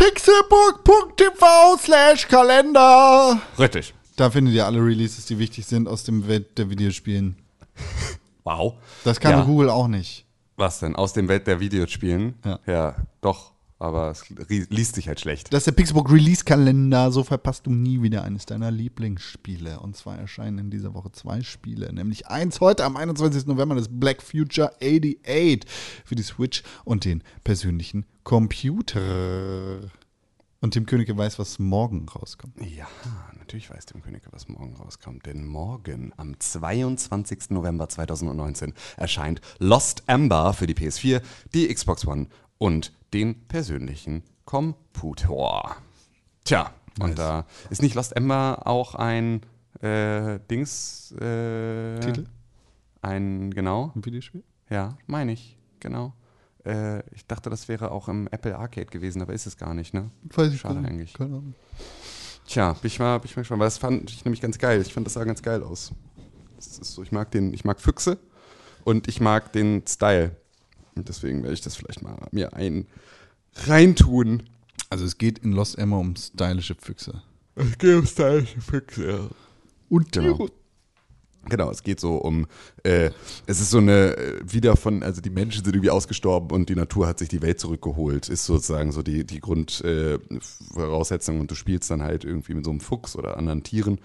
www.pixelburg.tv slash Kalender. Richtig. Da findet ihr alle Releases, die wichtig sind aus dem Welt der Videospielen. Wow. Das kann Ja. Google auch nicht. Was denn? Aus dem Welt der Videospielen? Ja. ja doch. Aber es liest sich halt schlecht. Das ist der Pixelburg Release Kalender. So verpasst du nie wieder eines deiner Lieblingsspiele. Und zwar erscheinen in dieser Woche zwei Spiele. Nämlich eins heute am 21. November, das Black Future 88 für die Switch und den persönlichen Computer. Und Tim Königke weiß, was morgen rauskommt. Ja, natürlich weiß dem König, was morgen rauskommt. Denn morgen, am 22. November 2019, erscheint Lost Ember für die PS4, die Xbox One und den persönlichen Computer. Tja, und da ist nicht Lost Ember auch ein äh, Dings. Äh, Titel? Ein, genau. Ein Videospiel? Ja, meine ich, genau. Äh, ich dachte, das wäre auch im Apple Arcade gewesen, aber ist es gar nicht, ne? Weiß ich Schade nicht. eigentlich. Keine Ahnung. Tja, bin ich mal, bin ich mal gespannt, weil das fand ich nämlich ganz geil. Ich fand das sah ganz geil aus. So, ich mag den, ich mag Füchse und ich mag den Style. Und deswegen werde ich das vielleicht mal mir ein reintun. Also es geht in Lost Emma um stylische Füchse. Es geht um stylische Füchse. Und Genau. Genau, es geht so um, äh, es ist so eine, äh, wieder von, also die Menschen sind irgendwie ausgestorben und die Natur hat sich die Welt zurückgeholt, ist sozusagen so die, die Grundvoraussetzung äh, und du spielst dann halt irgendwie mit so einem Fuchs oder anderen Tieren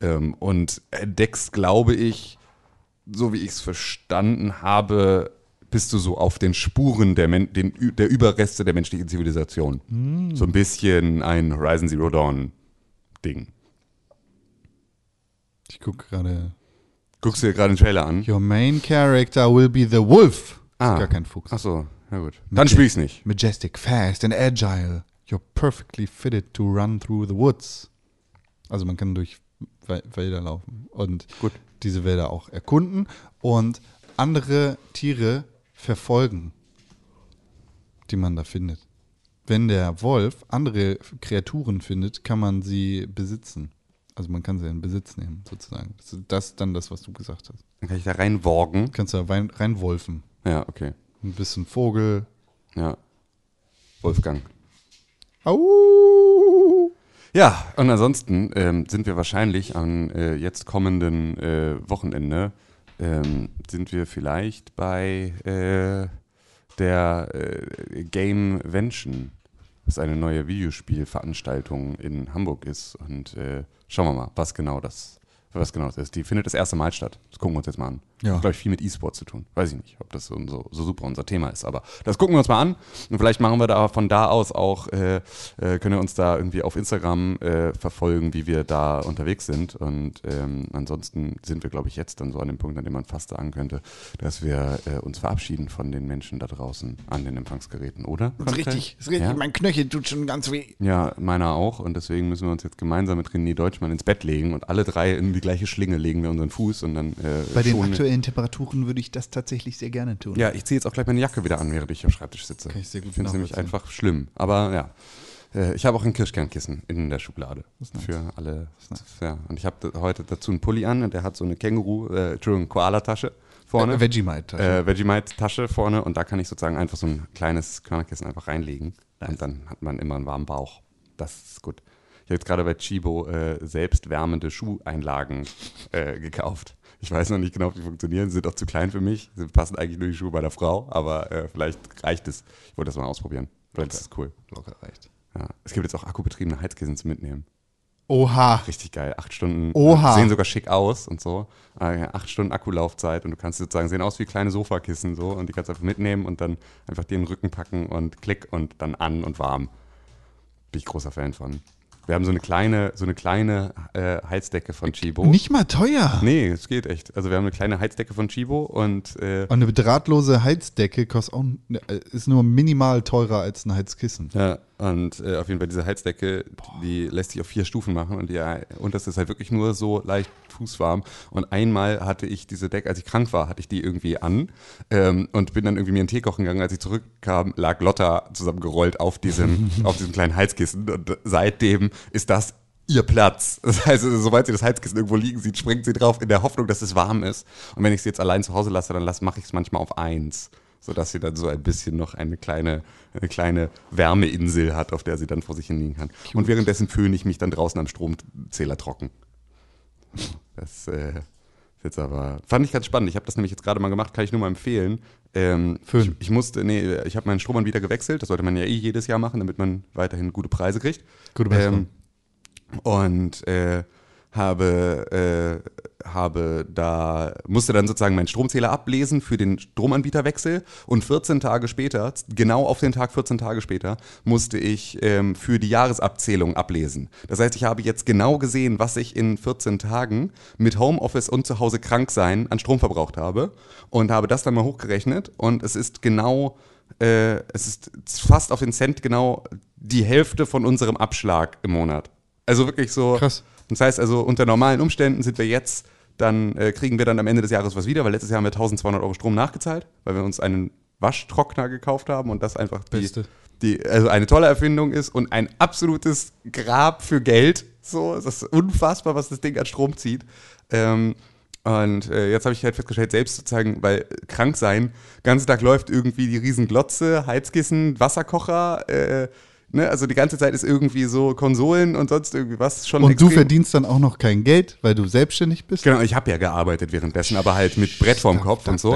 ähm, und entdeckst, glaube ich, so wie ich es verstanden habe, bist du so auf den Spuren der, Men den, der Überreste der menschlichen Zivilisation. So ein bisschen ein Horizon Zero Dawn Ding. Ich gucke gerade. Guckst du dir gerade den Trailer an? Your main character will be the wolf. Ah. Ist gar kein Fuchs. Ach so, na gut. Dann spiel ich's nicht. Majestic, fast and agile. You're perfectly fitted to run through the woods. Also man kann durch Wälder laufen und Gut. diese Wälder auch erkunden und andere Tiere verfolgen, die man da findet. Wenn der Wolf andere Kreaturen findet, kann man sie besitzen. Also man kann sie in Besitz nehmen, sozusagen. Das ist das dann das, was du gesagt hast. Dann kann ich da reinworgen. Kannst du da rein, reinwolfen. Ja, okay. Ein bisschen Vogel, Ja. Wolfgang. Au! Ja, und ansonsten ähm, sind wir wahrscheinlich am äh, jetzt kommenden äh, Wochenende, ähm, sind wir vielleicht bei äh, der äh, Gamevention, was eine neue Videospielveranstaltung in Hamburg ist. Und äh, schauen wir mal, was genau das was genau das ist. Die findet das erste Mal statt. Das gucken wir uns jetzt mal an. Ja. Hat, glaube ich, viel mit E-Sport zu tun. Weiß ich nicht, ob das so, so, super unser Thema ist. Aber das gucken wir uns mal an. Und vielleicht machen wir da von da aus auch, äh, äh, können wir uns da irgendwie auf Instagram äh, verfolgen, wie wir da unterwegs sind. Und ähm, ansonsten sind wir, glaube ich, jetzt dann so an dem Punkt, an dem man fast sagen könnte, dass wir äh, uns verabschieden von den Menschen da draußen an den Empfangsgeräten, oder? Ist richtig, ist richtig. Ja? Mein Knöchel tut schon ganz weh. Ja, meiner auch. Und deswegen müssen wir uns jetzt gemeinsam mit René Deutschmann ins Bett legen und alle drei in die gleiche Schlinge legen wir unseren Fuß und dann äh, Bei den schonen- aktuellen Temperaturen würde ich das tatsächlich sehr gerne tun. Ja, ich ziehe jetzt auch gleich meine Jacke wieder an, während ich am Schreibtisch sitze. Kann ich sehr gut finde es nämlich einfach schlimm. Aber ja, äh, ich habe auch ein Kirschkernkissen in der Schublade für alle. Ja, und ich habe heute dazu einen Pulli an und der hat so eine Känguru, äh, Entschuldigung, Koala-Tasche vorne. Äh, Vegemite-Tasche. Äh, Vegemite-Tasche vorne und da kann ich sozusagen einfach so ein kleines Körnerkissen einfach reinlegen und dann hat man immer einen warmen Bauch. Das ist gut. Ich habe jetzt gerade bei Chibo äh, selbstwärmende Schuheinlagen äh, gekauft. Ich weiß noch nicht genau, ob die funktionieren. Sie sind auch zu klein für mich. Sie passen eigentlich nur die Schuhe bei der Frau, aber äh, vielleicht reicht es. Ich wollte das mal ausprobieren. Vielleicht ist es cool. Locker reicht. Ja. Es gibt jetzt auch akkubetriebene Heizkissen zum Mitnehmen. Oha. Richtig geil. Acht Stunden. Oha. Sehen sogar schick aus und so. Äh, acht Stunden Akkulaufzeit und du kannst sozusagen sehen aus wie kleine Sofakissen so und die kannst du einfach mitnehmen und dann einfach dir in den Rücken packen und klick und dann an und warm. Bin ich großer Fan von. Wir haben so eine kleine, so eine kleine äh, Heizdecke von Chibo. Nicht mal teuer. Nee, es geht echt. Also wir haben eine kleine Heizdecke von Chibo und äh, Und eine drahtlose Heizdecke kostet auch, äh, ist nur minimal teurer als ein Heizkissen. Ja, und äh, auf jeden Fall diese Heizdecke, die lässt sich auf vier Stufen machen und die äh, unterste ist halt wirklich nur so leicht fußwarm. Und einmal hatte ich diese Decke, als ich krank war, hatte ich die irgendwie an ähm, und bin dann irgendwie mir einen Tee kochen gegangen. Als ich zurückkam, lag Lotta zusammengerollt auf diesem, auf diesem kleinen Heizkissen und seitdem ist das ihr Platz. Das heißt, also, sobald sie das Heizkissen irgendwo liegen sieht, springt sie drauf in der Hoffnung, dass es warm ist. Und wenn ich sie jetzt allein zu Hause lasse, dann mache ich es manchmal auf eins sodass sie dann so ein bisschen noch eine kleine, eine kleine Wärmeinsel hat, auf der sie dann vor sich hin liegen kann. Und währenddessen föhne ich mich dann draußen am Stromzähler trocken. Das äh, ist jetzt aber, fand ich ganz spannend. Ich habe das nämlich jetzt gerade mal gemacht, kann ich nur mal empfehlen. Ähm. Ich, ich musste, nee, ich habe meinen Stromanbieter gewechselt. Das sollte man ja eh jedes Jahr machen, damit man weiterhin gute Preise kriegt. Gute Besserung. Ähm, und äh, habe, äh, habe da, musste dann sozusagen meinen Stromzähler ablesen für den Stromanbieterwechsel und 14 Tage später, genau auf den Tag 14 Tage später, musste ich ähm, für die Jahresabzählung ablesen. Das heißt, ich habe jetzt genau gesehen, was ich in 14 Tagen mit Homeoffice und zu Hause krank sein an Strom verbraucht habe und habe das dann mal hochgerechnet und es ist genau äh, es ist fast auf den Cent genau die Hälfte von unserem Abschlag im Monat. Also wirklich so. Krass. Das heißt also, unter normalen Umständen sind wir jetzt, dann äh, kriegen wir dann am Ende des Jahres was wieder, weil letztes Jahr haben wir 1200 Euro Strom nachgezahlt, weil wir uns einen Waschtrockner gekauft haben und das einfach die, Beste. die also eine tolle Erfindung ist und ein absolutes Grab für Geld. So, es ist unfassbar, was das Ding an Strom zieht. Ähm, und äh, jetzt habe ich halt festgestellt, selbst sozusagen, weil krank sein, ganzen Tag läuft irgendwie die Riesenglotze, Heizkissen, Wasserkocher, äh, ne, also die ganze Zeit ist irgendwie so Konsolen und sonst irgendwie was schon Und du extrem- verdienst dann auch noch kein Geld, weil du selbstständig bist? Genau, ich habe ja gearbeitet währenddessen, aber halt mit Brett vorm Kopf und so.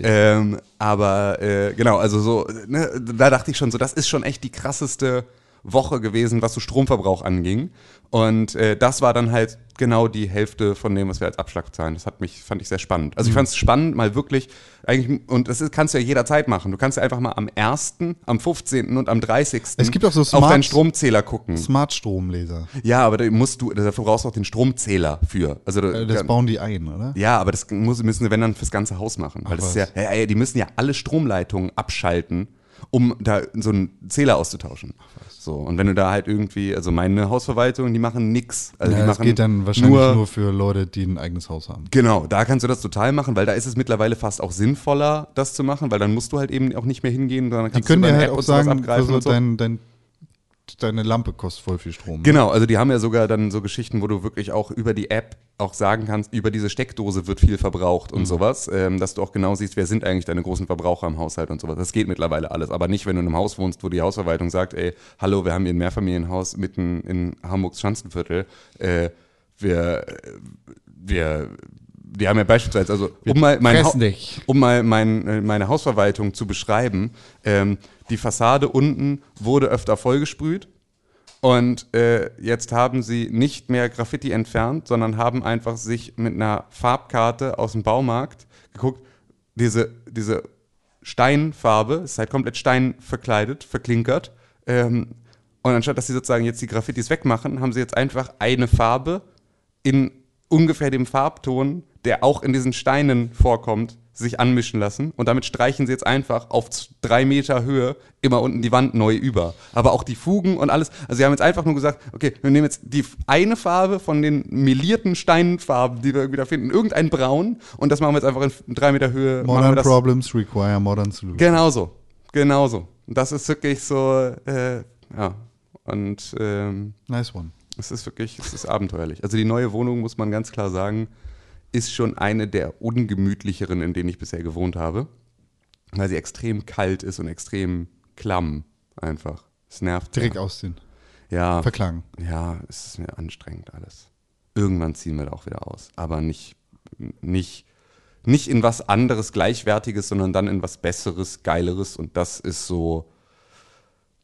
Ähm, aber äh, genau, also so, ne, da dachte ich schon so, das ist schon echt die krasseste Woche gewesen, was so Stromverbrauch anging. Und äh, das war dann halt genau die Hälfte von dem, was wir als Abschlag zahlen. Das hat mich, fand ich sehr spannend. Mhm. Also ich fand es spannend, mal wirklich, eigentlich, und das ist, kannst du ja jederzeit machen. Du kannst ja einfach mal am 1., am 15. und am 30. Es gibt auch so auf Smart- deinen Stromzähler gucken. Smart-Stromleser. Ja, aber da musst du, dafür brauchst du auch den Stromzähler für. Also da- Äh, Das bauen die ein, oder? ja, aber das muss, müssen sie, wenn dann, fürs ganze Haus machen. Weil Ach, das ist ja, ja, die müssen ja alle Stromleitungen abschalten, um da so einen Zähler auszutauschen. So, und wenn du da halt irgendwie, also meine Hausverwaltung, die machen nix. Also ja, die das machen geht dann wahrscheinlich nur, für Leute, die ein eigenes Haus haben. Genau, da kannst du das total machen, weil da ist es mittlerweile fast auch sinnvoller, das zu machen, weil dann musst du halt eben auch nicht mehr hingehen, sondern Die kannst können du dir halt App auch sagen, abgreifen also so. dein, dein deine Lampe kostet voll viel Strom. Genau, also die haben ja sogar dann so Geschichten, wo du wirklich auch über die App auch sagen kannst, über diese Steckdose wird viel verbraucht und sowas, ähm, dass du auch genau siehst, wer sind eigentlich deine großen Verbraucher im Haushalt und sowas. Das geht mittlerweile alles, aber nicht, wenn du in einem Haus wohnst, wo die Hausverwaltung sagt, ey, hallo, wir haben hier ein Mehrfamilienhaus mitten in Hamburgs Schanzenviertel, äh, wir, wir, wir haben ja beispielsweise, also um mal, mein um mal mein, äh, meine Hausverwaltung zu beschreiben, ähm, die Fassade unten wurde öfter vollgesprüht und äh, jetzt haben sie nicht mehr Graffiti entfernt, sondern haben einfach sich mit einer Farbkarte aus dem Baumarkt geguckt, diese, diese Steinfarbe ist halt komplett Stein verkleidet, verklinkert. Ähm, und anstatt dass sie sozusagen jetzt die Graffitis wegmachen, haben sie jetzt einfach eine Farbe in ungefähr dem Farbton, der auch in diesen Steinen vorkommt, sich anmischen lassen. Und damit streichen sie jetzt einfach auf drei Meter Höhe immer unten die Wand neu über. Aber auch die Fugen und alles. Also sie haben jetzt einfach nur gesagt, okay, wir nehmen jetzt die eine Farbe von den melierten Steinfarben, die wir irgendwie da finden, irgendein Braun. Und das machen wir jetzt einfach in drei Meter Höhe. Modern Problems require modern solutions. Genauso. Genauso. Und Das ist wirklich so, äh, ja. Und ähm, Nice one. es ist wirklich, es ist abenteuerlich. Also die neue Wohnung, muss man ganz klar sagen, ist schon eine der ungemütlicheren, in denen ich bisher gewohnt habe. Weil sie extrem kalt ist und extrem klamm einfach. Es nervt. Direkt ja. ausziehen. Ja, Verklagen. ja, es ist mir anstrengend alles. Irgendwann ziehen wir da auch wieder aus. Aber nicht, nicht, nicht in was anderes, Gleichwertiges, sondern dann in was Besseres, Geileres. Und das ist so.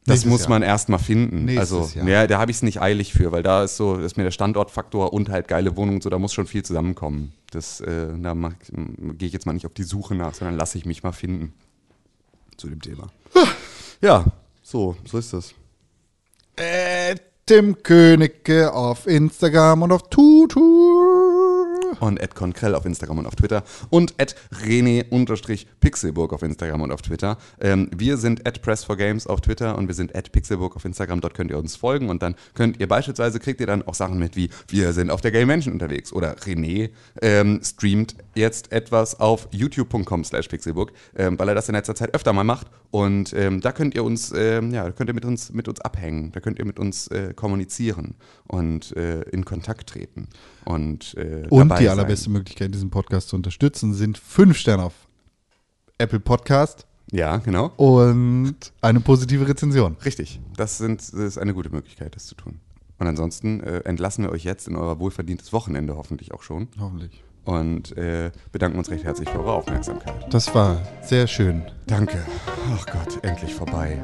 Das muss Jahr. man erst mal finden. Nächstes also, Jahr. ja, da habe ich es nicht eilig für, weil da ist so, ist mir der Standortfaktor und halt geile Wohnung und so, da muss schon viel zusammenkommen. Das, äh, da gehe ich jetzt mal nicht auf die Suche nach, sondern lasse ich mich mal finden. Zu dem Thema. Ja, so, so ist das. Äh, Tim Königke auf Instagram und auf Tutu. Und at Konkrell auf Instagram und auf Twitter. Und at René-Pixelburg auf Instagram und auf Twitter. Ähm, wir sind at Press4Games auf Twitter und wir sind at Pixelburg auf Instagram. Dort könnt ihr uns folgen und dann könnt ihr beispielsweise, kriegt ihr dann auch Sachen mit wie, wir sind auf der Game Mansion unterwegs. Oder René ähm, streamt jetzt etwas auf youtube.com slash pixelburg, ähm, weil er das in letzter Zeit öfter mal macht. Und ähm, da könnt ihr uns, ähm, ja, da könnt ihr mit uns, mit uns abhängen, da könnt ihr mit uns äh, kommunizieren und äh, in Kontakt treten und äh, Und die sein. allerbeste Möglichkeit, diesen Podcast zu unterstützen, sind fünf Sterne auf Apple Podcast Ja, genau. und eine positive Rezension. Richtig. Das, sind, das ist eine gute Möglichkeit, das zu tun. Und ansonsten äh, entlassen wir euch jetzt in euer wohlverdientes Wochenende hoffentlich auch schon Hoffentlich. und äh, bedanken uns recht herzlich für eure Aufmerksamkeit. Das war sehr schön. Danke. Ach Gott, endlich vorbei.